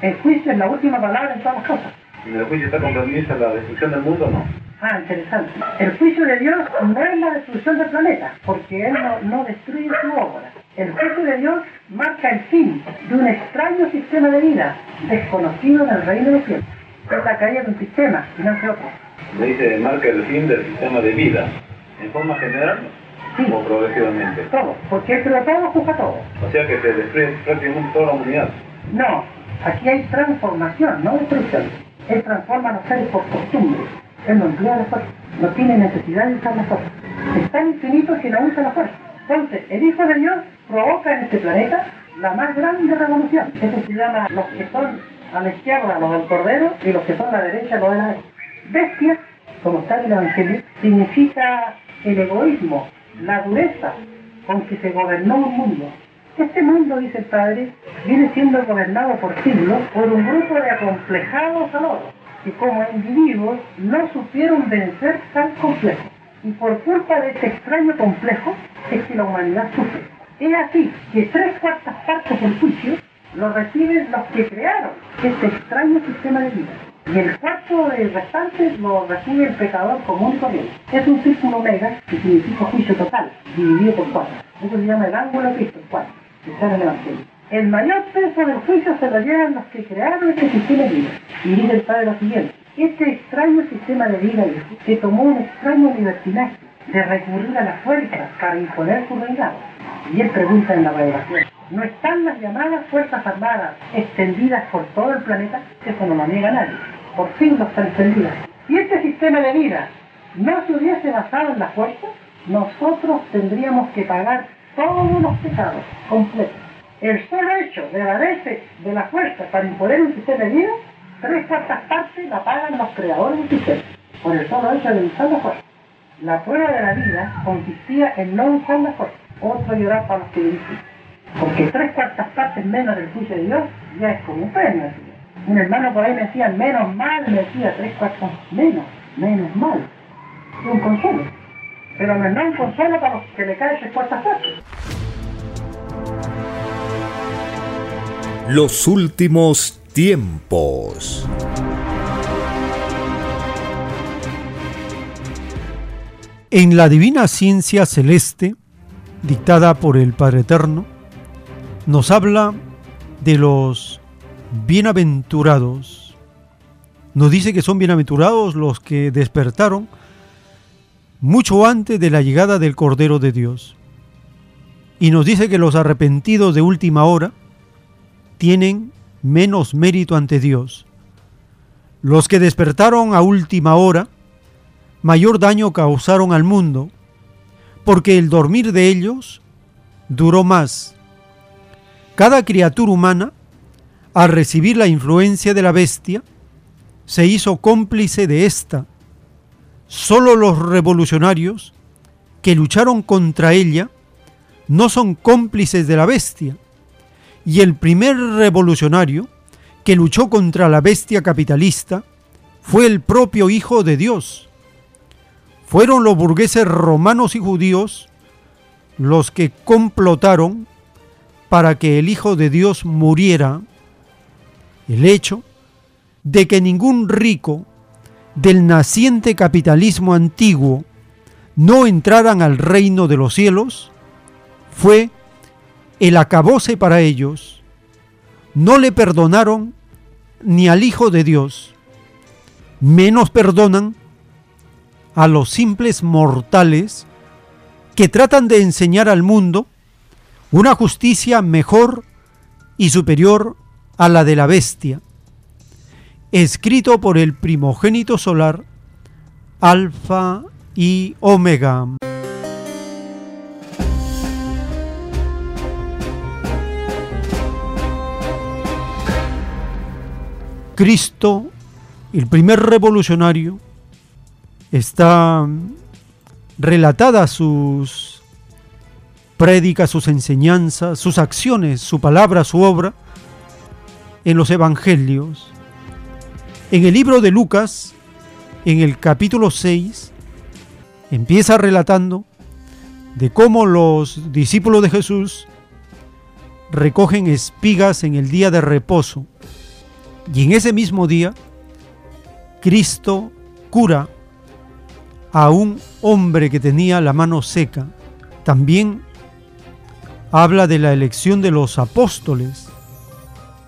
El juicio es la última palabra en todas las cosas. ¿En el juicio está comprendida la destrucción del mundo o no? Ah, interesante. El juicio de Dios no es la destrucción del planeta, porque Él no, no destruye su obra. El juicio de Dios marca el fin de un extraño sistema de vida, desconocido en el reino de los cielos. Es la caída de un sistema y no de otro. Le dice, marca el fin del sistema de vida. ¿En forma general sí. progresivamente? Todo, porque creó todo, juzga todo. O sea que se destruye prácticamente toda la humanidad. No, aquí hay transformación, no destrucción. Él transforma a los seres por costumbre. Él no emplea la fuerza. No tiene necesidad de usar la fuerza. Es tan infinito que no usa la fuerza. Entonces, el Hijo de Dios provoca en este planeta la más grande revolución. Eso se llama los que son a la izquierda, los del Cordero, y los que son a la derecha, los de la bestia. Como está en el Evangelio, significa el egoísmo, la dureza con que se gobernó un mundo. Este mundo, dice el Padre, viene siendo gobernado por siglos por un grupo de acomplejados aloros que como individuos no supieron vencer tal complejo. Y por culpa de este extraño complejo es que la humanidad sufre. Es así que tres cuartas partes del juicio lo reciben los que crearon este extraño sistema de vida. Y el cuarto de restantes lo recibe el pecador común y corriente. Es un círculo omega que significa juicio total, dividido por cuatro. Eso se llama el ángulo de Cristo, el cuatro, que está en el Evangelio. El mayor peso del juicio se lo llevan los que crearon este sistema de vida. Y dice el Padre lo siguiente. Este extraño sistema de vida que tomó un extraño libertinaje de recurrir a la fuerza para imponer su reinado. Y él pregunta en la revelación, ¿no están las llamadas Fuerzas Armadas extendidas por todo el planeta? Eso no lo niega nadie. Por fin no están extendidas. Si este sistema de vida no se hubiese basado en la fuerza, nosotros tendríamos que pagar todos los pecados completos. El solo hecho de valerse de la fuerza para imponer un sistema de vida, tres cuartas partes la pagan los creadores del sistema, por el solo hecho de usar la fuerza. La prueba de la vida consistía en no usar la fuerza. Otro llorar para los que dicen. Porque tres cuartas partes menos del juicio de Dios ya es como un premio. Un hermano por ahí me decía, menos mal, me decía, tres cuartas menos, menos mal. Es un consuelo. Pero no es un consuelo para los que le caen tres cuartas partes. Los últimos tiempos. En la divina ciencia celeste, dictada por el Padre Eterno, nos habla de los bienaventurados. Nos dice que son bienaventurados los que despertaron mucho antes de la llegada del Cordero de Dios. Y nos dice que los arrepentidos de última hora tienen menos mérito ante Dios. Los que despertaron a última hora, mayor daño causaron al mundo, porque el dormir de ellos duró más. Cada criatura humana, al recibir la influencia de la bestia, se hizo cómplice de ésta. Solo los revolucionarios que lucharon contra ella no son cómplices de la bestia. Y el primer revolucionario que luchó contra la bestia capitalista fue el propio Hijo de Dios. Fueron los burgueses romanos y judíos los que complotaron para que el Hijo de Dios muriera. El hecho de que ningún rico del naciente capitalismo antiguo no entraran al reino de los cielos fue el acabose para ellos. No le perdonaron ni al Hijo de Dios, menos perdonan a los simples mortales que tratan de enseñar al mundo una justicia mejor y superior a la de la bestia, escrito por el primogénito solar, Alfa y Omega. Cristo, el primer revolucionario, está relatada sus prédicas, sus enseñanzas, sus acciones, su palabra, su obra en los evangelios. En el libro de Lucas, en el capítulo 6, empieza relatando de cómo los discípulos de Jesús recogen espigas en el día de reposo y en ese mismo día, Cristo cura a un hombre que tenía la mano seca. También habla de la elección de los apóstoles,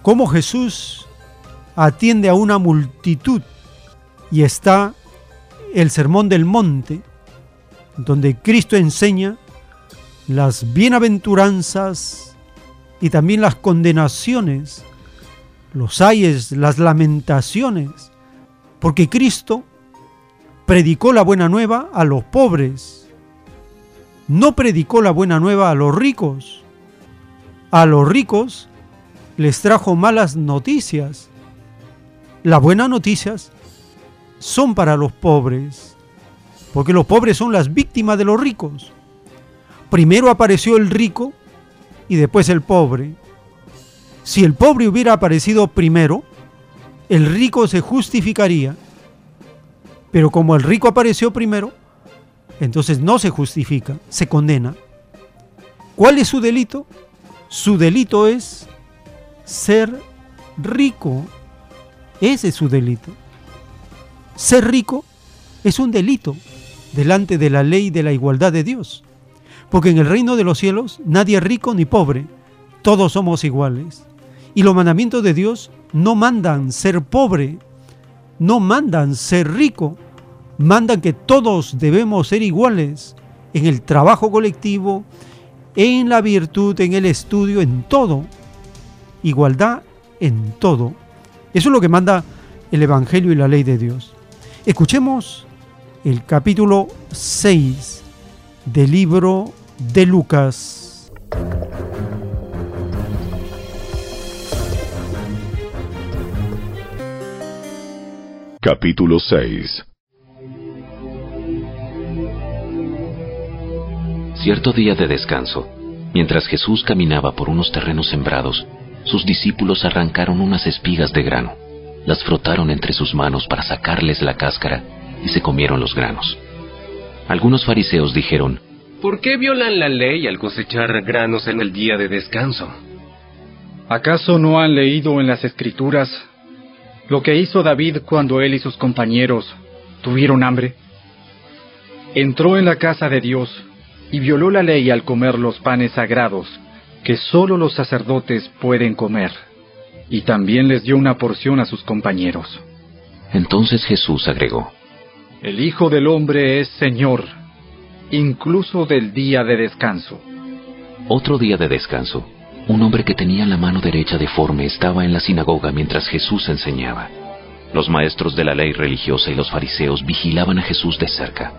cómo Jesús atiende a una multitud y está el sermón del monte, donde Cristo enseña las bienaventuranzas y también las condenaciones los ayes, las lamentaciones Porque Cristo predicó la buena nueva a los pobres, no predicó la buena nueva a los ricos. A los ricos les trajo malas noticias. Las buenas noticias son para los pobres, porque los pobres son las víctimas de los ricos. Primero apareció el rico y después el pobre. Si el pobre hubiera aparecido primero, el rico se justificaría. Pero como el rico apareció primero, entonces no se justifica, se condena. ¿Cuál es su delito? Su delito es ser rico. Ese es su delito. Ser rico es un delito delante de la ley de la igualdad de Dios. Porque en el reino de los cielos nadie es rico ni pobre, todos somos iguales. Y los mandamientos de Dios no mandan ser pobre, no mandan ser rico, mandan que todos debemos ser iguales en el trabajo colectivo, en la virtud, en el estudio, en todo. Igualdad en todo. Eso es lo que manda el Evangelio y la ley de Dios. Escuchemos el capítulo 6 del libro de Lucas. Capítulo 6 Cierto día de descanso, mientras Jesús caminaba por unos terrenos sembrados, sus discípulos arrancaron unas espigas de grano las frotaron entre sus manos para sacarles la cáscara y se comieron los granos. Algunos fariseos dijeron, ¿Por qué violan la ley al cosechar granos en el día de descanso? ¿Acaso no han leído en las escrituras lo que hizo David cuando él y sus compañeros tuvieron hambre? Entró en la casa de Dios y violó la ley al comer los panes sagrados que sólo los sacerdotes pueden comer y también les dio una porción a sus compañeros. Entonces Jesús agregó, El Hijo del Hombre es Señor, incluso del día de descanso. Otro día de descanso, un hombre que tenía la mano derecha deforme estaba en la sinagoga mientras Jesús enseñaba. Los maestros de la ley religiosa y los fariseos vigilaban a Jesús de cerca.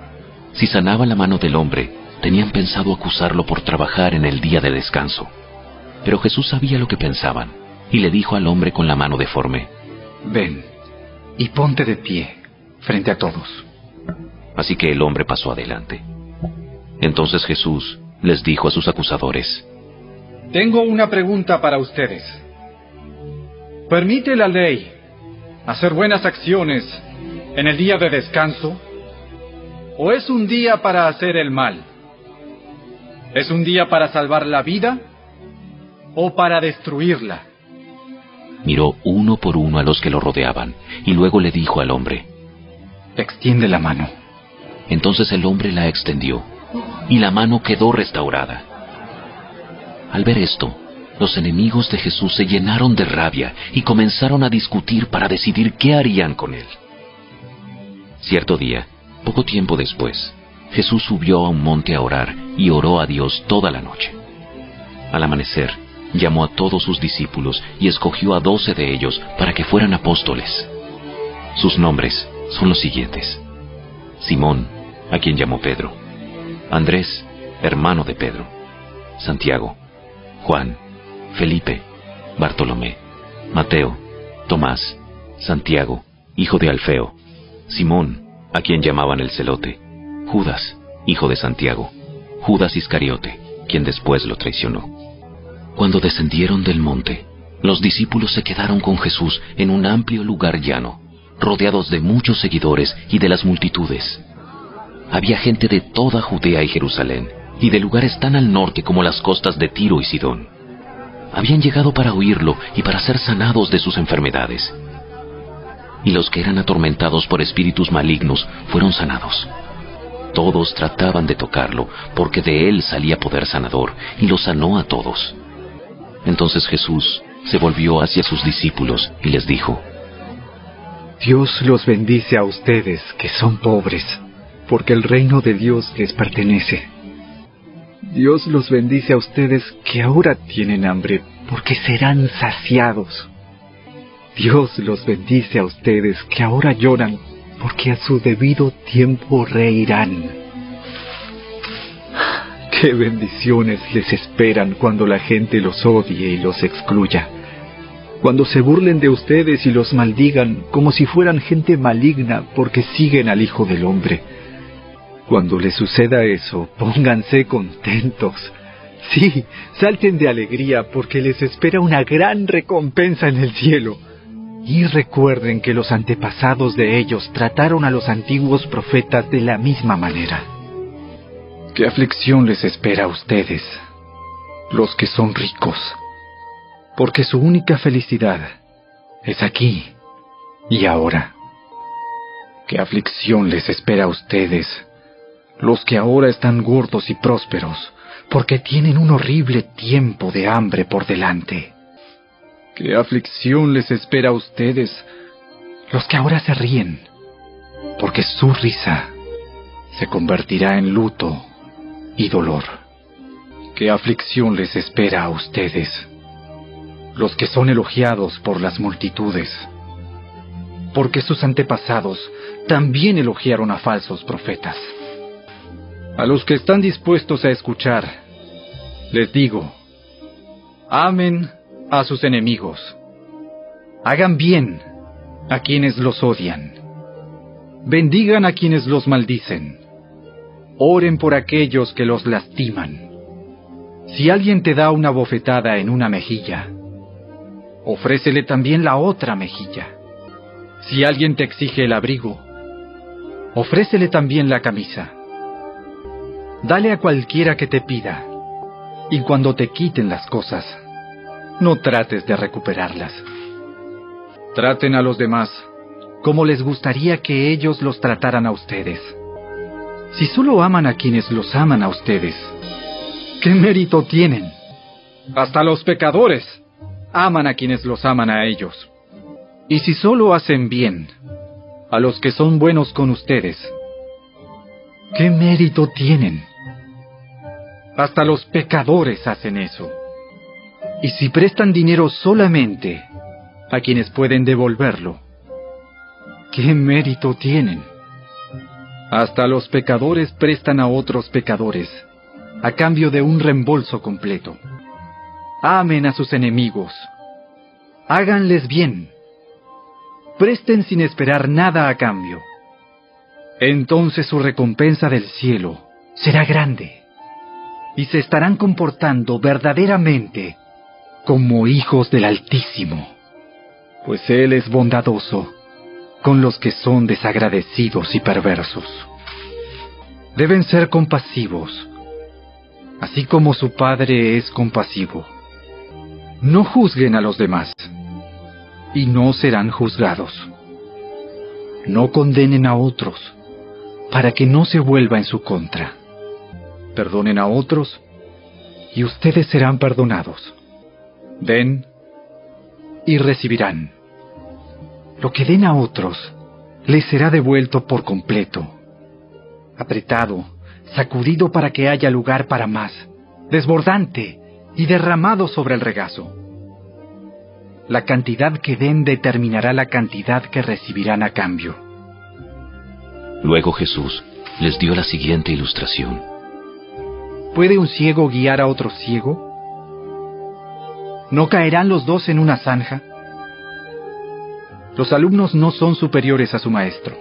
Si sanaba la mano del hombre, tenían pensado acusarlo por trabajar en el día de descanso. Pero Jesús sabía lo que pensaban y le dijo al hombre con la mano deforme, Ven y ponte de pie frente a todos. Así que el hombre pasó adelante. Entonces Jesús les dijo a sus acusadores, Tengo una pregunta para ustedes. ¿Permite la ley hacer buenas acciones en el día de descanso? ¿O es un día para hacer el mal? ¿Es un día para salvar la vida o para destruirla? Miró uno por uno a los que lo rodeaban y luego le dijo al hombre, Extiende la mano. Entonces el hombre la extendió y la mano quedó restaurada. Al ver esto, los enemigos de Jesús se llenaron de rabia y comenzaron a discutir para decidir qué harían con él. Cierto día, poco tiempo después, Jesús subió a un monte a orar y oró a Dios toda la noche. Al amanecer, llamó a todos sus discípulos y escogió a doce de ellos para que fueran apóstoles. Sus nombres son los siguientes. Simón, a quien llamó Pedro. Andrés, hermano de Pedro. Santiago. Juan. Felipe. Bartolomé. Mateo. Tomás. Santiago, hijo de Alfeo. Simón, a quien llamaban el celote. Judas, hijo de Santiago. Judas Iscariote, quien después lo traicionó. Cuando descendieron del monte, los discípulos se quedaron con Jesús en un amplio lugar llano, rodeados de muchos seguidores y de las multitudes. Había gente de toda Judea y Jerusalén, y de lugares tan al norte como las costas de Tiro y Sidón. Habían llegado para oírlo y para ser sanados de sus enfermedades. Y los que eran atormentados por espíritus malignos fueron sanados. Todos trataban de tocarlo, porque de él salía poder sanador, y lo sanó a todos. Entonces Jesús se volvió hacia sus discípulos y les dijo, Dios los bendice a ustedes que son pobres, porque el reino de Dios les pertenece. Dios los bendice a ustedes que ahora tienen hambre, porque serán saciados. Dios los bendice a ustedes que ahora lloran, porque a su debido tiempo reirán. Qué bendiciones les esperan cuando la gente los odie y los excluya. Cuando se burlen de ustedes y los maldigan como si fueran gente maligna porque siguen al Hijo del Hombre. Cuando les suceda eso, pónganse contentos. Sí, salten de alegría porque les espera una gran recompensa en el cielo. Y recuerden que los antepasados de ellos trataron a los antiguos profetas de la misma manera. ¿Qué aflicción les espera a ustedes, los que son ricos? Porque su única felicidad es aquí y ahora. ¿Qué aflicción les espera a ustedes, los que ahora están gordos y prósperos, porque tienen un horrible tiempo de hambre por delante? ¿Qué aflicción les espera a ustedes, los que ahora se ríen? Porque su risa se convertirá en luto y dolor. ¿Qué aflicción les espera a ustedes, los que son elogiados por las multitudes? Porque sus antepasados también elogiaron a falsos profetas. A los que están dispuestos a escuchar, les digo, amen a sus enemigos. Hagan bien a quienes los odian. Bendigan a quienes los maldicen. Oren por aquellos que los lastiman. Si alguien te da una bofetada en una mejilla, ofrécele también la otra mejilla. Si alguien te exige el abrigo, ofrécele también la camisa. Dale a cualquiera que te pida, y cuando te quiten las cosas, no trates de recuperarlas. Traten a los demás como les gustaría que ellos los trataran a ustedes. Si solo aman a quienes los aman a ustedes, ¿qué mérito tienen? Hasta los pecadores aman a quienes los aman a ellos. Y si solo hacen bien a los que son buenos con ustedes, ¿qué mérito tienen? Hasta los pecadores hacen eso. Y si prestan dinero solamente a quienes pueden devolverlo, ¿qué mérito tienen? Hasta los pecadores prestan a otros pecadores a cambio de un reembolso completo. Amen a sus enemigos. Háganles bien. Presten sin esperar nada a cambio. Entonces su recompensa del cielo será grande y se estarán comportando verdaderamente como hijos del Altísimo, pues Él es bondadoso con los que son desagradecidos y perversos. Deben ser compasivos, así como su Padre es compasivo. No juzguen a los demás, y no serán juzgados. No condenen a otros, para que no se vuelva en su contra. Perdonen a otros, y ustedes serán perdonados. Den y recibirán. Lo que den a otros les será devuelto por completo, apretado, sacudido para que haya lugar para más, desbordante y derramado sobre el regazo. La cantidad que den determinará la cantidad que recibirán a cambio. Luego Jesús les dio la siguiente ilustración. ¿Puede un ciego guiar a otro ciego? ¿No caerán los dos en una zanja? Los alumnos no son superiores a su maestro,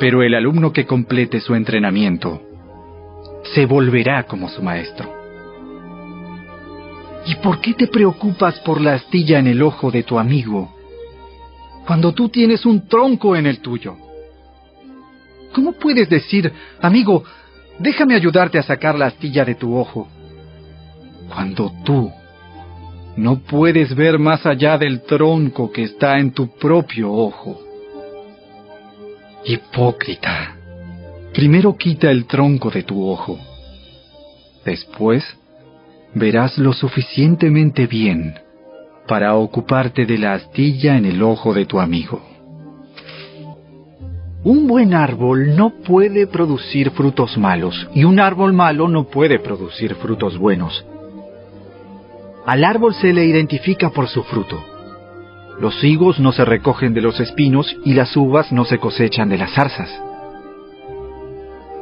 pero el alumno que complete su entrenamiento se volverá como su maestro. ¿Y por qué te preocupas por la astilla en el ojo de tu amigo cuando tú tienes un tronco en el tuyo? ¿Cómo puedes decir, amigo, déjame ayudarte a sacar la astilla de tu ojo, cuando tú no puedes ver más allá del tronco que está en tu propio ojo. Hipócrita. Primero quita el tronco de tu ojo. Después verás lo suficientemente bien para ocuparte de la astilla en el ojo de tu amigo. Un buen árbol no puede producir frutos malos y un árbol malo no puede producir frutos buenos. Al árbol se le identifica por su fruto. Los higos no se recogen de los espinos y las uvas no se cosechan de las zarzas.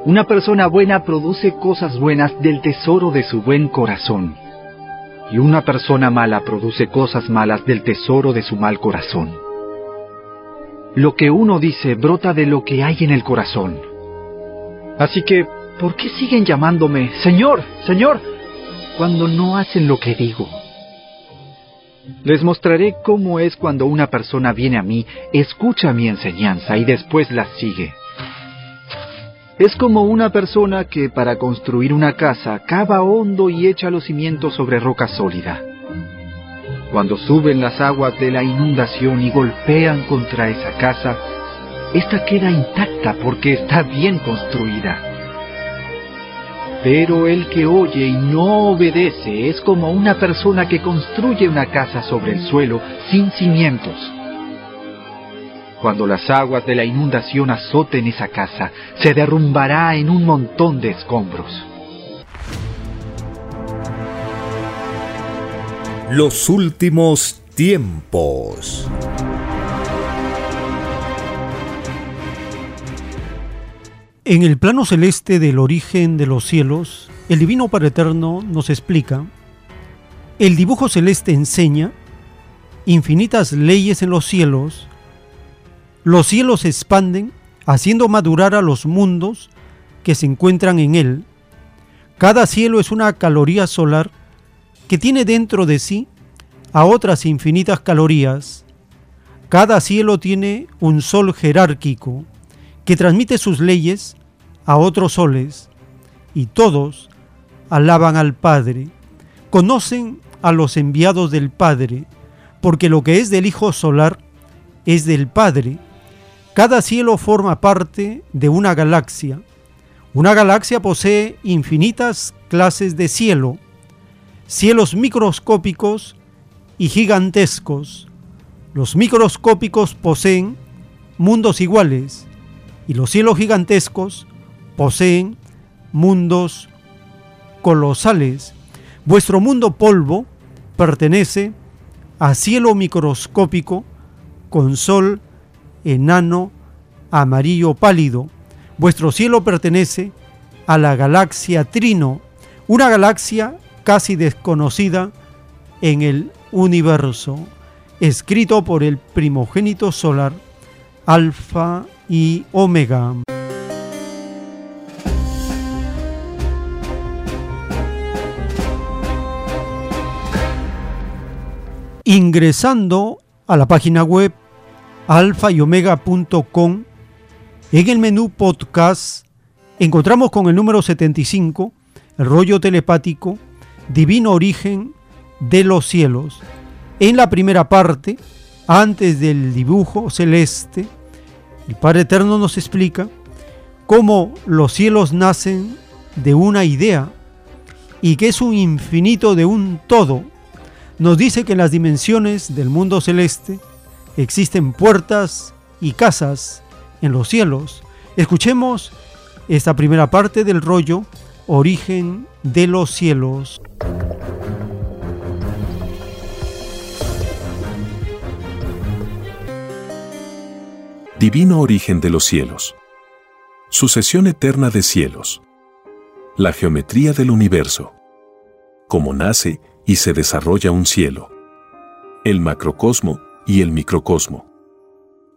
Una persona buena produce cosas buenas del tesoro de su buen corazón. Y una persona mala produce cosas malas del tesoro de su mal corazón. Lo que uno dice brota de lo que hay en el corazón. Así que, ¿por qué siguen llamándome Señor, Señor, cuando no hacen lo que digo? Les mostraré cómo es cuando una persona viene a mí, escucha mi enseñanza y después la sigue. Es como una persona que para construir una casa cava hondo y echa los cimientos sobre roca sólida. Cuando suben las aguas de la inundación y golpean contra esa casa, esta queda intacta porque está bien construida. Pero el que oye y no obedece es como una persona que construye una casa sobre el suelo sin cimientos. Cuando las aguas de la inundación azoten esa casa, se derrumbará en un montón de escombros. Los últimos tiempos. En el plano celeste del origen de los cielos, el Divino Padre Eterno nos explica, el dibujo celeste enseña infinitas leyes en los cielos, los cielos se expanden haciendo madurar a los mundos que se encuentran en él. Cada cielo es una caloría solar que tiene dentro de sí a otras infinitas calorías. Cada cielo tiene un sol jerárquico que transmite sus leyes a otros soles, y todos alaban al Padre, conocen a los enviados del Padre, porque lo que es del Hijo Solar es del Padre. Cada cielo forma parte de una galaxia. Una galaxia posee infinitas clases de cielo, cielos microscópicos y gigantescos. Los microscópicos poseen mundos iguales y los cielos gigantescos poseen mundos colosales. Vuestro mundo polvo pertenece a cielo microscópico con sol enano amarillo pálido. Vuestro cielo pertenece a la galaxia Trino, una galaxia casi desconocida en el universo, escrito por el primogénito solar Alfa y Omega. Ingresando a la página web alfa y omega.com, en el menú podcast encontramos con el número 75, el rollo telepático, divino origen de los cielos. En la primera parte, antes del dibujo celeste, el Padre Eterno nos explica cómo los cielos nacen de una idea y que es un infinito de un todo. Nos dice que en las dimensiones del mundo celeste existen puertas y casas en los cielos. Escuchemos esta primera parte del rollo Origen de los cielos. Divino origen de los cielos. Sucesión eterna de cielos. La geometría del universo. Cómo nace y se desarrolla un cielo. El macrocosmo y el microcosmo.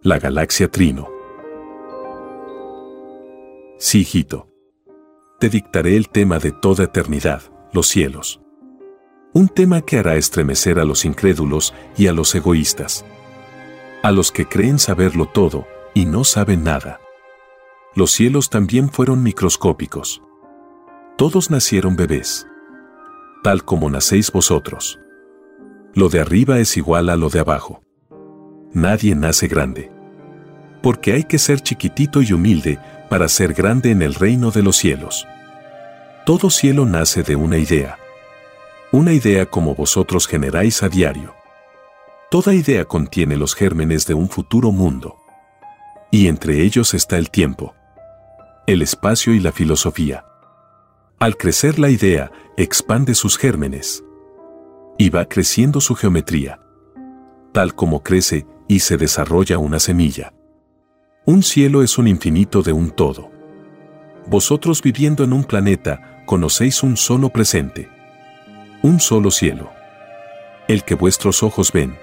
La galaxia Trino. Sí, hijito. Te dictaré el tema de toda eternidad, los cielos. Un tema que hará estremecer a los incrédulos y a los egoístas a los que creen saberlo todo y no saben nada. Los cielos también fueron microscópicos. Todos nacieron bebés, tal como nacéis vosotros. Lo de arriba es igual a lo de abajo. Nadie nace grande. Porque hay que ser chiquitito y humilde para ser grande en el reino de los cielos. Todo cielo nace de una idea. Una idea como vosotros generáis a diario. Toda idea contiene los gérmenes de un futuro mundo. Y entre ellos está el tiempo, el espacio y la filosofía. Al crecer la idea, expande sus gérmenes. Y va creciendo su geometría. tal como crece y se desarrolla una semilla. Un cielo es un infinito de un todo. Vosotros viviendo en un planeta, conocéis un solo presente. Un solo cielo. El que vuestros ojos ven.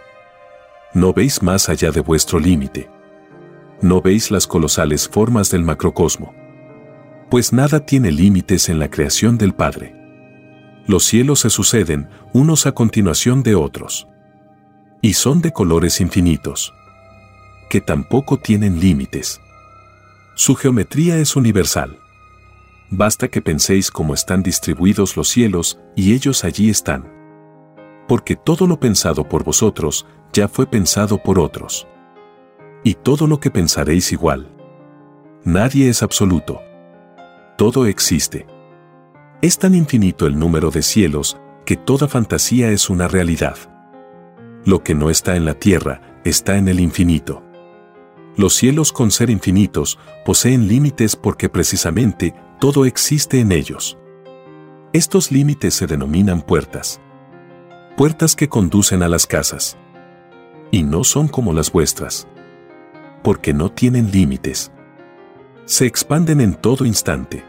No veis más allá de vuestro límite. No veis las colosales formas del macrocosmo. Pues nada tiene límites en la creación del Padre. Los cielos se suceden, unos a continuación de otros. Y son de colores infinitos. Que tampoco tienen límites. Su geometría es universal. Basta que penséis cómo están distribuidos los cielos, y ellos allí están. Porque todo lo pensado por vosotros, ya fue pensado por otros. Y todo lo que pensaréis igual. Nadie es absoluto. Todo existe. Es tan infinito el número de cielos, que toda fantasía es una realidad. Lo que no está en la tierra, está en el infinito. Los cielos con ser infinitos poseen límites porque precisamente todo existe en ellos. Estos límites se denominan puertas. Puertas que conducen a las casas. Y no son como las vuestras. Porque no tienen límites. Se expanden en todo instante.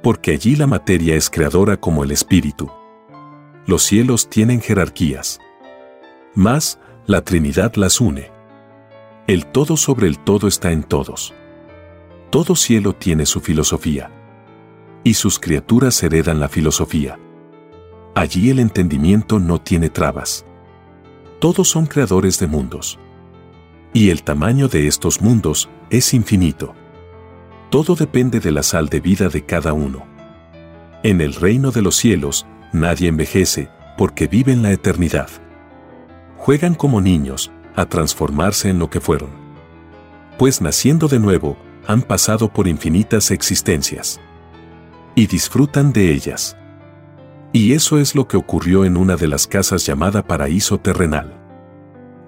Porque allí la materia es creadora como el espíritu. Los cielos tienen jerarquías. Más, la Trinidad las une. El todo sobre el todo está en todos. Todo cielo tiene su filosofía. Y sus criaturas heredan la filosofía. Allí el entendimiento no tiene trabas. Todos son creadores de mundos. Y el tamaño de estos mundos es infinito. Todo depende de la sal de vida de cada uno. En el reino de los cielos, nadie envejece, porque vive en la eternidad. Juegan como niños, a transformarse en lo que fueron. Pues naciendo de nuevo, han pasado por infinitas existencias. Y disfrutan de ellas. Y eso es lo que ocurrió en una de las casas llamada paraíso terrenal.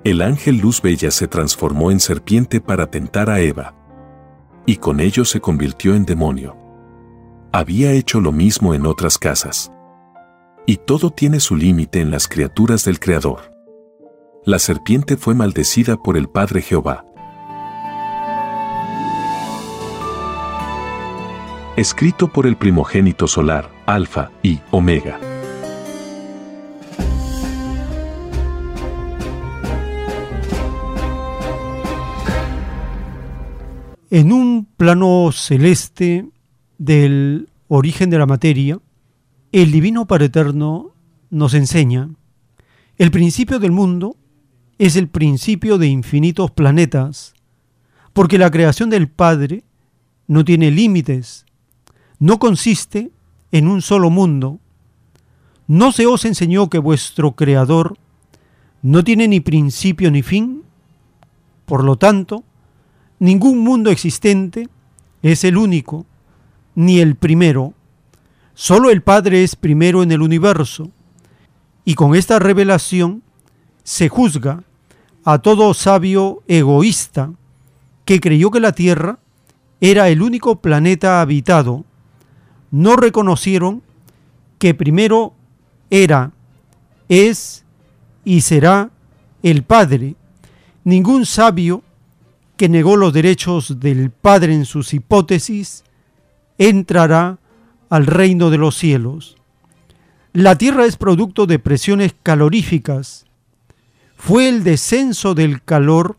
El ángel Luz Bella se transformó en serpiente para tentar a Eva. Y con ello se convirtió en demonio. Había hecho lo mismo en otras casas. Y todo tiene su límite en las criaturas del Creador la serpiente fue maldecida por el Padre Jehová. Escrito por el primogénito solar, Alfa y Omega. En un plano celeste del origen de la materia, el Divino Padre Eterno nos enseña el principio del mundo es el principio de infinitos planetas, porque la creación del Padre no tiene límites, no consiste en un solo mundo. ¿No se os enseñó que vuestro Creador no tiene ni principio ni fin? Por lo tanto, ningún mundo existente es el único, ni el primero. Solo el Padre es primero en el universo. Y con esta revelación se juzga a todo sabio egoísta que creyó que la Tierra era el único planeta habitado, no reconocieron que primero era, es y será el Padre. Ningún sabio que negó los derechos del Padre en sus hipótesis entrará al reino de los cielos. La Tierra es producto de presiones caloríficas fue el descenso del calor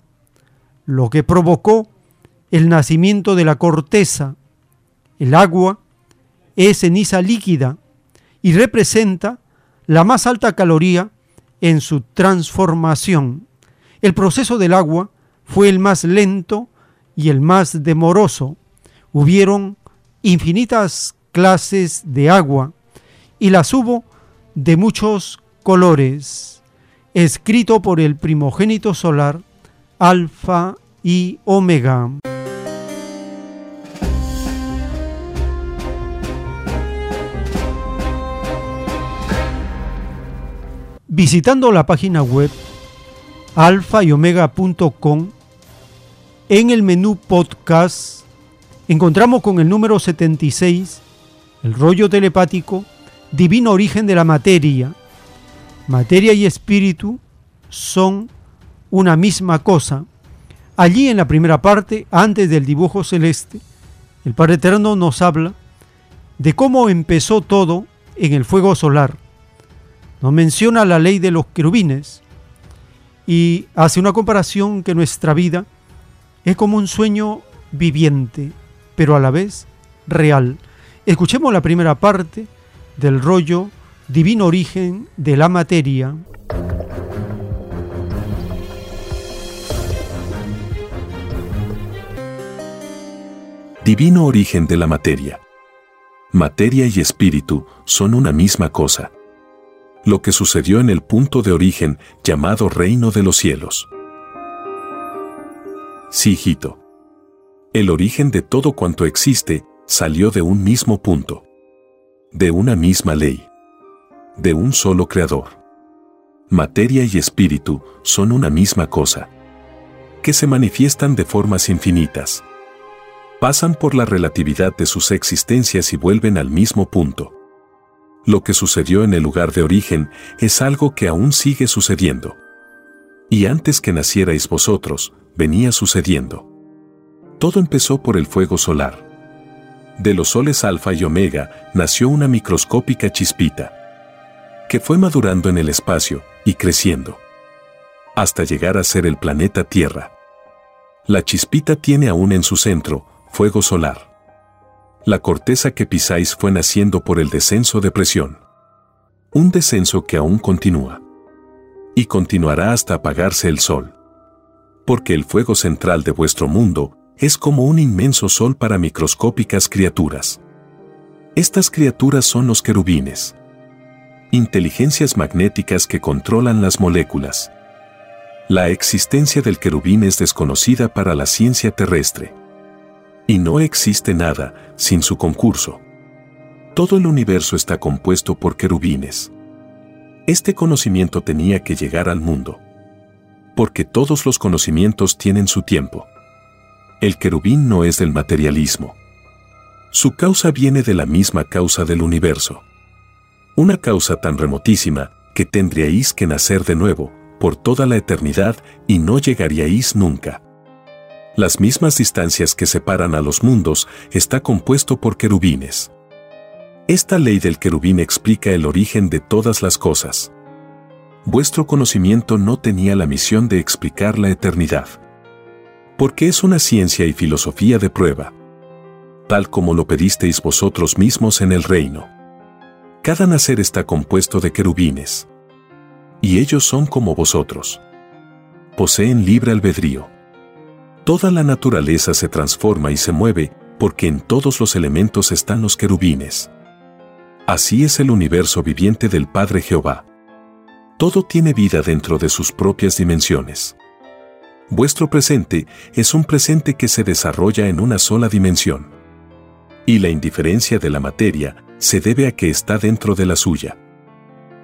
lo que provocó el nacimiento de la corteza. El agua es ceniza líquida y representa la más alta caloría en su transformación. El proceso del agua fue el más lento y el más demoroso. Hubieron infinitas clases de agua y las hubo de muchos colores escrito por el primogénito solar, Alfa y Omega. Visitando la página web alfa y omega.com, en el menú podcast encontramos con el número 76, el rollo telepático, divino origen de la materia, Materia y espíritu son una misma cosa. Allí en la primera parte, antes del dibujo celeste, el Padre Eterno nos habla de cómo empezó todo en el fuego solar. Nos menciona la ley de los querubines y hace una comparación que nuestra vida es como un sueño viviente, pero a la vez real. Escuchemos la primera parte del rollo Divino Origen de la Materia. Divino origen de la materia. Materia y espíritu son una misma cosa. Lo que sucedió en el punto de origen llamado reino de los cielos. Sí, hijito. El origen de todo cuanto existe salió de un mismo punto. De una misma ley. De un solo creador. Materia y espíritu son una misma cosa. Que se manifiestan de formas infinitas pasan por la relatividad de sus existencias y vuelven al mismo punto. Lo que sucedió en el lugar de origen es algo que aún sigue sucediendo. Y antes que nacierais vosotros, venía sucediendo. Todo empezó por el fuego solar. De los soles alfa y omega nació una microscópica chispita, que fue madurando en el espacio y creciendo, hasta llegar a ser el planeta Tierra. La chispita tiene aún en su centro fuego solar. La corteza que pisáis fue naciendo por el descenso de presión. Un descenso que aún continúa. Y continuará hasta apagarse el sol. Porque el fuego central de vuestro mundo es como un inmenso sol para microscópicas criaturas. Estas criaturas son los querubines. Inteligencias magnéticas que controlan las moléculas. La existencia del querubín es desconocida para la ciencia terrestre. Y no existe nada sin su concurso. Todo el universo está compuesto por querubines. Este conocimiento tenía que llegar al mundo. Porque todos los conocimientos tienen su tiempo. El querubín no es del materialismo. Su causa viene de la misma causa del universo. Una causa tan remotísima que tendríais que nacer de nuevo, por toda la eternidad, y no llegaríais nunca. Las mismas distancias que separan a los mundos está compuesto por querubines. Esta ley del querubín explica el origen de todas las cosas. Vuestro conocimiento no tenía la misión de explicar la eternidad. Porque es una ciencia y filosofía de prueba. Tal como lo pedisteis vosotros mismos en el reino. Cada nacer está compuesto de querubines. Y ellos son como vosotros. Poseen libre albedrío. Toda la naturaleza se transforma y se mueve porque en todos los elementos están los querubines. Así es el universo viviente del Padre Jehová. Todo tiene vida dentro de sus propias dimensiones. Vuestro presente es un presente que se desarrolla en una sola dimensión. Y la indiferencia de la materia se debe a que está dentro de la suya.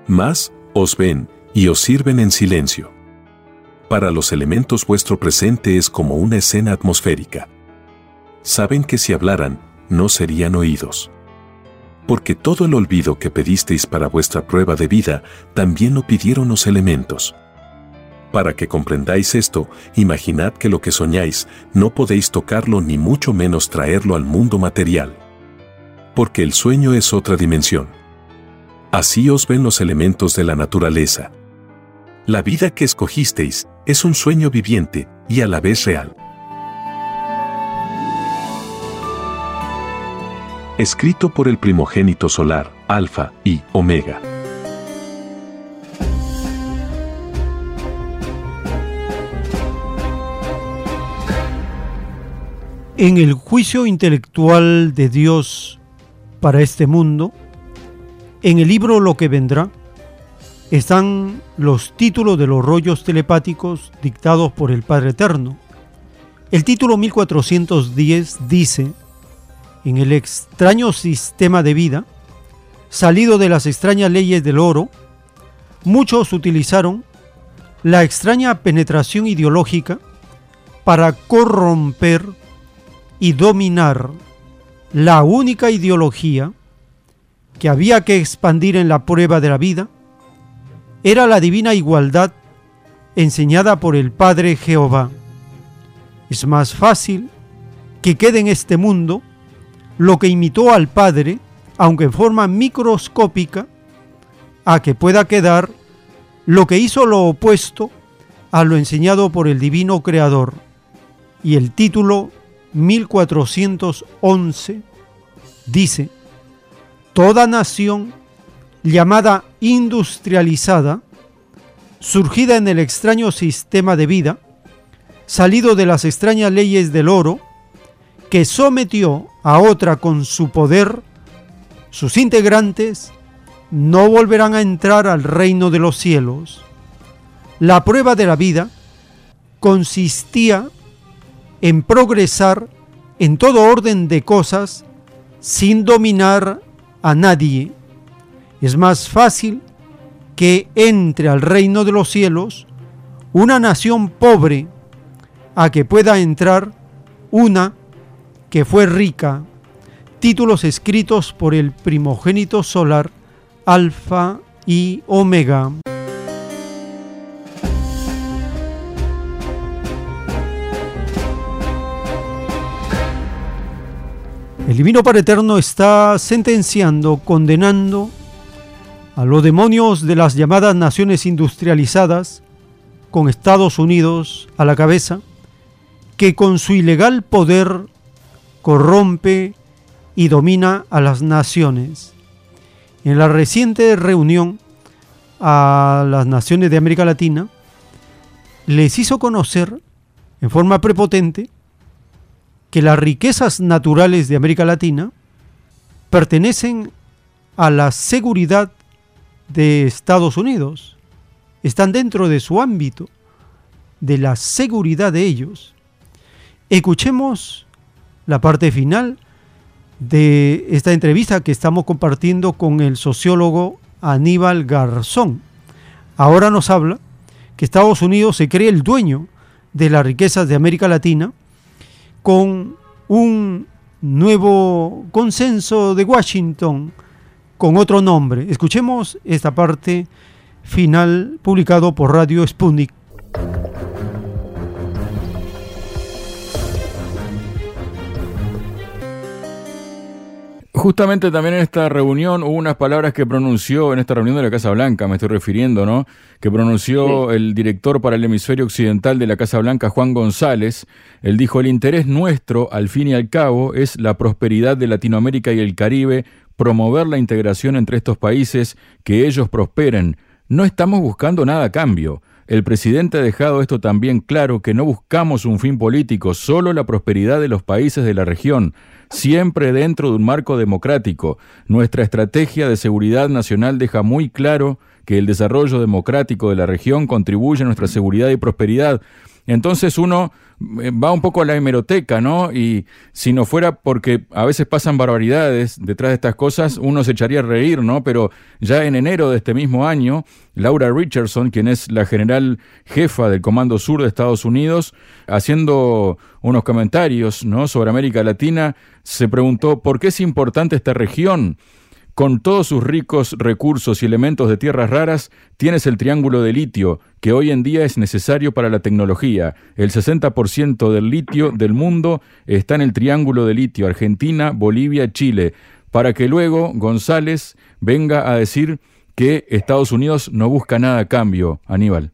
Más, os ven y os sirven en silencio. Para los elementos vuestro presente es como una escena atmosférica. Saben que si hablaran, no serían oídos. Porque todo el olvido que pedisteis para vuestra prueba de vida, también lo pidieron los elementos. Para que comprendáis esto, imaginad que lo que soñáis no podéis tocarlo ni mucho menos traerlo al mundo material. Porque el sueño es otra dimensión. Así os ven los elementos de la naturaleza. La vida que escogisteis es un sueño viviente y a la vez real. Escrito por el primogénito solar, Alfa y Omega. En el juicio intelectual de Dios para este mundo, en el libro Lo que vendrá, están los títulos de los rollos telepáticos dictados por el Padre Eterno. El título 1410 dice, en el extraño sistema de vida, salido de las extrañas leyes del oro, muchos utilizaron la extraña penetración ideológica para corromper y dominar la única ideología que había que expandir en la prueba de la vida era la divina igualdad enseñada por el Padre Jehová. Es más fácil que quede en este mundo lo que imitó al Padre, aunque en forma microscópica, a que pueda quedar lo que hizo lo opuesto a lo enseñado por el Divino Creador. Y el título 1411 dice, Toda nación llamada industrializada, surgida en el extraño sistema de vida, salido de las extrañas leyes del oro, que sometió a otra con su poder, sus integrantes no volverán a entrar al reino de los cielos. La prueba de la vida consistía en progresar en todo orden de cosas sin dominar a nadie. Es más fácil que entre al reino de los cielos una nación pobre a que pueda entrar una que fue rica. Títulos escritos por el primogénito solar Alfa y Omega. El Divino Padre Eterno está sentenciando, condenando a los demonios de las llamadas naciones industrializadas, con Estados Unidos a la cabeza, que con su ilegal poder corrompe y domina a las naciones. En la reciente reunión a las naciones de América Latina, les hizo conocer en forma prepotente que las riquezas naturales de América Latina pertenecen a la seguridad de Estados Unidos, están dentro de su ámbito, de la seguridad de ellos. Escuchemos la parte final de esta entrevista que estamos compartiendo con el sociólogo Aníbal Garzón. Ahora nos habla que Estados Unidos se cree el dueño de las riquezas de América Latina con un nuevo consenso de Washington con otro nombre. Escuchemos esta parte final publicado por Radio Sputnik. Justamente también en esta reunión hubo unas palabras que pronunció, en esta reunión de la Casa Blanca, me estoy refiriendo, ¿no? Que pronunció el director para el hemisferio occidental de la Casa Blanca, Juan González. Él dijo, el interés nuestro, al fin y al cabo, es la prosperidad de Latinoamérica y el Caribe, promover la integración entre estos países, que ellos prosperen. No estamos buscando nada a cambio. El presidente ha dejado esto también claro que no buscamos un fin político, solo la prosperidad de los países de la región siempre dentro de un marco democrático. Nuestra estrategia de seguridad nacional deja muy claro que el desarrollo democrático de la región contribuye a nuestra seguridad y prosperidad. Entonces uno va un poco a la hemeroteca, ¿no? Y si no fuera porque a veces pasan barbaridades detrás de estas cosas, uno se echaría a reír, ¿no? Pero ya en enero de este mismo año, Laura Richardson, quien es la general jefa del Comando Sur de Estados Unidos, haciendo unos comentarios, ¿no? Sobre América Latina, se preguntó por qué es importante esta región con todos sus ricos recursos y elementos de tierras raras, tienes el triángulo de litio, que hoy en día es necesario para la tecnología. El 60% del litio del mundo está en el triángulo de litio, Argentina, Bolivia, Chile, para que luego González venga a decir que Estados Unidos no busca nada a cambio, Aníbal.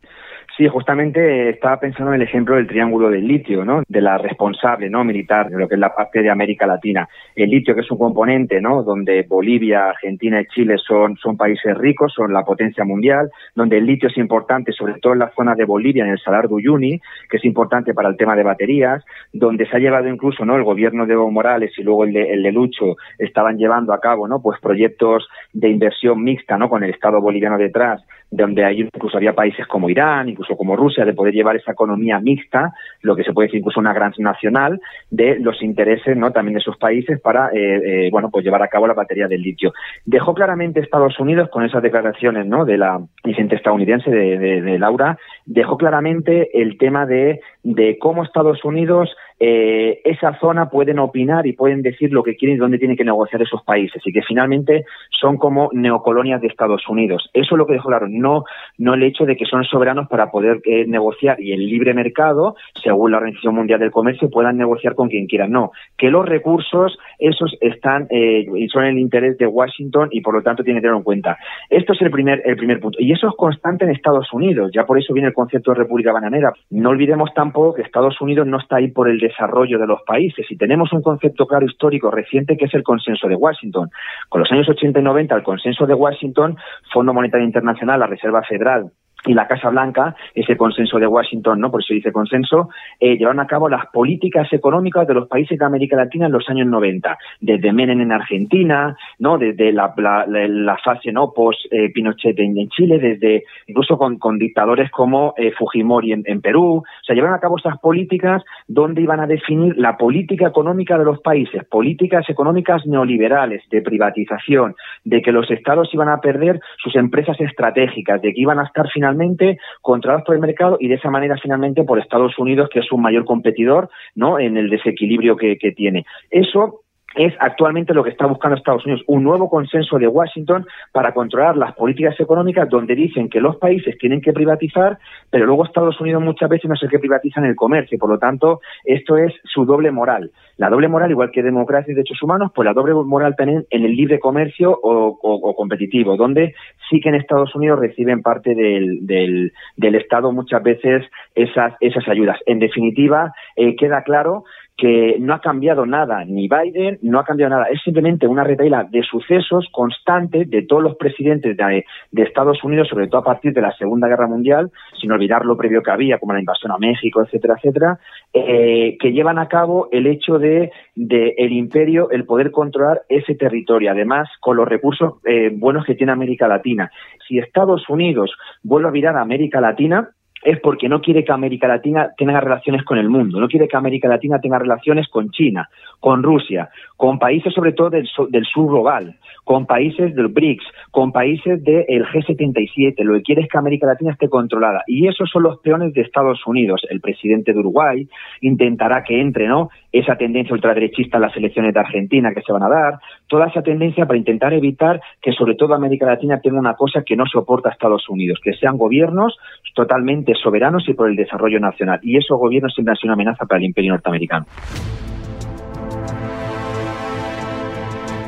Sí, justamente estaba pensando en el ejemplo del triángulo del litio, ¿no? De la responsable, ¿no? Militar, de lo que es la parte de América Latina. El litio, que es un componente, ¿no? Donde Bolivia, Argentina y Chile son, son países ricos, son la potencia mundial, donde el litio es importante, sobre todo en la zona de Bolivia, en el Salar de Uyuni, que es importante para el tema de baterías, donde se ha llevado incluso, ¿no? El gobierno de Evo Morales y luego el de, el de Lucho estaban llevando a cabo, ¿no? Pues proyectos de inversión mixta, ¿no? Con el Estado boliviano detrás, donde hay incluso había países como Irán, incluso como Rusia, de poder llevar esa economía mixta, lo que se puede decir incluso una transnacional, de los intereses ¿no? también de esos países para eh, eh, bueno pues llevar a cabo la batería del litio. Dejó claramente Estados Unidos con esas declaraciones ¿no? de la dirigente estadounidense de, de, Laura, dejó claramente el tema de, de cómo Estados Unidos eh, esa zona pueden opinar y pueden decir lo que quieren y dónde tienen que negociar esos países y que finalmente son como neocolonias de Estados Unidos. Eso es lo que dejó claro, no, no el hecho de que son soberanos para poder eh, negociar y el libre mercado, según la Organización Mundial del Comercio, puedan negociar con quien quieran. No, que los recursos, esos están eh, son el interés de Washington y por lo tanto tienen que tenerlo en cuenta. Esto es el primer, el primer punto. Y eso es constante en Estados Unidos, ya por eso viene el concepto de República Bananera. No olvidemos tampoco que Estados Unidos no está ahí por el de los países. Y tenemos un concepto claro histórico reciente que es el consenso de Washington. Con los años 80 y 90, el consenso de Washington, Fondo Monetario Internacional, la Reserva Federal, y la Casa Blanca, ese consenso de Washington, ¿no? Por eso dice consenso, eh, llevaron a cabo las políticas económicas de los países de América Latina en los años 90, desde Menem en Argentina, ¿no? Desde la, la, fase, ¿no? Post eh, Pinochet en, Chile, desde incluso con, dictadores como eh, Fujimori en, Perú, o sea, llevaron a cabo esas políticas donde iban a definir la política económica de los países, políticas económicas neoliberales, de privatización, de que los estados iban a perder sus empresas estratégicas, de que iban a estar finalmente finalmente controlados por el mercado y de esa manera finalmente por Estados Unidos, que es un mayor competidor ¿no? en el desequilibrio que tiene. Eso es actualmente lo que está buscando Estados Unidos, un nuevo consenso de Washington para controlar las políticas económicas donde dicen que los países tienen que privatizar, pero luego Estados Unidos muchas veces no es el que privatizan el comercio, por lo tanto, esto es su doble moral. La doble moral, igual que democracia y derechos humanos, pues la doble moral también en el libre comercio o, competitivo, donde sí que en Estados Unidos reciben parte del, del, Estado muchas veces esas, esas ayudas. En definitiva, eh, queda claro que no ha cambiado nada, ni Biden no ha cambiado nada, es simplemente una retaila de sucesos constante de todos los presidentes de, Estados Unidos, sobre todo a partir de la Segunda Guerra Mundial, sin olvidar lo previo que había, como la invasión a México, etcétera, etcétera, eh, que llevan a cabo el hecho de, el imperio, el poder controlar ese territorio, además con los recursos eh, buenos que tiene América Latina. Si Estados Unidos vuelve a mirar a América Latina, es porque no quiere que América Latina tenga relaciones con el mundo, no quiere que América Latina tenga relaciones con China, con Rusia, con países sobre todo del, del sur global, con países del BRICS, con países del G77. Lo que quiere es que América Latina esté controlada. Y esos son los peones de Estados Unidos. El presidente de Uruguay intentará que entre ¿no? esa tendencia ultraderechista en las elecciones de Argentina que se van a dar, toda esa tendencia para intentar evitar que sobre todo América Latina tenga una cosa que no soporta Estados Unidos, que sean gobiernos totalmente soberanos y por el desarrollo nacional. Y esos gobiernos siempre han sido una amenaza para el imperio norteamericano.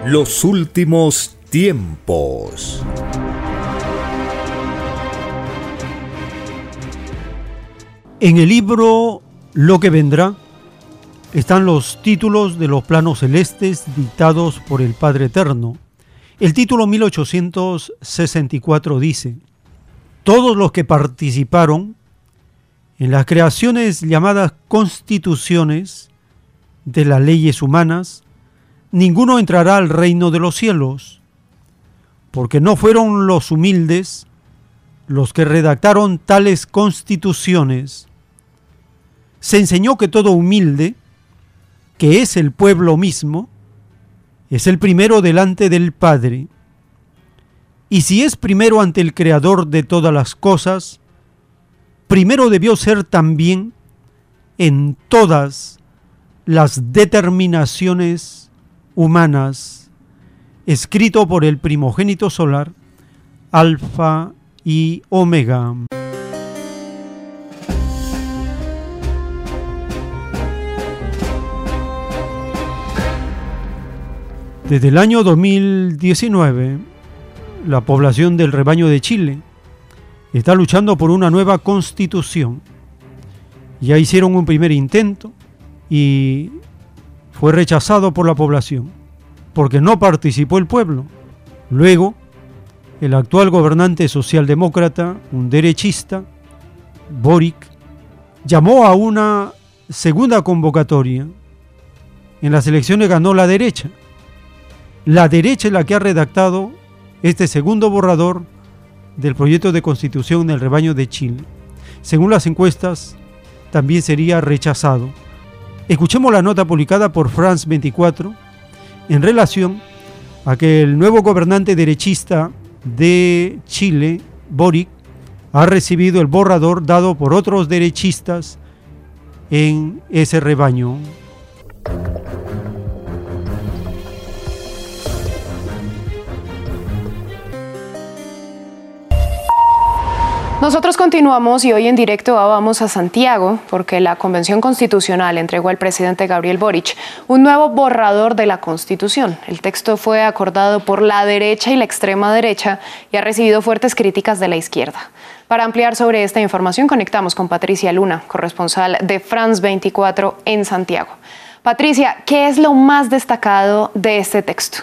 Los últimos tiempos. En el libro Lo que vendrá están los títulos de los planos celestes dictados por el Padre Eterno. El título 1864 dice, todos los que participaron en las creaciones llamadas constituciones de las leyes humanas ninguno entrará al reino de los cielos, porque no fueron los humildes los que redactaron tales constituciones. Se enseñó que todo humilde, que es el pueblo mismo, es el primero delante del Padre. Y si es primero ante el Creador de todas las cosas, primero debió ser también en todas las determinaciones humanas, escrito por el primogénito solar, Alfa y Omega. Desde el año 2019, la población del rebaño de Chile está luchando por una nueva constitución. Ya hicieron un primer intento y fue rechazado por la población, porque no participó el pueblo. Luego, el actual gobernante socialdemócrata, un derechista, Boric, llamó a una segunda convocatoria. En las elecciones ganó la derecha. La derecha es la que ha redactado este segundo borrador del proyecto de constitución del rebaño de Chile. Según las encuestas, también sería rechazado. Escuchemos la nota publicada por France 24 en relación a que el nuevo gobernante derechista de Chile, Boric, ha recibido el borrador dado por otros derechistas en ese rebaño. Nosotros continuamos y hoy en directo vamos a Santiago porque la Convención Constitucional entregó al presidente Gabriel Boric un nuevo borrador de la Constitución. El texto fue acordado por la derecha y la extrema derecha y ha recibido fuertes críticas de la izquierda. Para ampliar sobre esta información conectamos con Patricia Luna, corresponsal de France 24 en Santiago. Patricia, ¿qué es lo más destacado de este texto?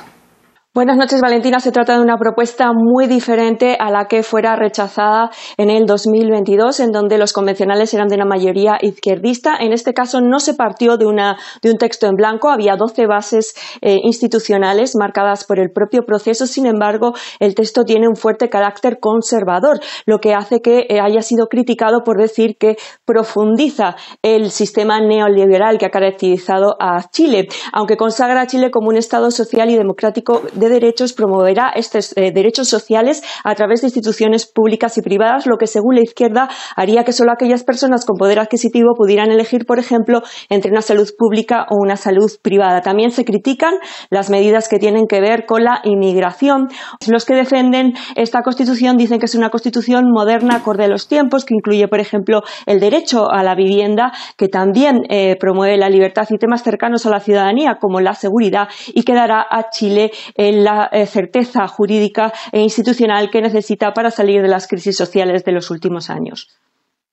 Buenas noches, Valentina. Se trata de una propuesta muy diferente a la que fuera rechazada en el 2022, en donde los convencionales eran de una mayoría izquierdista. En este caso no se partió de, un texto en blanco, había 12 bases eh, institucionales marcadas por el propio proceso. Sin embargo, el texto tiene un fuerte carácter conservador, lo que hace que eh, haya sido criticado por decir que profundiza el sistema neoliberal que ha caracterizado a Chile, aunque consagra a Chile como un Estado social y democrático de Derechos promoverá estos eh, derechos sociales a través de instituciones públicas y privadas, lo que según la izquierda haría que solo aquellas personas con poder adquisitivo pudieran elegir, por ejemplo, entre una salud pública o una salud privada. También se critican las medidas que tienen que ver con la inmigración. Los que defienden esta Constitución dicen que es una Constitución moderna acorde a los tiempos, que incluye, por ejemplo, el derecho a la vivienda, que también eh, promueve la libertad y temas cercanos a la ciudadanía, como la seguridad, y que dará a Chile la eh, certeza jurídica e institucional que necesita para salir de las crisis sociales de los últimos años.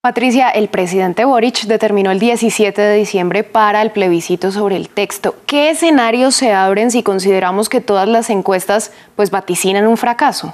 Patricia, el presidente Boric determinó el 17 de diciembre para el plebiscito sobre el texto. ¿Qué escenarios se abren si consideramos que todas las encuestas pues vaticinan un fracaso?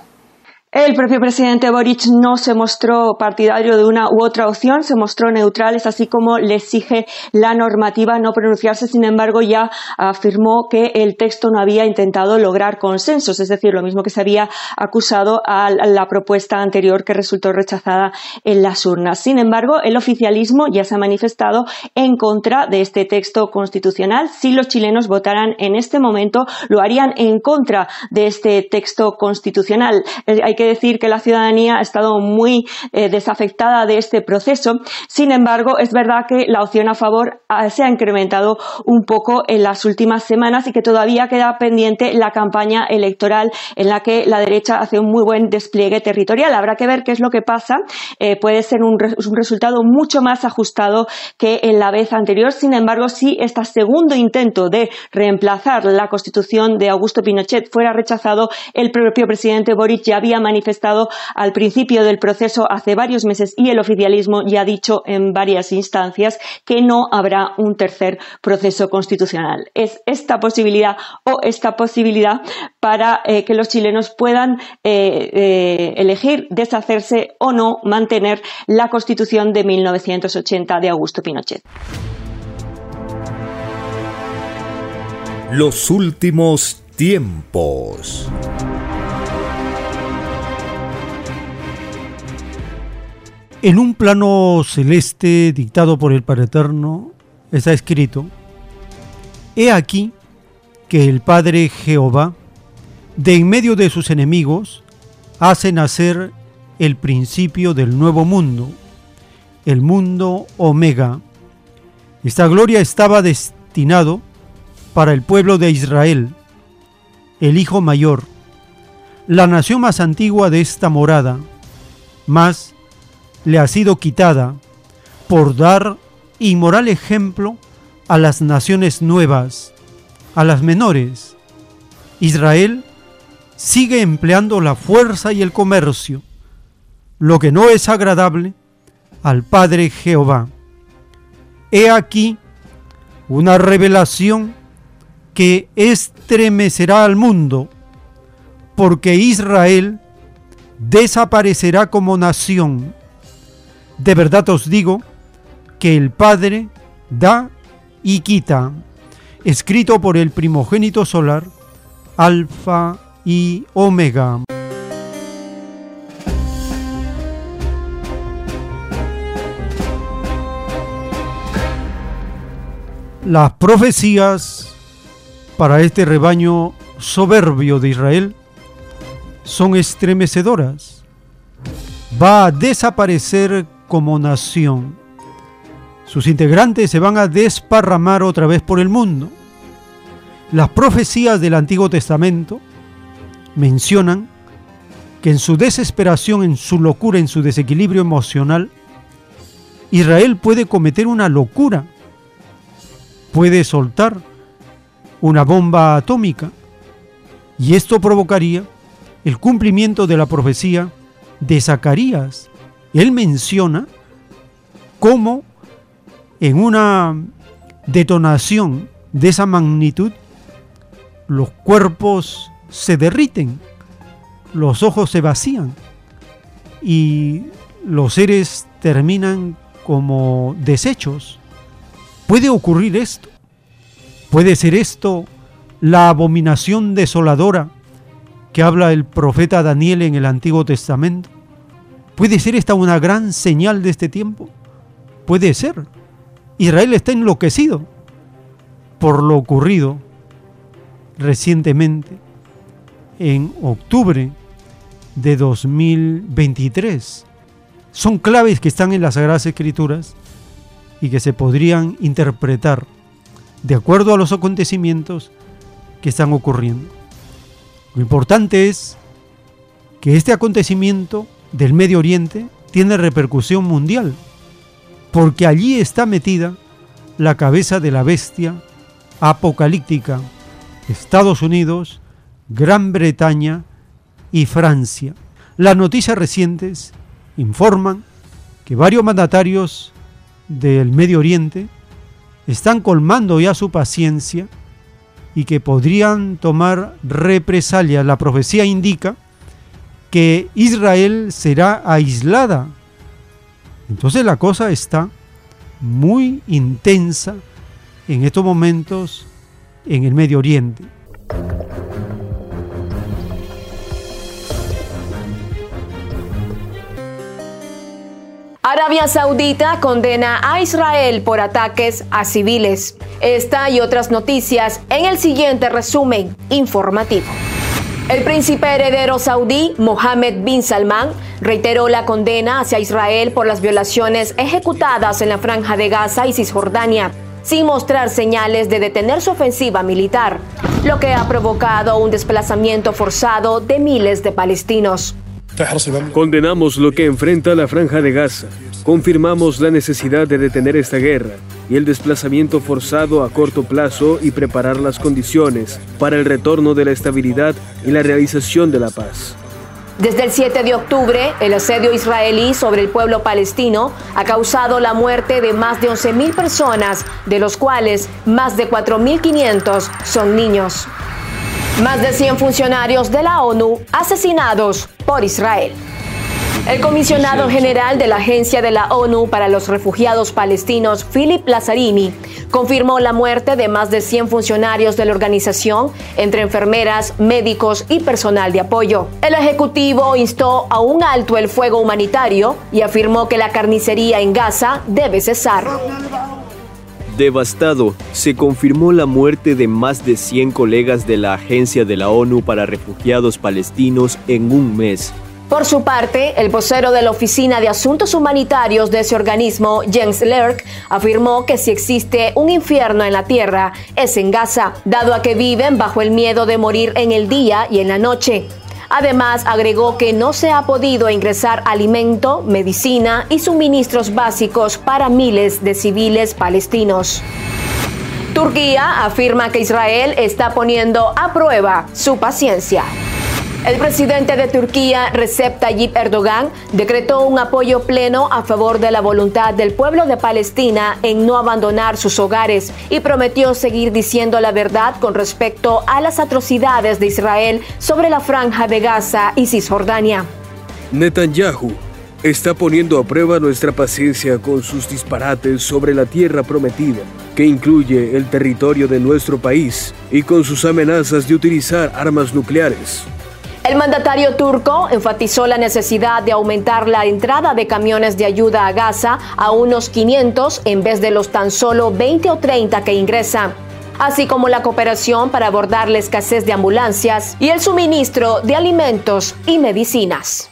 El propio presidente Boric no se mostró partidario de una u otra opción, se mostró neutral, es así como le exige la normativa no pronunciarse. Sin embargo, ya afirmó que el texto no había intentado lograr consensos, es decir, lo mismo que se había acusado a la propuesta anterior que resultó rechazada en las urnas. Sin embargo, el oficialismo ya se ha manifestado en contra de este texto constitucional. Si los chilenos votaran en este momento, lo harían en contra de este texto constitucional. Eh, hay que decir que la ciudadanía ha estado muy eh, desafectada de este proceso. Sin embargo, es verdad que la opción a favor ah, se ha incrementado un poco en las últimas semanas y que todavía queda pendiente la campaña electoral en la que la derecha hace un muy buen despliegue territorial. Habrá que ver qué es lo que pasa. Eh, puede ser un, un resultado mucho más ajustado que en la vez anterior. Sin embargo, si este segundo intento de reemplazar la constitución de Augusto Pinochet fuera rechazado, el propio presidente Boric ya había manifestado manifestado al principio del proceso hace varios meses y el oficialismo ya ha dicho en varias instancias que no habrá un tercer proceso constitucional. Es esta posibilidad o esta posibilidad para eh, que los chilenos puedan eh, eh, elegir deshacerse o no mantener la constitución de 1980 de Augusto Pinochet. Los últimos tiempos. En un plano celeste dictado por el Padre Eterno está escrito, He aquí que el Padre Jehová, de en medio de sus enemigos, hace nacer el principio del nuevo mundo, el mundo Omega. Esta gloria estaba destinado para el pueblo de Israel, el hijo mayor, la nación más antigua de esta morada, más le ha sido quitada por dar inmoral ejemplo a las naciones nuevas, a las menores. Israel sigue empleando la fuerza y el comercio, lo que no es agradable al Padre Jehová. He aquí una revelación que estremecerá al mundo, porque Israel desaparecerá como nación de verdad os digo que el Padre da y quita, escrito por el primogénito solar, Alfa y Omega. Las profecías para este rebaño soberbio de Israel son estremecedoras. Va a desaparecer como nación. Sus integrantes se van a desparramar otra vez por el mundo. Las profecías del Antiguo Testamento mencionan que en su desesperación, en su locura, en su desequilibrio emocional, Israel puede cometer una locura, puede soltar una bomba atómica y esto provocaría el cumplimiento de la profecía de Zacarías. Él menciona cómo en una detonación de esa magnitud los cuerpos se derriten, los ojos se vacían y los seres terminan como desechos. ¿Puede ocurrir esto? ¿Puede ser esto la abominación desoladora que habla el profeta Daniel en el Antiguo Testamento? ¿Puede ser esta una gran señal de este tiempo? Puede ser. Israel está enloquecido por lo ocurrido recientemente en octubre de 2023. Son claves que están en las Sagradas Escrituras y que se podrían interpretar de acuerdo a los acontecimientos que están ocurriendo. Lo importante es que este acontecimiento del Medio Oriente tiene repercusión mundial, porque allí está metida la cabeza de la bestia apocalíptica, Estados Unidos, Gran Bretaña y Francia. Las noticias recientes informan que varios mandatarios del Medio Oriente están colmando ya su paciencia y que podrían tomar represalia. La profecía indica que Israel será aislada. Entonces la cosa está muy intensa en estos momentos en el Medio Oriente. Arabia Saudita condena a Israel por ataques a civiles. Esta y otras noticias en el siguiente resumen informativo. El príncipe heredero saudí Mohammed bin Salman reiteró la condena hacia Israel por las violaciones ejecutadas en la franja de Gaza y Cisjordania, sin mostrar señales de detener su ofensiva militar, lo que ha provocado un desplazamiento forzado de miles de palestinos. Condenamos lo que enfrenta la franja de Gaza. Confirmamos la necesidad de detener esta guerra y el desplazamiento forzado a corto plazo y preparar las condiciones para el retorno de la estabilidad y la realización de la paz. Desde el 7 de octubre, el asedio israelí sobre el pueblo palestino ha causado la muerte de más de 11.000 personas, de los cuales más de 4.500 son niños. Más de 100 funcionarios de la ONU asesinados por Israel. El comisionado general de la Agencia de la ONU para los Refugiados Palestinos, Philip Lazzarini, confirmó la muerte de más de 100 funcionarios de la organización, entre enfermeras, médicos y personal de apoyo. El Ejecutivo instó a un alto el fuego humanitario y afirmó que la carnicería en Gaza debe cesar. Devastado, se confirmó la muerte de más de 100 colegas de la Agencia de la ONU para Refugiados Palestinos en un mes. Por su parte, el vocero de la Oficina de Asuntos Humanitarios de ese organismo, Jens Lerck, afirmó que si existe un infierno en la tierra, es en Gaza, dado a que viven bajo el miedo de morir en el día y en la noche. Además, agregó que no se ha podido ingresar alimento, medicina y suministros básicos para miles de civiles palestinos. Turquía afirma que Israel está poniendo a prueba su paciencia. El presidente de Turquía, Recep Tayyip Erdogan, decretó un apoyo pleno a favor de la voluntad del pueblo de Palestina en no abandonar sus hogares y prometió seguir diciendo la verdad con respecto a las atrocidades de Israel sobre la franja de Gaza y Cisjordania. Netanyahu está poniendo a prueba nuestra paciencia con sus disparates sobre la tierra prometida, que incluye el territorio de nuestro país, y con sus amenazas de utilizar armas nucleares. El mandatario turco enfatizó la necesidad de aumentar la entrada de camiones de ayuda a Gaza a unos 500 en vez de los tan solo 20 o 30 que ingresan así como la cooperación para abordar la escasez de ambulancias y el suministro de alimentos y medicinas.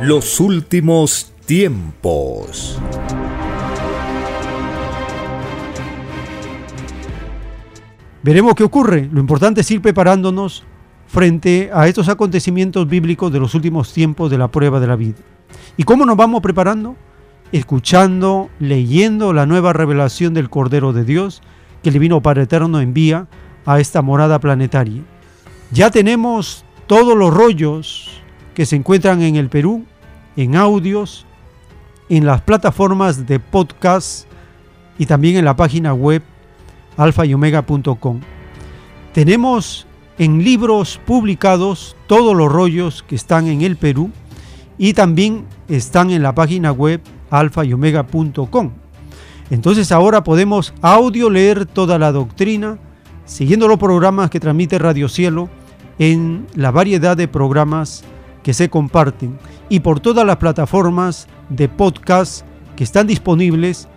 Los últimos tiempos. Veremos qué ocurre. Lo importante es ir preparándonos frente a estos acontecimientos bíblicos de los últimos tiempos de la prueba de la vida. ¿Y cómo nos vamos preparando? Escuchando, leyendo la nueva revelación del Cordero de Dios que el Divino Padre Eterno envía a esta morada planetaria. Ya tenemos todos los rollos que se encuentran en el Perú, en audios, en las plataformas de podcast y también en la página web alfayomega.com. Tenemos en libros publicados todos los rollos que están en el Perú y también están en la página web alfayomega.com. Entonces ahora podemos audio leer toda la doctrina siguiendo los programas que transmite Radio Cielo en la variedad de programas que se comparten y por todas las plataformas de podcast que están disponibles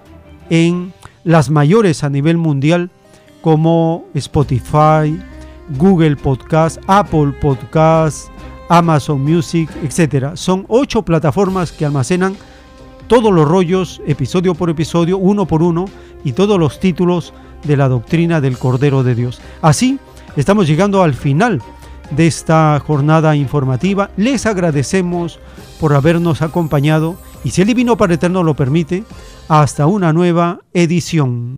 en las mayores a nivel mundial como Spotify, Google Podcast, Apple Podcast, Amazon Music, etc. Son ocho plataformas que almacenan todos los rollos, episodio por episodio, uno por uno, y todos los títulos de la doctrina del Cordero de Dios. Así, estamos llegando al final de esta jornada informativa. Les agradecemos por habernos acompañado y si el Divino Padre Eterno lo permite, hasta una nueva edición.